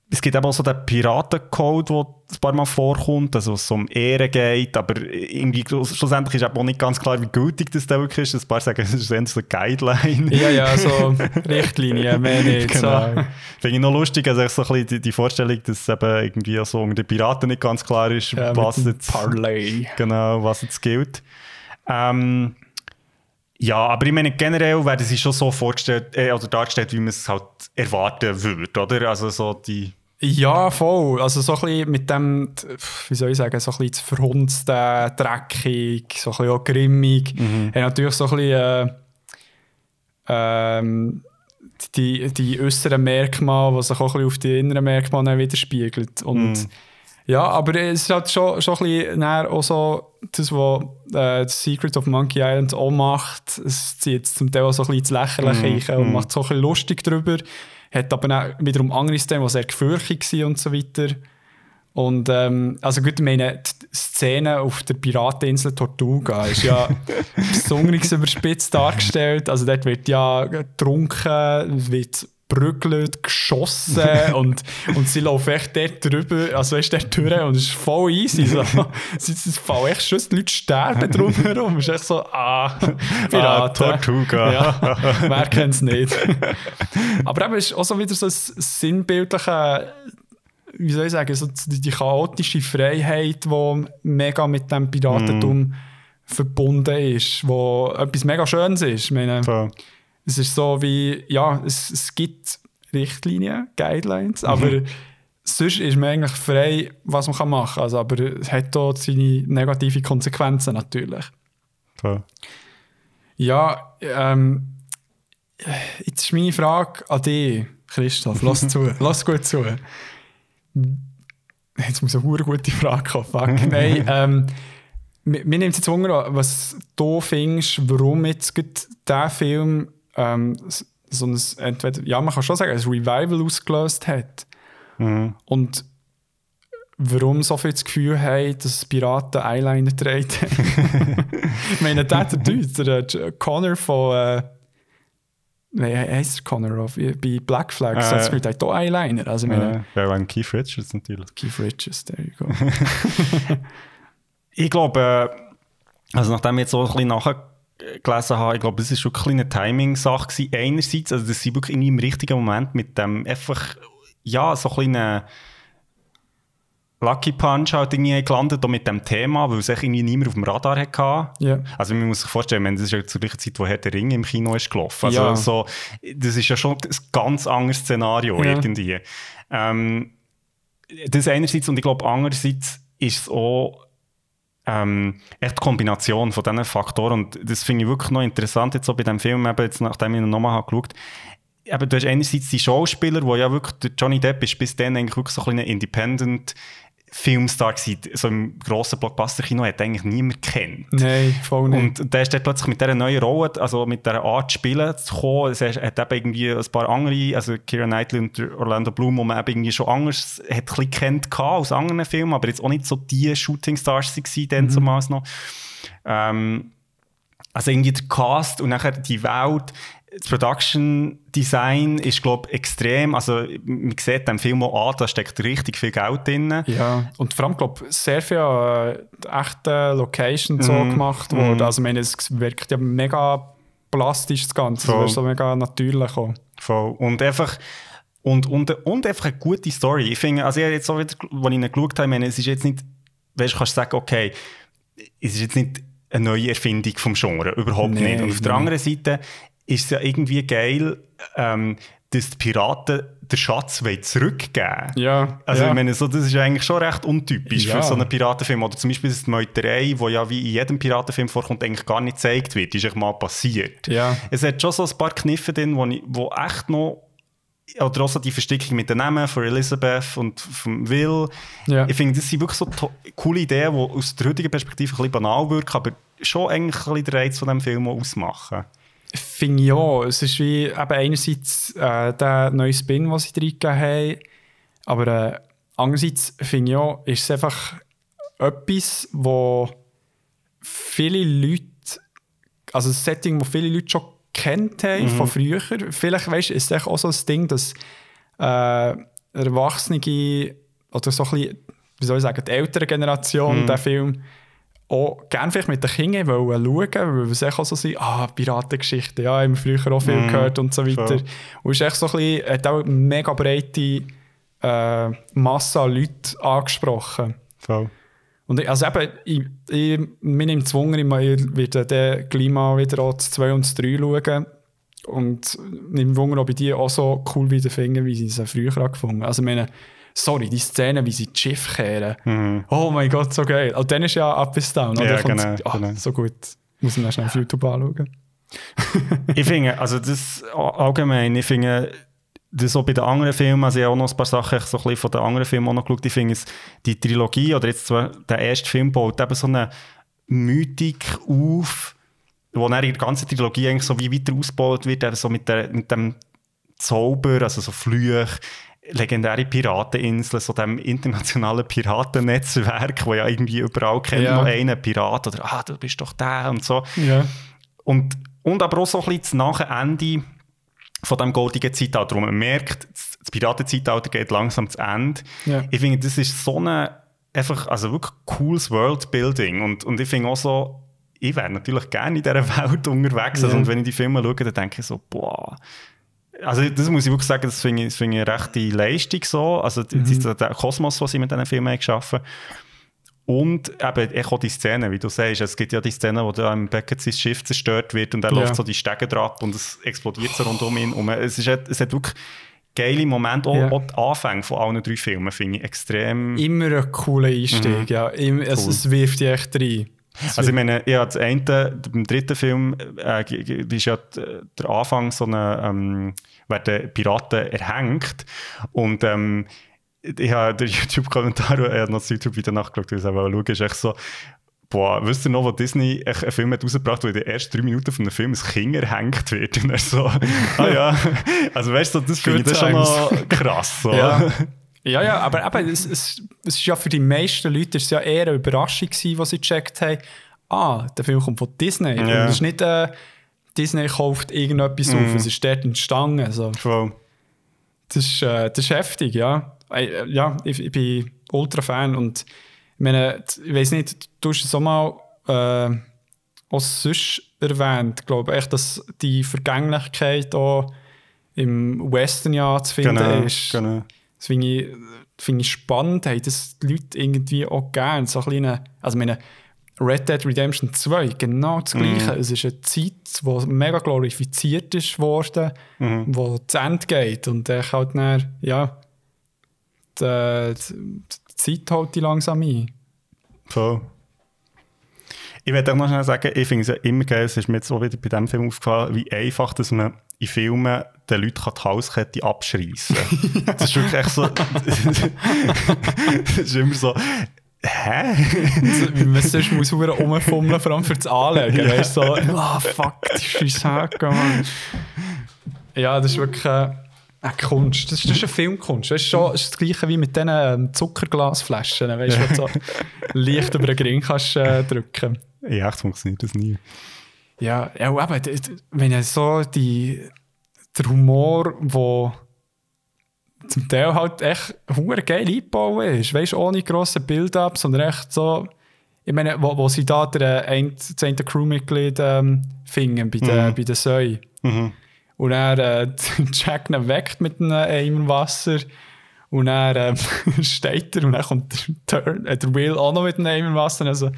es gibt eben auch so den Piratencode, der ein paar Mal vorkommt, also es um Ehre geht, aber irgendwie schlussendlich ist auch nicht ganz klar, wie gültig das da wirklich ist. Ein paar sagen, es ist eine Guideline. Ja, ja, so Richtlinien, mehr nicht. Genau. So. Finde ich noch lustig, also so ein bisschen die, die Vorstellung, dass eben irgendwie so unter den Piraten nicht ganz klar ist, Ja, was jetzt, Parlay. genau, was jetzt gilt. Ähm, ja, aber ich meine, generell werden sie schon so vorgestellt, äh, oder dargestellt, wie man es halt erwarten würde, oder? Also so die... Ja, voll. Also so ein bisschen mit dem, wie soll ich sagen, so ein bisschen das verhunzte, dreckig, so ein bisschen auch grimmig. Mhm. Hat natürlich so ein bisschen äh, ähm, die, die äußeren Merkmale, die sich auch ein bisschen auf die inneren Merkmale widerspiegelt. Und Mhm. ja, aber es ist halt schon, schon ein bisschen näher auch so das, was äh, Secret of Monkey Island auch macht. Es zieht zum Teil auch so ein bisschen ins Lächerliche Mhm. und macht so ein bisschen lustig drüber. Hat aber dann wiederum andere Szenen, die sehr gefürchtig sind und so weiter. Und ähm, also gut, ich meine, die Szene auf der Pirateninsel Tortuga ist ja besonders überspitzt dargestellt. Also dort wird ja getrunken, wird brügelt, geschossen und, und sie laufen echt dort drüber, also weißt du, dort durch und es ist voll easy. So. es, fallen echt schon, die Leute sterben drumherum. Es ist echt so, ah, Piraten. Ah, Tortuga. Ja, wer kennt es nicht. Aber eben, es ist auch so wieder so ein sinnbildliche, wie soll ich sagen, so die, die chaotische Freiheit, die mega mit dem Piratentum verbunden ist, wo etwas mega Schönes ist. Ich meine, So. Es ist so wie, ja, es, es gibt Richtlinien, Guidelines, aber sonst ist man eigentlich frei, was man machen kann. Also, aber es hat auch seine negativen Konsequenzen natürlich. So. Ja, ähm, jetzt ist meine Frage an dich, Christoph. Lass zu, lass gut zu. Jetzt muss eine hure gute Frage kommen. Fuck. Nein, ähm, mir, mir nimmt es jetzt Wunder, an, was du findest, warum jetzt dieser Film ähm, so ein, entweder, ja, man kann schon sagen, ein Revival ausgelöst hat. Mhm. Und warum so viel das Gefühl haben, dass Piraten Eyeliner tragen. ich meine, der, der Dude, der äh, Connor von. Äh, Nein, heißt der Connor auf, bei Black Flag, Äh. so das Gefühl, der hat auch Eyeliner. Also, meine, Äh, Wäre ein Keith Richards natürlich. Keith Richards, there you go. Ich glaube, äh, also nachdem ich jetzt so ein bisschen nachgelesen habe, ich glaube, es ist schon eine kleine Timing-Sache. Einerseits, also dass sie wirklich irgendwie im richtigen Moment mit dem einfach, ja, so ein kleinen Lucky Punch halt irgendwie gelandet auch mit dem Thema, weil es irgendwie niemand auf dem Radar hatte. Ja. Also man muss sich vorstellen, das ist ja zur gleichen Zeit, wo Herr der Ring im Kino ist gelaufen. Also Ja. so, das ist ja schon ein ganz anderes Szenario Ja. irgendwie. Ähm, das einerseits und ich glaube andererseits ist es auch ähm, echt Kombination von diesen Faktoren. Und das finde ich wirklich noch interessant jetzt so bei dem Film, eben jetzt nachdem ich ihn nochmal habe geschaut. Eben, du hast einerseits die Schauspieler, wo ja wirklich, Johnny Depp ist bis dann eigentlich wirklich so ein bisschen Independent Filmstar gewesen. So im grossen Blockbuster-Kino hat eigentlich niemand kennt. Nein, voll nicht. Und der ist dann plötzlich mit dieser neuen Rolle, also mit dieser Art zu spielen, zu kommen. Es hat eben irgendwie ein paar andere, also Keira Knightley und Orlando Bloom, die man eben irgendwie schon anders hat ein bisschen kennt aus anderen Filmen, aber jetzt auch nicht so die Shooting-Stars waren dann zumals noch. Ähm, also irgendwie der Cast und nachher die Welt, das Production Design ist, glaube ich, extrem. Also man sieht dem Film auch an, da steckt richtig viel Geld drin. Ja, und vor allem, glaube sehr viel äh, echte Locations so Mhm. gemacht worden. Also, ich meine, es wirkt ja mega plastisch, das Ganze. Voll. Es wird so mega natürlich auch. Voll. Und einfach, und, und, und einfach eine gute Story. Ich finde, also ich jetzt so wieder, als ich ihn geschaut habe, ich meine, es ist jetzt nicht, weißt du, kannst du sagen, okay, es ist jetzt nicht eine neue Erfindung vom Genre, überhaupt Nein, nicht. Und auf der anderen Seite ist es ja irgendwie geil, ähm, dass die Piraten den Schatz zurückgeben Ja, Also ja. ich meine, so, das ist eigentlich schon recht untypisch Ja. für so einen Piratenfilm. Oder zum Beispiel das Meuterei, wo ja wie in jedem Piratenfilm vorkommt, eigentlich gar nicht gezeigt wird. ist mal passiert. Ja. Es hat schon so ein paar Kniffe drin, wo, ich, wo echt noch oder auch so die Verstickung mit den Namen von Elizabeth und von Will. Ja. Ich finde, das sind wirklich so coole Ideen, die aus der heutigen Perspektive ein bisschen banal wirken, aber schon eigentlich ein bisschen den Reiz von diesem Film ausmachen. Finde ich auch. Es ist wie eben einerseits äh, der neue Spin, den sie reingegeben haben, aber äh, andererseits finde ich auch, ist es einfach etwas, wo viele Leute, also ein Setting, das viele Leute schon kennt haben Mhm. von früher. Vielleicht weißt, ist es auch so ein Ding, dass äh, Erwachsene oder so ein bisschen, wie soll ich sagen, die ältere Generation Mhm. den Film auch gerne vielleicht mit den Kindern wollen schauen, weil es echt auch so sind, ah, Piratengeschichten, ja, haben wir früher auch viel gehört und so weiter. voll. Und es ist echt so ein bisschen, hat auch eine mega breite äh, Masse an Leuten angesprochen. Voll. Und ich- also eben, ich, ich, mir nimmt gezwungen, ich werde den Klima wieder das 2 und das 3 schauen. Und nimmt Wunder, ob ich die auch so cool wieder finde, wie sie es früher angefangen Also ich meine, sorry, die Szene, wie sie das Schiff kehren. Oh mein Gott, so geil. Und dann ist ja Up is Down. Mhm. Ja, genau, ah, genau. So gut. Muss ich dann schnell auf YouTube anschauen. ich finde, also das allgemein, ich finde, das so bei den anderen Filmen, also ich habe auch noch ein paar Sachen so ein bisschen von den anderen Filmen auch noch geschaut, ich finde, es, die Trilogie oder jetzt zwar der erste Film baut eben so eine Mythik auf, wo dann in der ganzen Trilogie eigentlich so wie weiter ausgebaut wird, eben so mit, der, mit dem Zauber, also so Flüche, legendäre Pirateninseln, so dem internationalen Piratennetzwerk, wo ja irgendwie überall kennt Ja. noch einen Pirat oder «Ah, du bist doch der» und so. Ja. Und, und aber auch so ein bisschen das Nachende von dem goldigen Zeitalter, wo man merkt, das Piratenzeitalter geht langsam zu Ende. Ja. Ich finde, das ist so ein einfach, also wirklich cooles Worldbuilding. Und, und ich finde auch so, ich wäre natürlich gerne in dieser Welt unterwegs. Also, Ja. und wenn ich die Filme schaue, dann denke ich so, boah. Also das muss ich wirklich sagen, das finde ich, das finde ich eine rechte Leistung so. Also Mhm. die- die- der Kosmos, den sie mit diesen Filmen haben geschaffen und eben auch die Szene, wie du sagst. Es gibt ja die Szene, wo da im Beckett sein Schiff zerstört wird und er Ja. läuft so die Stege drauf und es explodiert so rund um ihn. Und es, ist, es hat wirklich geile Momente. Auch, Ja. auch die Anfänge von allen drei Filmen finde ich extrem... Immer ein cooler Einstieg, ja. Immer, es, Cool. es wirft dich echt rein. Es Also ich meine, ja, das eine, beim dritten Film äh, ist ja der Anfang so eine, ähm, werden Piraten erhängt und ähm, ich habe den YouTube-Kommentar, er hat noch das YouTube-Video nachgeschaut, weil ich es schauen ist echt so, boah, wisst ihr noch, wo Disney einen Film hat rausgebracht, wo in den ersten drei Minuten von einem Film ein Kind erhängt wird und er so, ah ja, also weißt du, das finde ich das schon noch krass. So. Ja. Ja, ja, aber, aber es, es, es ist ja für die meisten Leute ist ja eher eine Überraschung gewesen, was sie gecheckt haben. Ah, der Film kommt von Disney. Und Ja. es ist nicht, äh, Disney kauft irgendetwas auf, es ist dort entstanden. Also, Voll. das, ist, äh, das ist heftig, ja. Äh, Ja, ich, ich bin ultra Fan und ich meine, ich weiß nicht, du hast es auch mal äh, auch sonst erwähnt, glaube ich, dass die Vergänglichkeit auch im Western ja zu finden Genau, ist. genau. Das finde ich, finde ich spannend, haben das die Leute irgendwie auch gerne. So ein kleiner, also ich meine, Red Dead Redemption 2, genau das Gleiche. Es ist eine Zeit, die mega glorifiziert ist worden, wo zu Ende geht. Und dann halt dann, ja, die, die, Zeit holt die langsam ein. Voll. Ich werde auch noch schnell sagen, ich finde es ja immer geil, es ist mir jetzt auch wieder bei diesem Film aufgefallen, wie einfach, dass man in Filmen den Leuten kann die Halskette abschreissen kann. das ist wirklich echt so... das ist immer so... Hä? Also, wie man sonst muss verdammt rumfummeln, vor allem für das Anlegen. Ja. Weißt du, so, ah, fuck, die Scheisshaken, Mann. Ja, das ist wirklich äh, eine Kunst. Das ist, das ist eine Filmkunst. Das ist, schon, das ist das Gleiche wie mit diesen ähm, Zuckerglasflaschen, weißt du, du so leicht über den Ring kannst äh, drücken. Ja, echt funktioniert das nie. Ja, ja d- wenn er so die, der Humor, wo zum Teil halt echt hure geil eingebaut ist, weißt du, ohne grosse Build-up, sondern echt so, ich meine, wo, wo sie da der das eine Crewmitglied ähm, fingen, bei der, bei der Säue. Und er äh, Jack ihn weckt mit einem Eimer Wasser. Und er ähm, steht er und dann kommt der, Turn, äh, der Will auch noch mit einem Eimer Wasser. Also,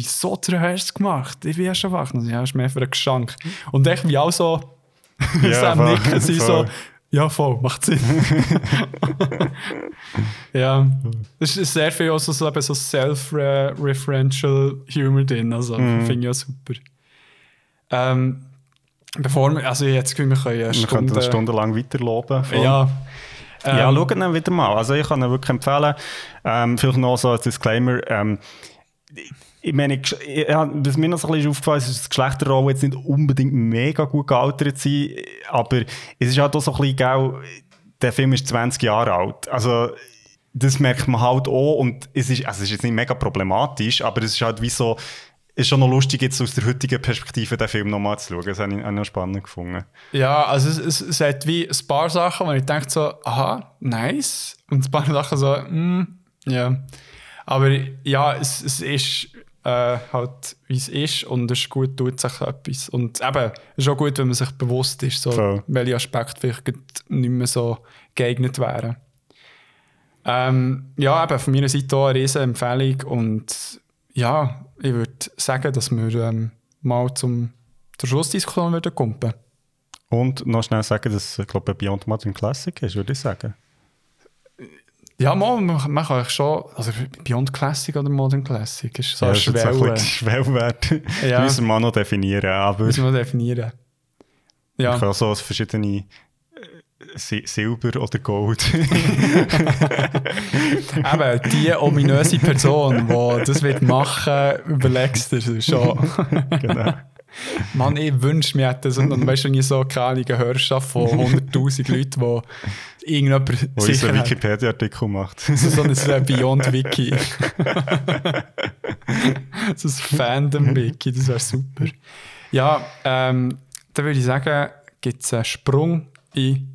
wieso hast du gemacht? Ich bin ja schon wach. Und Ja, ist mehr für einen Geschenk. Und echt wie auch so, Ja, Sam voll, Nicken sind so, ja voll, macht Sinn. ja, es ist sehr viel auch so, so, self-referential Humor drin. Also Mhm. finde ich auch super. Ähm, bevor wir, also jetzt können wir können eine Wir könnten Stunde, eine Stunde lang weiter loben. Voll. Ja. Ja, Ähm, schaut ihn wieder mal. Also ich kann ihn wirklich empfehlen. Ähm, vielleicht noch so als Disclaimer. Ähm, ich meine, ja, was mir noch so ein bisschen aufgefallen ist, ist, dass die Geschlechterrollen jetzt nicht unbedingt mega gut gealtert sind, aber es ist halt auch so ein bisschen, gell, der Film ist 20 Jahre alt. Also das merkt man halt auch und es ist, also es ist jetzt nicht mega problematisch, aber es ist halt wie so, ist schon noch lustig, jetzt aus der heutigen Perspektive den Film nochmal zu schauen. Das habe ich auch noch spannend gefunden. Ja, also es, es, es hat wie ein paar Sachen, wo ich denke so, aha, nice. Und ein paar Sachen so, mm, ja. Aber ja, es, es ist äh, halt, wie es ist und es ist gut, tut sich etwas. Und eben, es ist auch gut, wenn man sich bewusst ist, so, welche Aspekte vielleicht nicht mehr so geeignet wären. Ähm, ja, eben von meiner Seite auch eine riesen Empfehlung und ja, ich würde sagen, dass wir ähm, mal zum, zur Schlussdiskussion würden. Und noch schnell sagen, dass ich glaube, Beyond Modern Classic ist, würde ich sagen. Ja, man, man kann eigentlich schon, also Beyond Classic oder Modern Classic ist so ja, eine das ist ein Schwellwert. Ja. müssen wir noch definieren. Aber Muss man definieren. Ja. ich kann so verschiedene äh, Si- Silber oder Gold. Eben, die ominöse Person, die das wird machen überlegst du schon. genau. Mann, ich wünsche mir das. Und dann weißt du, nie so keine Ahnung, eine Hörerschaft von 100.000 Leuten, die irgendjemand Wo sicher hat. Wikipedia-Artikel macht. So, so ein äh, Beyond-Wiki. so ein Fandom-Wiki, das wäre super. Ja, ähm, dann würde ich sagen, gibt es einen Sprung in die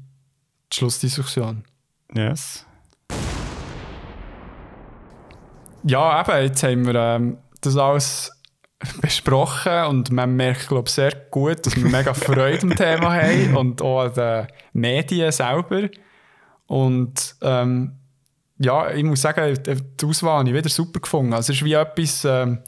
Schlussdiskussion. yes. Ja, eben, jetzt haben wir ähm, das alles besprochen und man merkt, glaube ich, sehr gut, dass wir mega Freude am Thema haben und auch an den Medien selber. Und ähm, ja, ich muss sagen, die Auswahl habe ich wieder super gefunden. Also es ist wie etwas, ähm,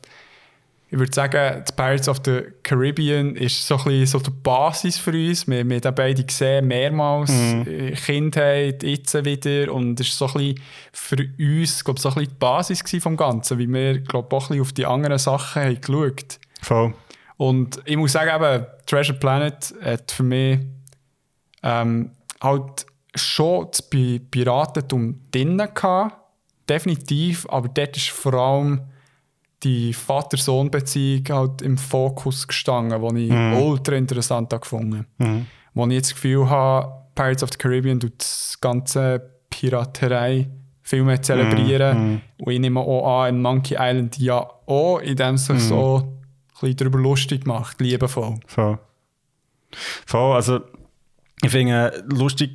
ich würde sagen, die Pirates of the Caribbean ist so ein bisschen so die Basis für uns. Wir, wir haben beide gesehen, mehrmals, äh, Kindheit, jetzt wieder. Und es ist so ein bisschen für uns, glaube ich, so ein bisschen die Basis vom Ganzen, wie wir, glaube ich, auch ein bisschen auf die anderen Sachen haben geschaut. Voll. Und ich muss sagen, eben, Treasure Planet hat für mich ähm, halt schon das Pi- Piratentum drin gehabt. Definitiv, aber dort ist vor allem die Vater-Sohn-Beziehung halt im Fokus gestanden, die ich ultra interessant habe gefunden Wo ich jetzt das Gefühl habe, Pirates of the Caribbean tut das ganze Piraterei viel mehr zelebrieren. Und ich nehme auch an, in Monkey Island ja auch, indem es sich so ein bisschen darüber lustig macht, liebevoll. Voll. Voll, also ich finde lustig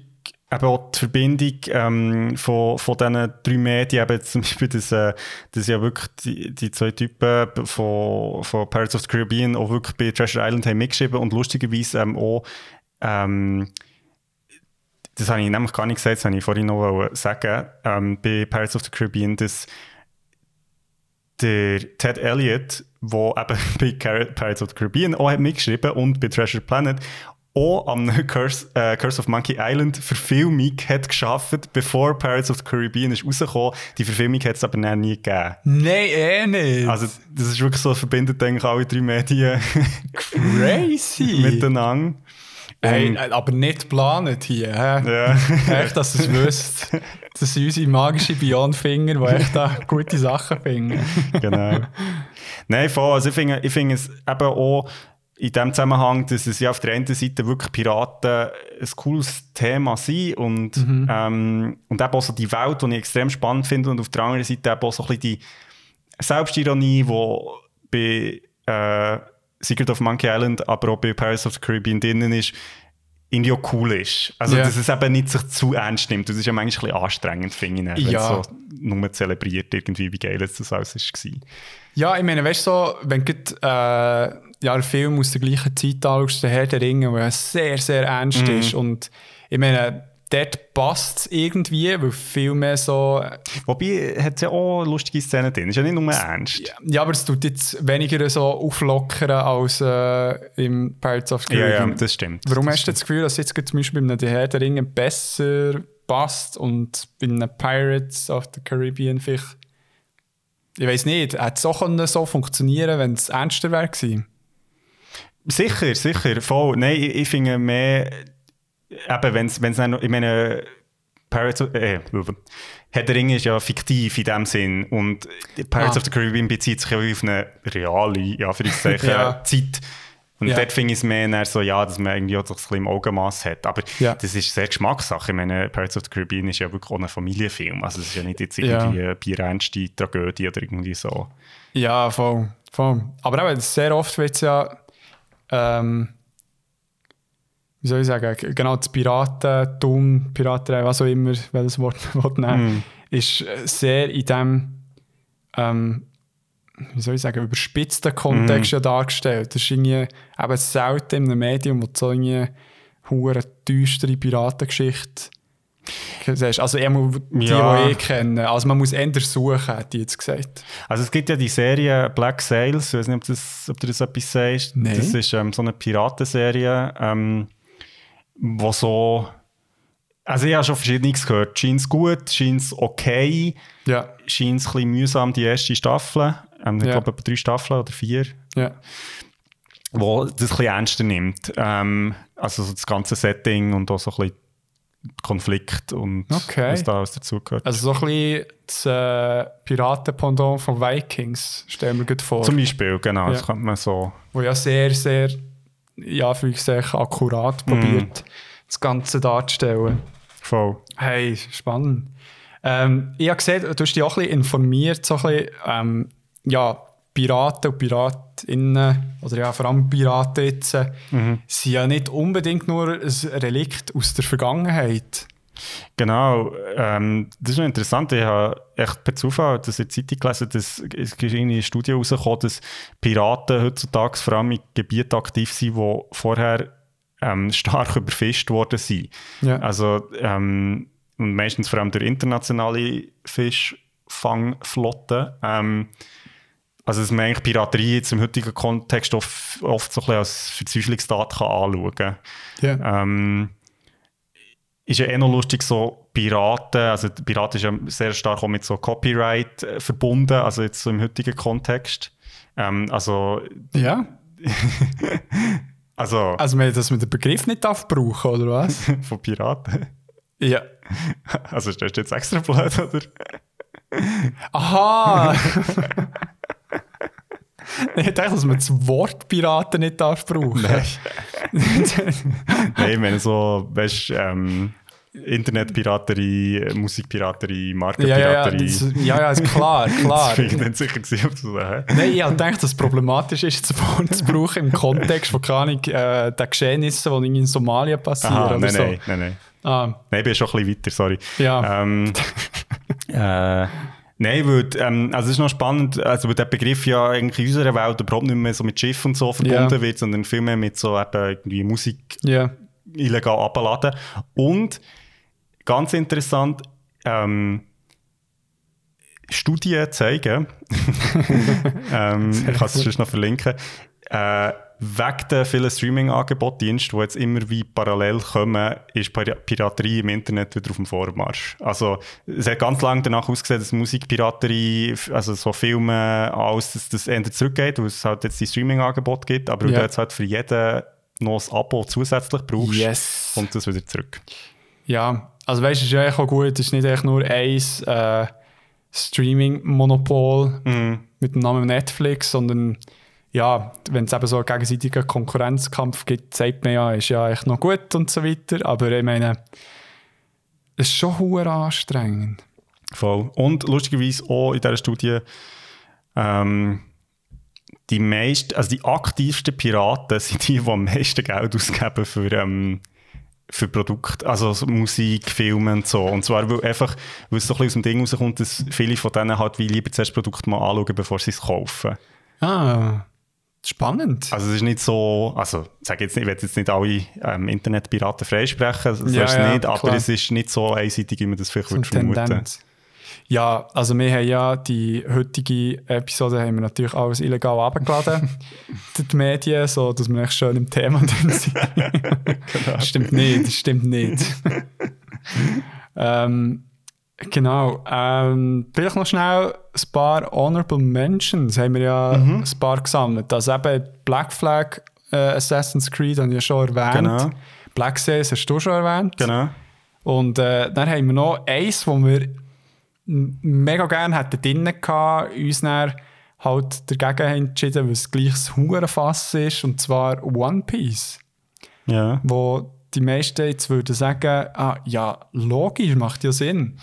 eben auch die Verbindung ähm, von, von diesen drei Medien, eben zum Beispiel, dass, äh, dass ja wirklich die, die zwei Typen von, von Pirates of the Caribbean auch wirklich bei Treasure Island haben mitgeschrieben und lustigerweise ähm, auch ähm, das habe ich nämlich gar nicht gesagt, das habe ich vorhin noch sagen, ähm, bei Pirates of the Caribbean, dass der Ted Elliott, der eben bei Pirates of the Caribbean auch hat mitgeschrieben und bei Treasure Planet auch am Curse, äh, Curse of Monkey Island Verfilmung hat geschafft, bevor Pirates of the Caribbean ist rausgekommen. Die Verfilmung hat es aber dann nie gegeben. Nein, eh nicht. Also das ist wirklich so, verbindet eigentlich alle drei Medien crazy. miteinander. Hey, Und- äh, aber nicht geplant hier. Ja. Echt, dass ihr es wisst. Das sind unsere magischen Beyond-Finger, die echt da gute Sachen finden. genau. Nein, voll. Also ich finde, ich finde es eben auch in dem Zusammenhang, dass es ja auf der einen Seite wirklich Piraten ein cooles Thema sind und, ähm, und eben auch so die Welt, die ich extrem spannend finde und auf der anderen Seite eben auch so ein bisschen die Selbstironie, die bei äh, Secret of Monkey Island, aber auch bei Pirates of the Caribbean drinnen ist, irgendwie auch cool ist. Also, Ja. dass es eben nicht sich zu ernst nimmt. Das ist ja manchmal ein bisschen anstrengend, finde ich, wenn Ja. es so nur zelebriert, irgendwie, wie geil jetzt das alles war. Ja, ich meine, weißt du, so, wenn du äh, ja, einen Film aus der gleichen Zeit anschaust, der Herr der Ringe, der sehr, sehr ernst ist. Und ich meine, dort passt es irgendwie, weil viel mehr so. Wobei, hat es ja auch lustige Szenen drin. Ist ja nicht nur ernst. Ja, aber es tut jetzt weniger so auflockern als äh, im Pirates of the Ja, ja, Caribbean. das stimmt. Warum das hast du das Gefühl, dass jetzt zum Beispiel bei einem Herr der Ringe besser passt und bei einem Pirates of the Caribbean vielleicht. Ich weiß nicht, hätte es auch können so funktionieren wenn es ernster wäre gewesen? Sicher, sicher, voll. Nein, ich, ich finde mehr, eben, wenn es dann ich meine, Pirates of, äh, Herr der Ringe ist ja fiktiv in dem Sinn und Pirates Ah. of the Caribbean bezieht sich auf eine reale, ja, Anführungszeichen, Ja. Zeit, Und Ja. dort finde ich es mehr so, ja, dass man irgendwie auch so ein bisschen im Augenmaß hat. Aber Ja. das ist sehr Geschmackssache. Ich meine, Pirates of the Caribbean ist ja wirklich auch ein Familienfilm. Also es ist ja nicht jetzt irgendwie Ja. eine bierernste Tragödie oder irgendwie so. Ja, voll. voll. Aber eben, sehr oft wird es ja, ähm, wie soll ich sagen, genau das Piratentum, Piraterei, was auch immer, welches Wort man nehmen ist äh, sehr in dem, ähm, wie soll ich sagen, überspitzten Kontext ja dargestellt. Das ist irgendwie eben selten in einem Medium, wo so eine hure düstere Piratengeschichte. Also eher mal die, Ja. die ich kenne. Also man muss eher suchen, hat die jetzt gesagt. Also es gibt ja die Serie Black Sails, ich weiß nicht, ob, das, ob du das etwas sagst. Nein. Das ist ähm, so eine Piratenserie, ähm, wo so... Also ich habe schon Verschiedenes gehört. Scheint gut, scheint okay, Ja, scheint es ein bisschen mühsam, die erste Staffel. Ähm, ich Ja. glaube, etwa drei Staffeln oder vier. ja. wo das ein bisschen ernster nimmt. Ähm, also so das ganze Setting und auch so ein bisschen Konflikt und Okay. was da alles dazugehört. Also so ein bisschen das äh, Piratenpendant von Vikings, stellen wir gut vor. Zum Beispiel, genau, das Ja. könnte man so. wo ja sehr, sehr, ja, Anführungszeichen, akkurat probiert, das Ganze darzustellen. Voll. Hey, spannend. Ähm, ich habe gesehen, du hast dich auch ein bisschen informiert, so ein bisschen, ähm, ja, Piraten und Piratinnen, oder ja, vor allem Piraten jetzt, äh, sind ja nicht unbedingt nur ein Relikt aus der Vergangenheit. Genau, ähm, das ist noch interessant. Ich habe echt per Zufall das in der Zeitung gelesen, dass es ist irgendwie eine Studie herausgekommen, dass Piraten heutzutage vor allem in Gebieten aktiv sind, die vorher ähm, stark überfischt worden sind. Ja. Also ähm, und meistens vor allem der internationale Fischfangflotte. Also dass man eigentlich Piraterie jetzt im heutigen Kontext oft, oft so ein bisschen als Verzweiflungstat kann anschauen kann. Ja. Ähm, ist ja eh noch lustig, so Piraten, also Piraten ist ja sehr stark auch mit so Copyright äh, verbunden, also jetzt so im heutigen Kontext. Ähm, also, ja. also Also, man- dass man den Begriff nicht darf brauchen, oder was? von Piraten. ja. Also stellst du jetzt extra blöd, oder? Aha! ich dachte, dass man das Wort Piraten nicht darf brauchen Nein, ich meine so, weißt du, ähm, Internetpiraterie, Musikpiraterie, Markenpiraterie. ja, ja, das, ja, ja, ist klar, klar. Das ich nicht sicher gewesen, ob du hä? Nein, ich habe gedacht, dass es problematisch ist, das Wort zu brauchen im Kontext von keine äh, den Geschehnissen, die in Somalia passieren Aha, oder nein, so. nein, nein, nein. Ah, Nein, ich bin schon ein bisschen weiter, sorry. Ja. Ähm, äh, nein, weil, ähm, also es ist noch spannend, also weil der Begriff ja eigentlich in unserer Welt überhaupt nicht mehr so mit Schiff und so verbunden Ja. wird, sondern vielmehr mit so eben irgendwie Musik ja. illegal abladen. Und ganz interessant, ähm, Studien zeigen, ähm, ich kann es sonst noch verlinken, äh, wegen den vielen Streaming-Angebotsdiensten, die jetzt immer wie parallel kommen, ist Pir- Piraterie im Internet wieder auf dem Vormarsch. Also es hat ganz lange danach ausgesehen, dass Musikpiraterie, also so Filme, alles, dass das eher zurückgeht, weil es halt jetzt die Streaming-Angebote gibt, aber Ja. du jetzt halt für jeden noch ein Abo zusätzlich brauchst, Yes. kommt das wieder zurück. Ja, also weißt du, es ist ja eigentlich auch gut, es ist nicht echt nur ein äh, Streaming-Monopol mit dem Namen Netflix, sondern ja, wenn es eben so einen gegenseitigen Konkurrenzkampf gibt, sagt man ja, ist ja echt noch gut und so weiter. Aber ich meine, es ist schon hure anstrengend. Voll. Und lustigerweise auch in dieser Studie ähm, die meisten, also die aktivsten Piraten sind die, die am meisten Geld ausgeben für, ähm, für Produkte, also so Musik, Filme und so. Und zwar weil einfach, weil es so ein bisschen aus dem Ding rauskommt, dass viele von denen halt wie lieber zuerst das Produkt mal anschauen, bevor sie es kaufen. Ah, spannend. Also es ist nicht so, also ich sage jetzt nicht, ich will jetzt nicht alle ähm, Internetpiraten freisprechen, so Ja, ist ja, nicht, aber klar. es ist nicht so einseitig, wie man das vielleicht so vermuten. Tendenz. Ja, also wir haben ja die heutige Episode haben wir natürlich alles illegal abgeladen, die Medien, so dass wir echt schön im Thema drin sind. Stimmt nicht, stimmt nicht. ähm, genau, ähm, vielleicht noch schnell ein paar Honorable Mentions haben wir ja ein paar gesammelt. Also eben Black Flag, äh, Assassin's Creed haben wir ja schon erwähnt. Genau. Black Sails hast du schon erwähnt. Genau. Und äh, dann haben wir noch eins, wo wir mega gerne hätten drinnen gehabt, uns dann halt dagegen entschieden, weil es gleich das Hurenfass ist, und zwar One Piece. Ja. Wo die meisten jetzt würden sagen, ah, ja, logisch, macht ja Sinn.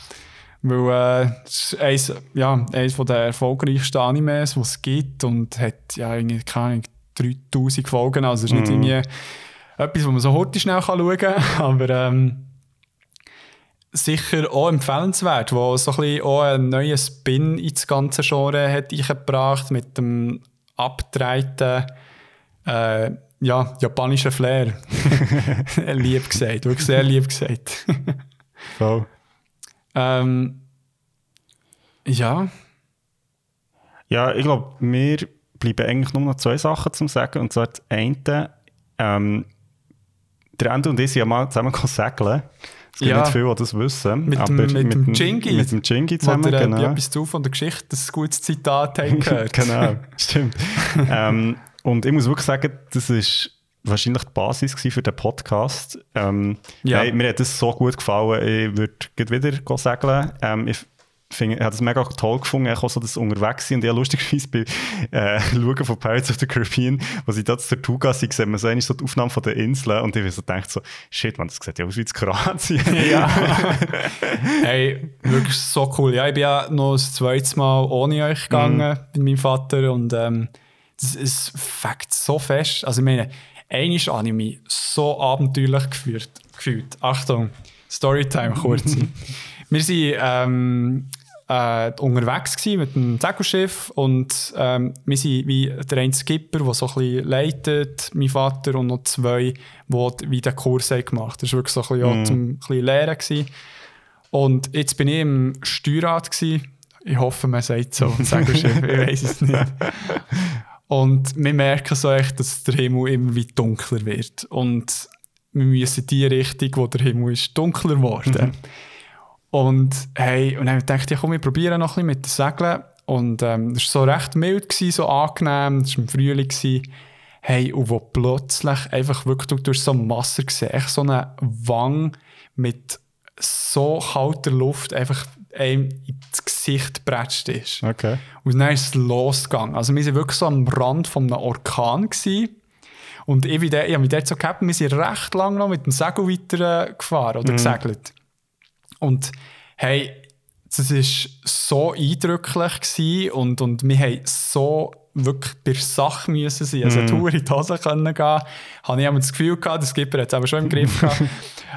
Weil äh, es ist eins, ja, eines der erfolgreichsten Animes, die es gibt und hat ja irgendwie, keine Ahnung, 3000 Folgen. Also es ist nicht irgendwie etwas, wo man so heute schnell schauen kann, aber ähm, sicher auch empfehlenswert, wo so ein bisschen auch einen neuen Spin ins ganze Genre hat eingebracht mit dem abgedrehten äh, ja, japanischen Flair. lieb gesagt, wirklich sehr lieb gesagt. Voll. Ähm, ja, Ja, ich glaube, mir bleiben eigentlich nur noch zwei Sachen zu sagen. Und zwar das eine, ähm, der Ende und ich sind ja mal zusammen segeln. Es gibt Ja. nicht viele, die das wissen. Mit dem- aber mit dem Jingi. Mit dem wo zusammen, der, genau. etwas zu von der Geschichte ein gutes Zitat haben gehört. genau, stimmt. ähm, und ich muss wirklich sagen, das ist wahrscheinlich die Basis für den Podcast. Ähm, Ja. hey, mir hat das so gut gefallen, ich würde wieder segeln. Ähm, ich finde, ich habe das mega toll gefunden, auch so das unterwegs sein. Und ich habe lustigerweise bei äh, Schauen von Pirates of the Caribbean, wo sie da zur Tortuga sind, sehen wir so, einmal so die Aufnahme von den Inseln und ich so gedacht so, shit, man, das sieht ja aus wie in Kroatien. Ja. hey, wirklich so cool. Ja, ich bin ja noch das zweite Mal ohne euch gegangen mit meinem Vater und ähm, das ist fängt so fest. Also ich meine, einmal habe ich mich so abenteuerlich gefühlt. gefühlt. Achtung, Storytime kurz. Wir sind ähm, äh, unterwegs gewesen mit dem Segelschiff und ähm, wir sind wie der eine Skipper, der so ein bisschen leitet, mein Vater und noch zwei, die wie den Kurs haben gemacht haben. Das war wirklich so ein bisschen, ja, zum ein bisschen lernen. Gewesen. Und jetzt bin ich im Steuerrad. Gewesen. Ich hoffe, man sagt so, Segelschiff, ich weiß es nicht. Und wir merken so echt, dass der Himmel immer wie dunkler wird. Und wir müssen in die Richtung, wo der Himmel ist, dunkler geworden. Und hey, und dann habe ich gedacht, ja komm, wir probieren noch ein bisschen mit dem Segeln. Und ähm, das war so recht mild, gewesen, so angenehm, das war im Frühling. Gewesen. Hey, und wo plötzlich einfach wirklich du durch so ein Wasser gesehen, echt so eine Wang mit so kalter Luft einfach einem ins Gesicht gepratscht ist. Okay. Und dann ist es losgegangen. Also wir waren wirklich so am Rand von einem Orkan. Gewesen. Und ich, bin der, ich habe mich dort so gehabt, wir sind recht lang noch mit dem Segel weiter äh, gefahren oder gesegelt. Und hey, das war so eindrücklich gewesen und, und wir haben so wirklich bei der Sache müssen sein. Also mm. in die Hose können gehen. Habe ich immer das Gefühl gehabt, der Skipper hat es aber schon im Griff gehabt.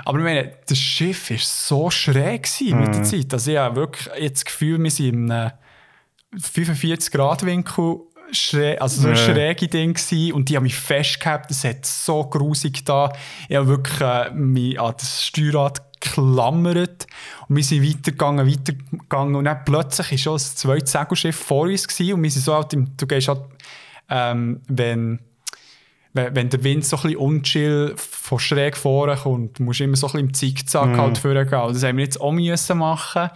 aber ich meine, das Schiff war so schräg gewesen mit der Zeit. Also ich habe wirklich jetzt das Gefühl, wir sind in einem 45-Grad-Winkel schräg, also so ein schräge Ding gewesen. und die haben mich festgehabt, das hat so grusig da. Ich habe wirklich äh, mich an das Steuerrad geklammert und wir sind weitergegangen, weitergegangen und dann plötzlich war schon das zweite Segelschiff vor uns gewesen und wir sind so halt im, du gehst halt, ähm, wenn wenn, der Wind so ein bisschen unchill von schräg vorne kommt, musst du immer so ein bisschen im Zickzack halt vorgehen. Und das haben wir jetzt auch müssen machen.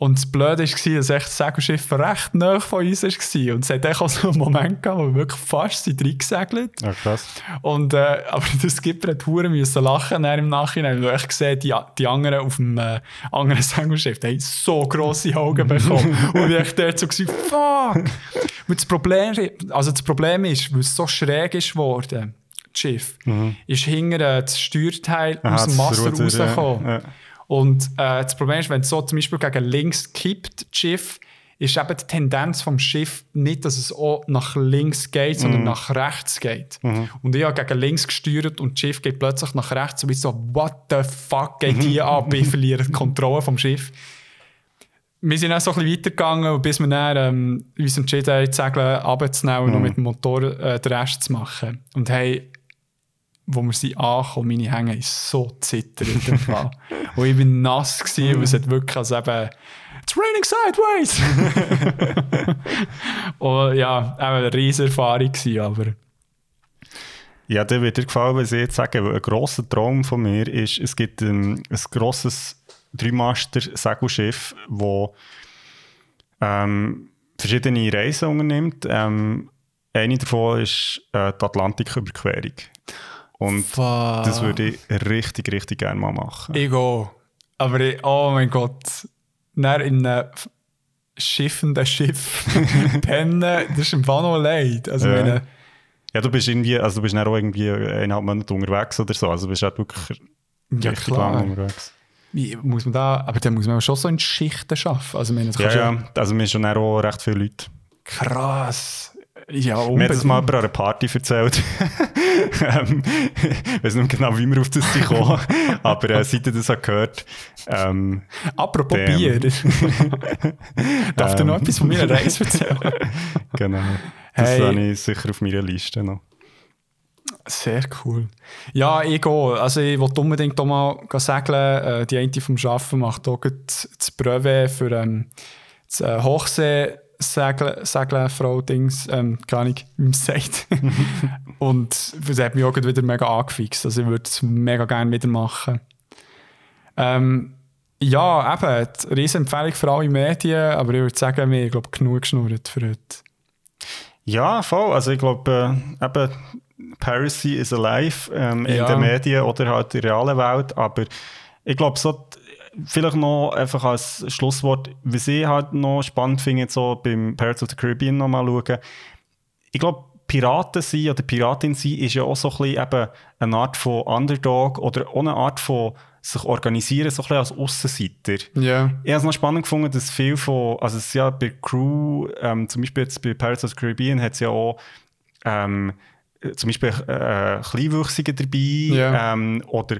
Und das Blöde war, dass echt das Segelschiff recht nah von uns war. Und es hat auch so einen Moment gehabt, wo wir wirklich fast sind reingesegelt Ja, krass. und, äh, aber der Skipper hat hure müssen lachen im Nachhinein, weil ich gesehen die, die anderen auf dem äh, anderen Segelschiff, die haben so grosse Augen bekommen. und ich dort so gesagt, fuck! Und das Problem, also das Problem ist, weil es so schräg ist geworden, das Schiff, ist hinten äh, das Steuerteil Aha, aus dem ja. rausgekommen. Ja. Und äh, das Problem ist, wenn es so zum Beispiel gegen links kippt, das Schiff, ist eben die Tendenz vom Schiff nicht, dass es auch nach links geht, Mhm. sondern nach rechts geht. Und ich habe gegen links gesteuert und das Schiff geht plötzlich nach rechts. Und ich so, what the fuck geht Mhm. hier ab? Ich verliere die Kontrolle vom Schiff. Wir sind dann so ein bisschen weitergegangen, bis wir dann ähm, uns entschieden haben, die Segel runterzunehmen und noch mit dem Motor äh, den Rest zu machen. Und hey, wo wir sind angekommen, meine Hänge haben so im Fall. und ich bin nass gewesen, und es hat wirklich als eben It's raining sideways! und ja, eben eine riesige Erfahrung gewesen, aber Ja, der wird dir gefallen, wenn ich jetzt sage, weil ein grosser Traum von mir ist, es gibt ein, ein grosses Dreimaster-Segelschiff, das ähm, verschiedene Reisen unternimmt. Ähm, eine davon ist äh, die Atlantiküberquerung. Und Fuck. das würde ich richtig, richtig gerne mal machen. ich auch. Aber ich, oh mein Gott, dann in einem schiffenden Schiff pennen, das ist im Fall noch leid. Also Ja. meine, Ja, du bist irgendwie, also du bist dann auch irgendwie eineinhalb Monate unterwegs oder so. Also du bist halt wirklich ja richtig klar. lang unterwegs. Wie muss man da, aber dann muss man schon so in Schichten arbeiten. Also meine, Ja, ja. Also wir sind dann auch recht viele Leute. krass. Ja, Mir hat unbedingt. das mal an einer Party erzählt. ähm, ich weiß nicht mehr genau, wie wir auf das gekommen aber äh, seit ihr das habt gehört ähm, Apropos Damn. Bier. Darf dir noch Ähm. etwas von meiner Reise erzählen? genau, das Hey. habe ich sicher auf meiner Liste noch. Sehr cool. Ja, ich gehe. Also ich wollte unbedingt auch mal segeln. Äh, die eine vom Arbeiten macht auch gerade das Brevet für ähm, das äh, Hochsee-Segeln, Segeln, Dings, ähm, keine Ahnung, es sagt. Und das hat mich auch wieder mega angefixt. Also ich würde es mega gerne wieder machen. Ähm, ja, eben, riesen Empfehlung für alle Medien, aber ich würde sagen, wir haben genug geschnurrt für heute. Ja, voll. Also ich glaube, äh, eben Piracy is alive ähm, in Ja. den Medien oder halt in der realen Welt. Aber ich glaube, so t- vielleicht noch einfach als Schlusswort, was ich halt noch spannend finde, jetzt so beim Pirates of the Caribbean noch mal schauen. Ich glaube, Piraten sein oder Piratin sein ist ja auch so ein bisschen eben eine Art von Underdog oder auch eine Art von sich organisieren, so ein bisschen als Aussenseiter. Ja. Ich habe es noch spannend gefunden, dass viel von, also es ja bei Crew, ähm, zum Beispiel jetzt bei Pirates of the Caribbean hat es ja auch ähm, äh, zum Beispiel äh, Kleinwüchsige dabei Ja. ähm, oder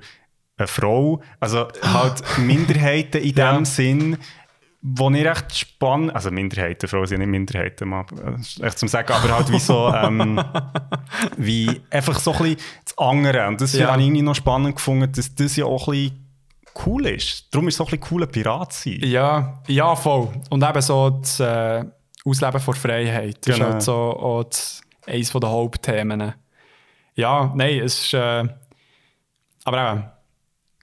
eine Frau, also halt Minderheiten in Ja. dem Sinn, wo ich recht spannend, also Minderheiten, Frauen sind nicht Minderheiten, mal, echt zum Sagen, aber halt wie so, ähm, wie einfach so ein bisschen das andere. Und das Ja. habe ich irgendwie noch spannend gefunden, dass das ja auch ein bisschen cool ist. Darum ist es auch ein bisschen cool, ein Pirat zu sein. Ja, ja, voll. Und eben so das äh, Ausleben von Freiheit. Das Genau. ist halt so auch das, eines der Hauptthemen. Ja, nein, es ist. Äh, aber eben,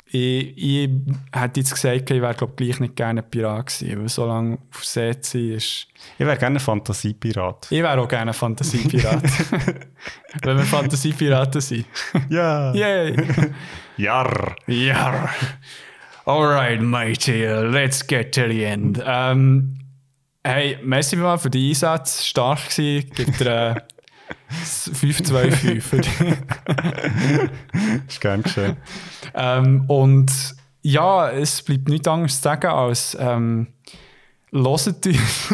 ich, ich hätte jetzt gesagt, ich wäre glaub, gleich nicht gerne ein Pirat gewesen, weil so lange auf See zu sein ist. Ich wäre gerne ein Fantasiepirat. Ich wäre auch gerne ein Fantasiepirat. Wenn wir Fantasiepiraten sind. Ja. Yay! Jarr. Ja. Alright, matey, let's get to the end. Ähm, hey, merci mal für den Einsatz. Stark gewesen. Gibt dir äh, 5-2-5 für dich. Ist gern geschehen. ähm, Und ja, es bleibt nichts anderes zu sagen als ähm, hört uns.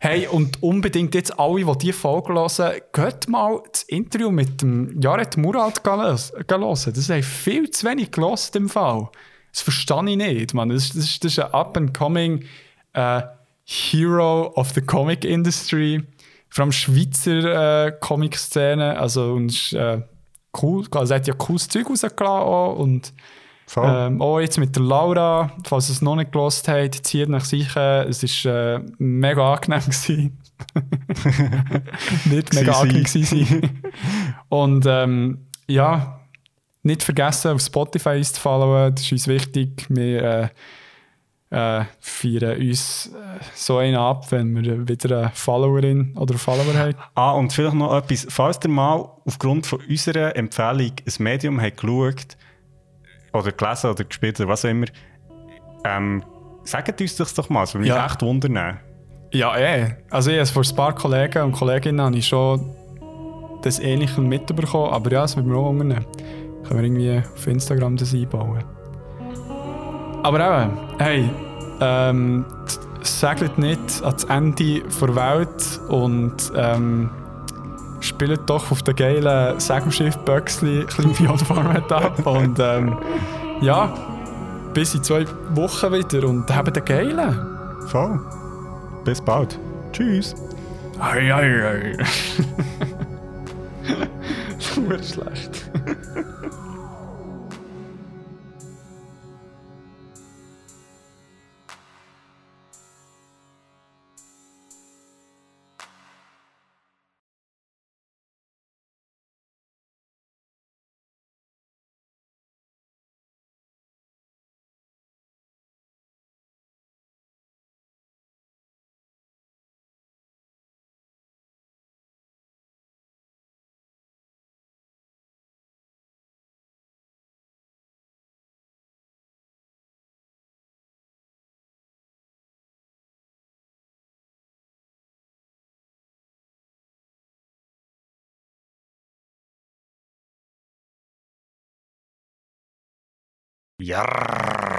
hey, und unbedingt jetzt alle, die diese Folge hören, geht mal das Interview mit dem Jared Murat hören. Das haben viel zu wenig gehört im Fall. Das verstehe ich nicht, man. Das, ist- das, das ist ein up-and-coming äh, Hero of the Comic Industry. Vor allem Schweizer äh, Comic-Szene. Also, und ist, äh, cool. Also, er hat ja cooles Zeug rausgelassen auch. Und ähm, auch jetzt mit der Laura, falls ihr es noch nicht gelost habt, zieht nach sicher. Es war äh, mega angenehm. Gewesen. nicht mega angenehm gewesen. Und ähm, ja, nicht vergessen, auf Spotify zu followen. Das ist uns wichtig. Wir äh, äh, feiern uns äh, so einen ab, wenn wir wieder eine Followerin oder Follower haben. Ah, und vielleicht noch etwas. Falls ihr mal aufgrund von unserer Empfehlung ein Medium habt geschaut oder gelesen oder gespielt oder was auch immer, ähm, sagt uns das doch mal. Das würde mich Ja. echt wundern. Ja, eh. Also ich habe von ein paar Kollegen und Kolleginnen habe ich schon das Ähnliche mitbekommen, aber ja, es wird mir auch wundern. Können wir irgendwie auf Instagram das einbauen. Aber eben, hey, ähm, segelt nicht ans Ende der Welt und ähm, spielt doch auf der geilen Segelschiff Böxli Kleinpion-Format ab und ähm, ja, bis in zwei Wochen wieder und habt den geilen. Voll. Bis bald. Tschüss. Ei, ei, ei. Super schlecht. Ja.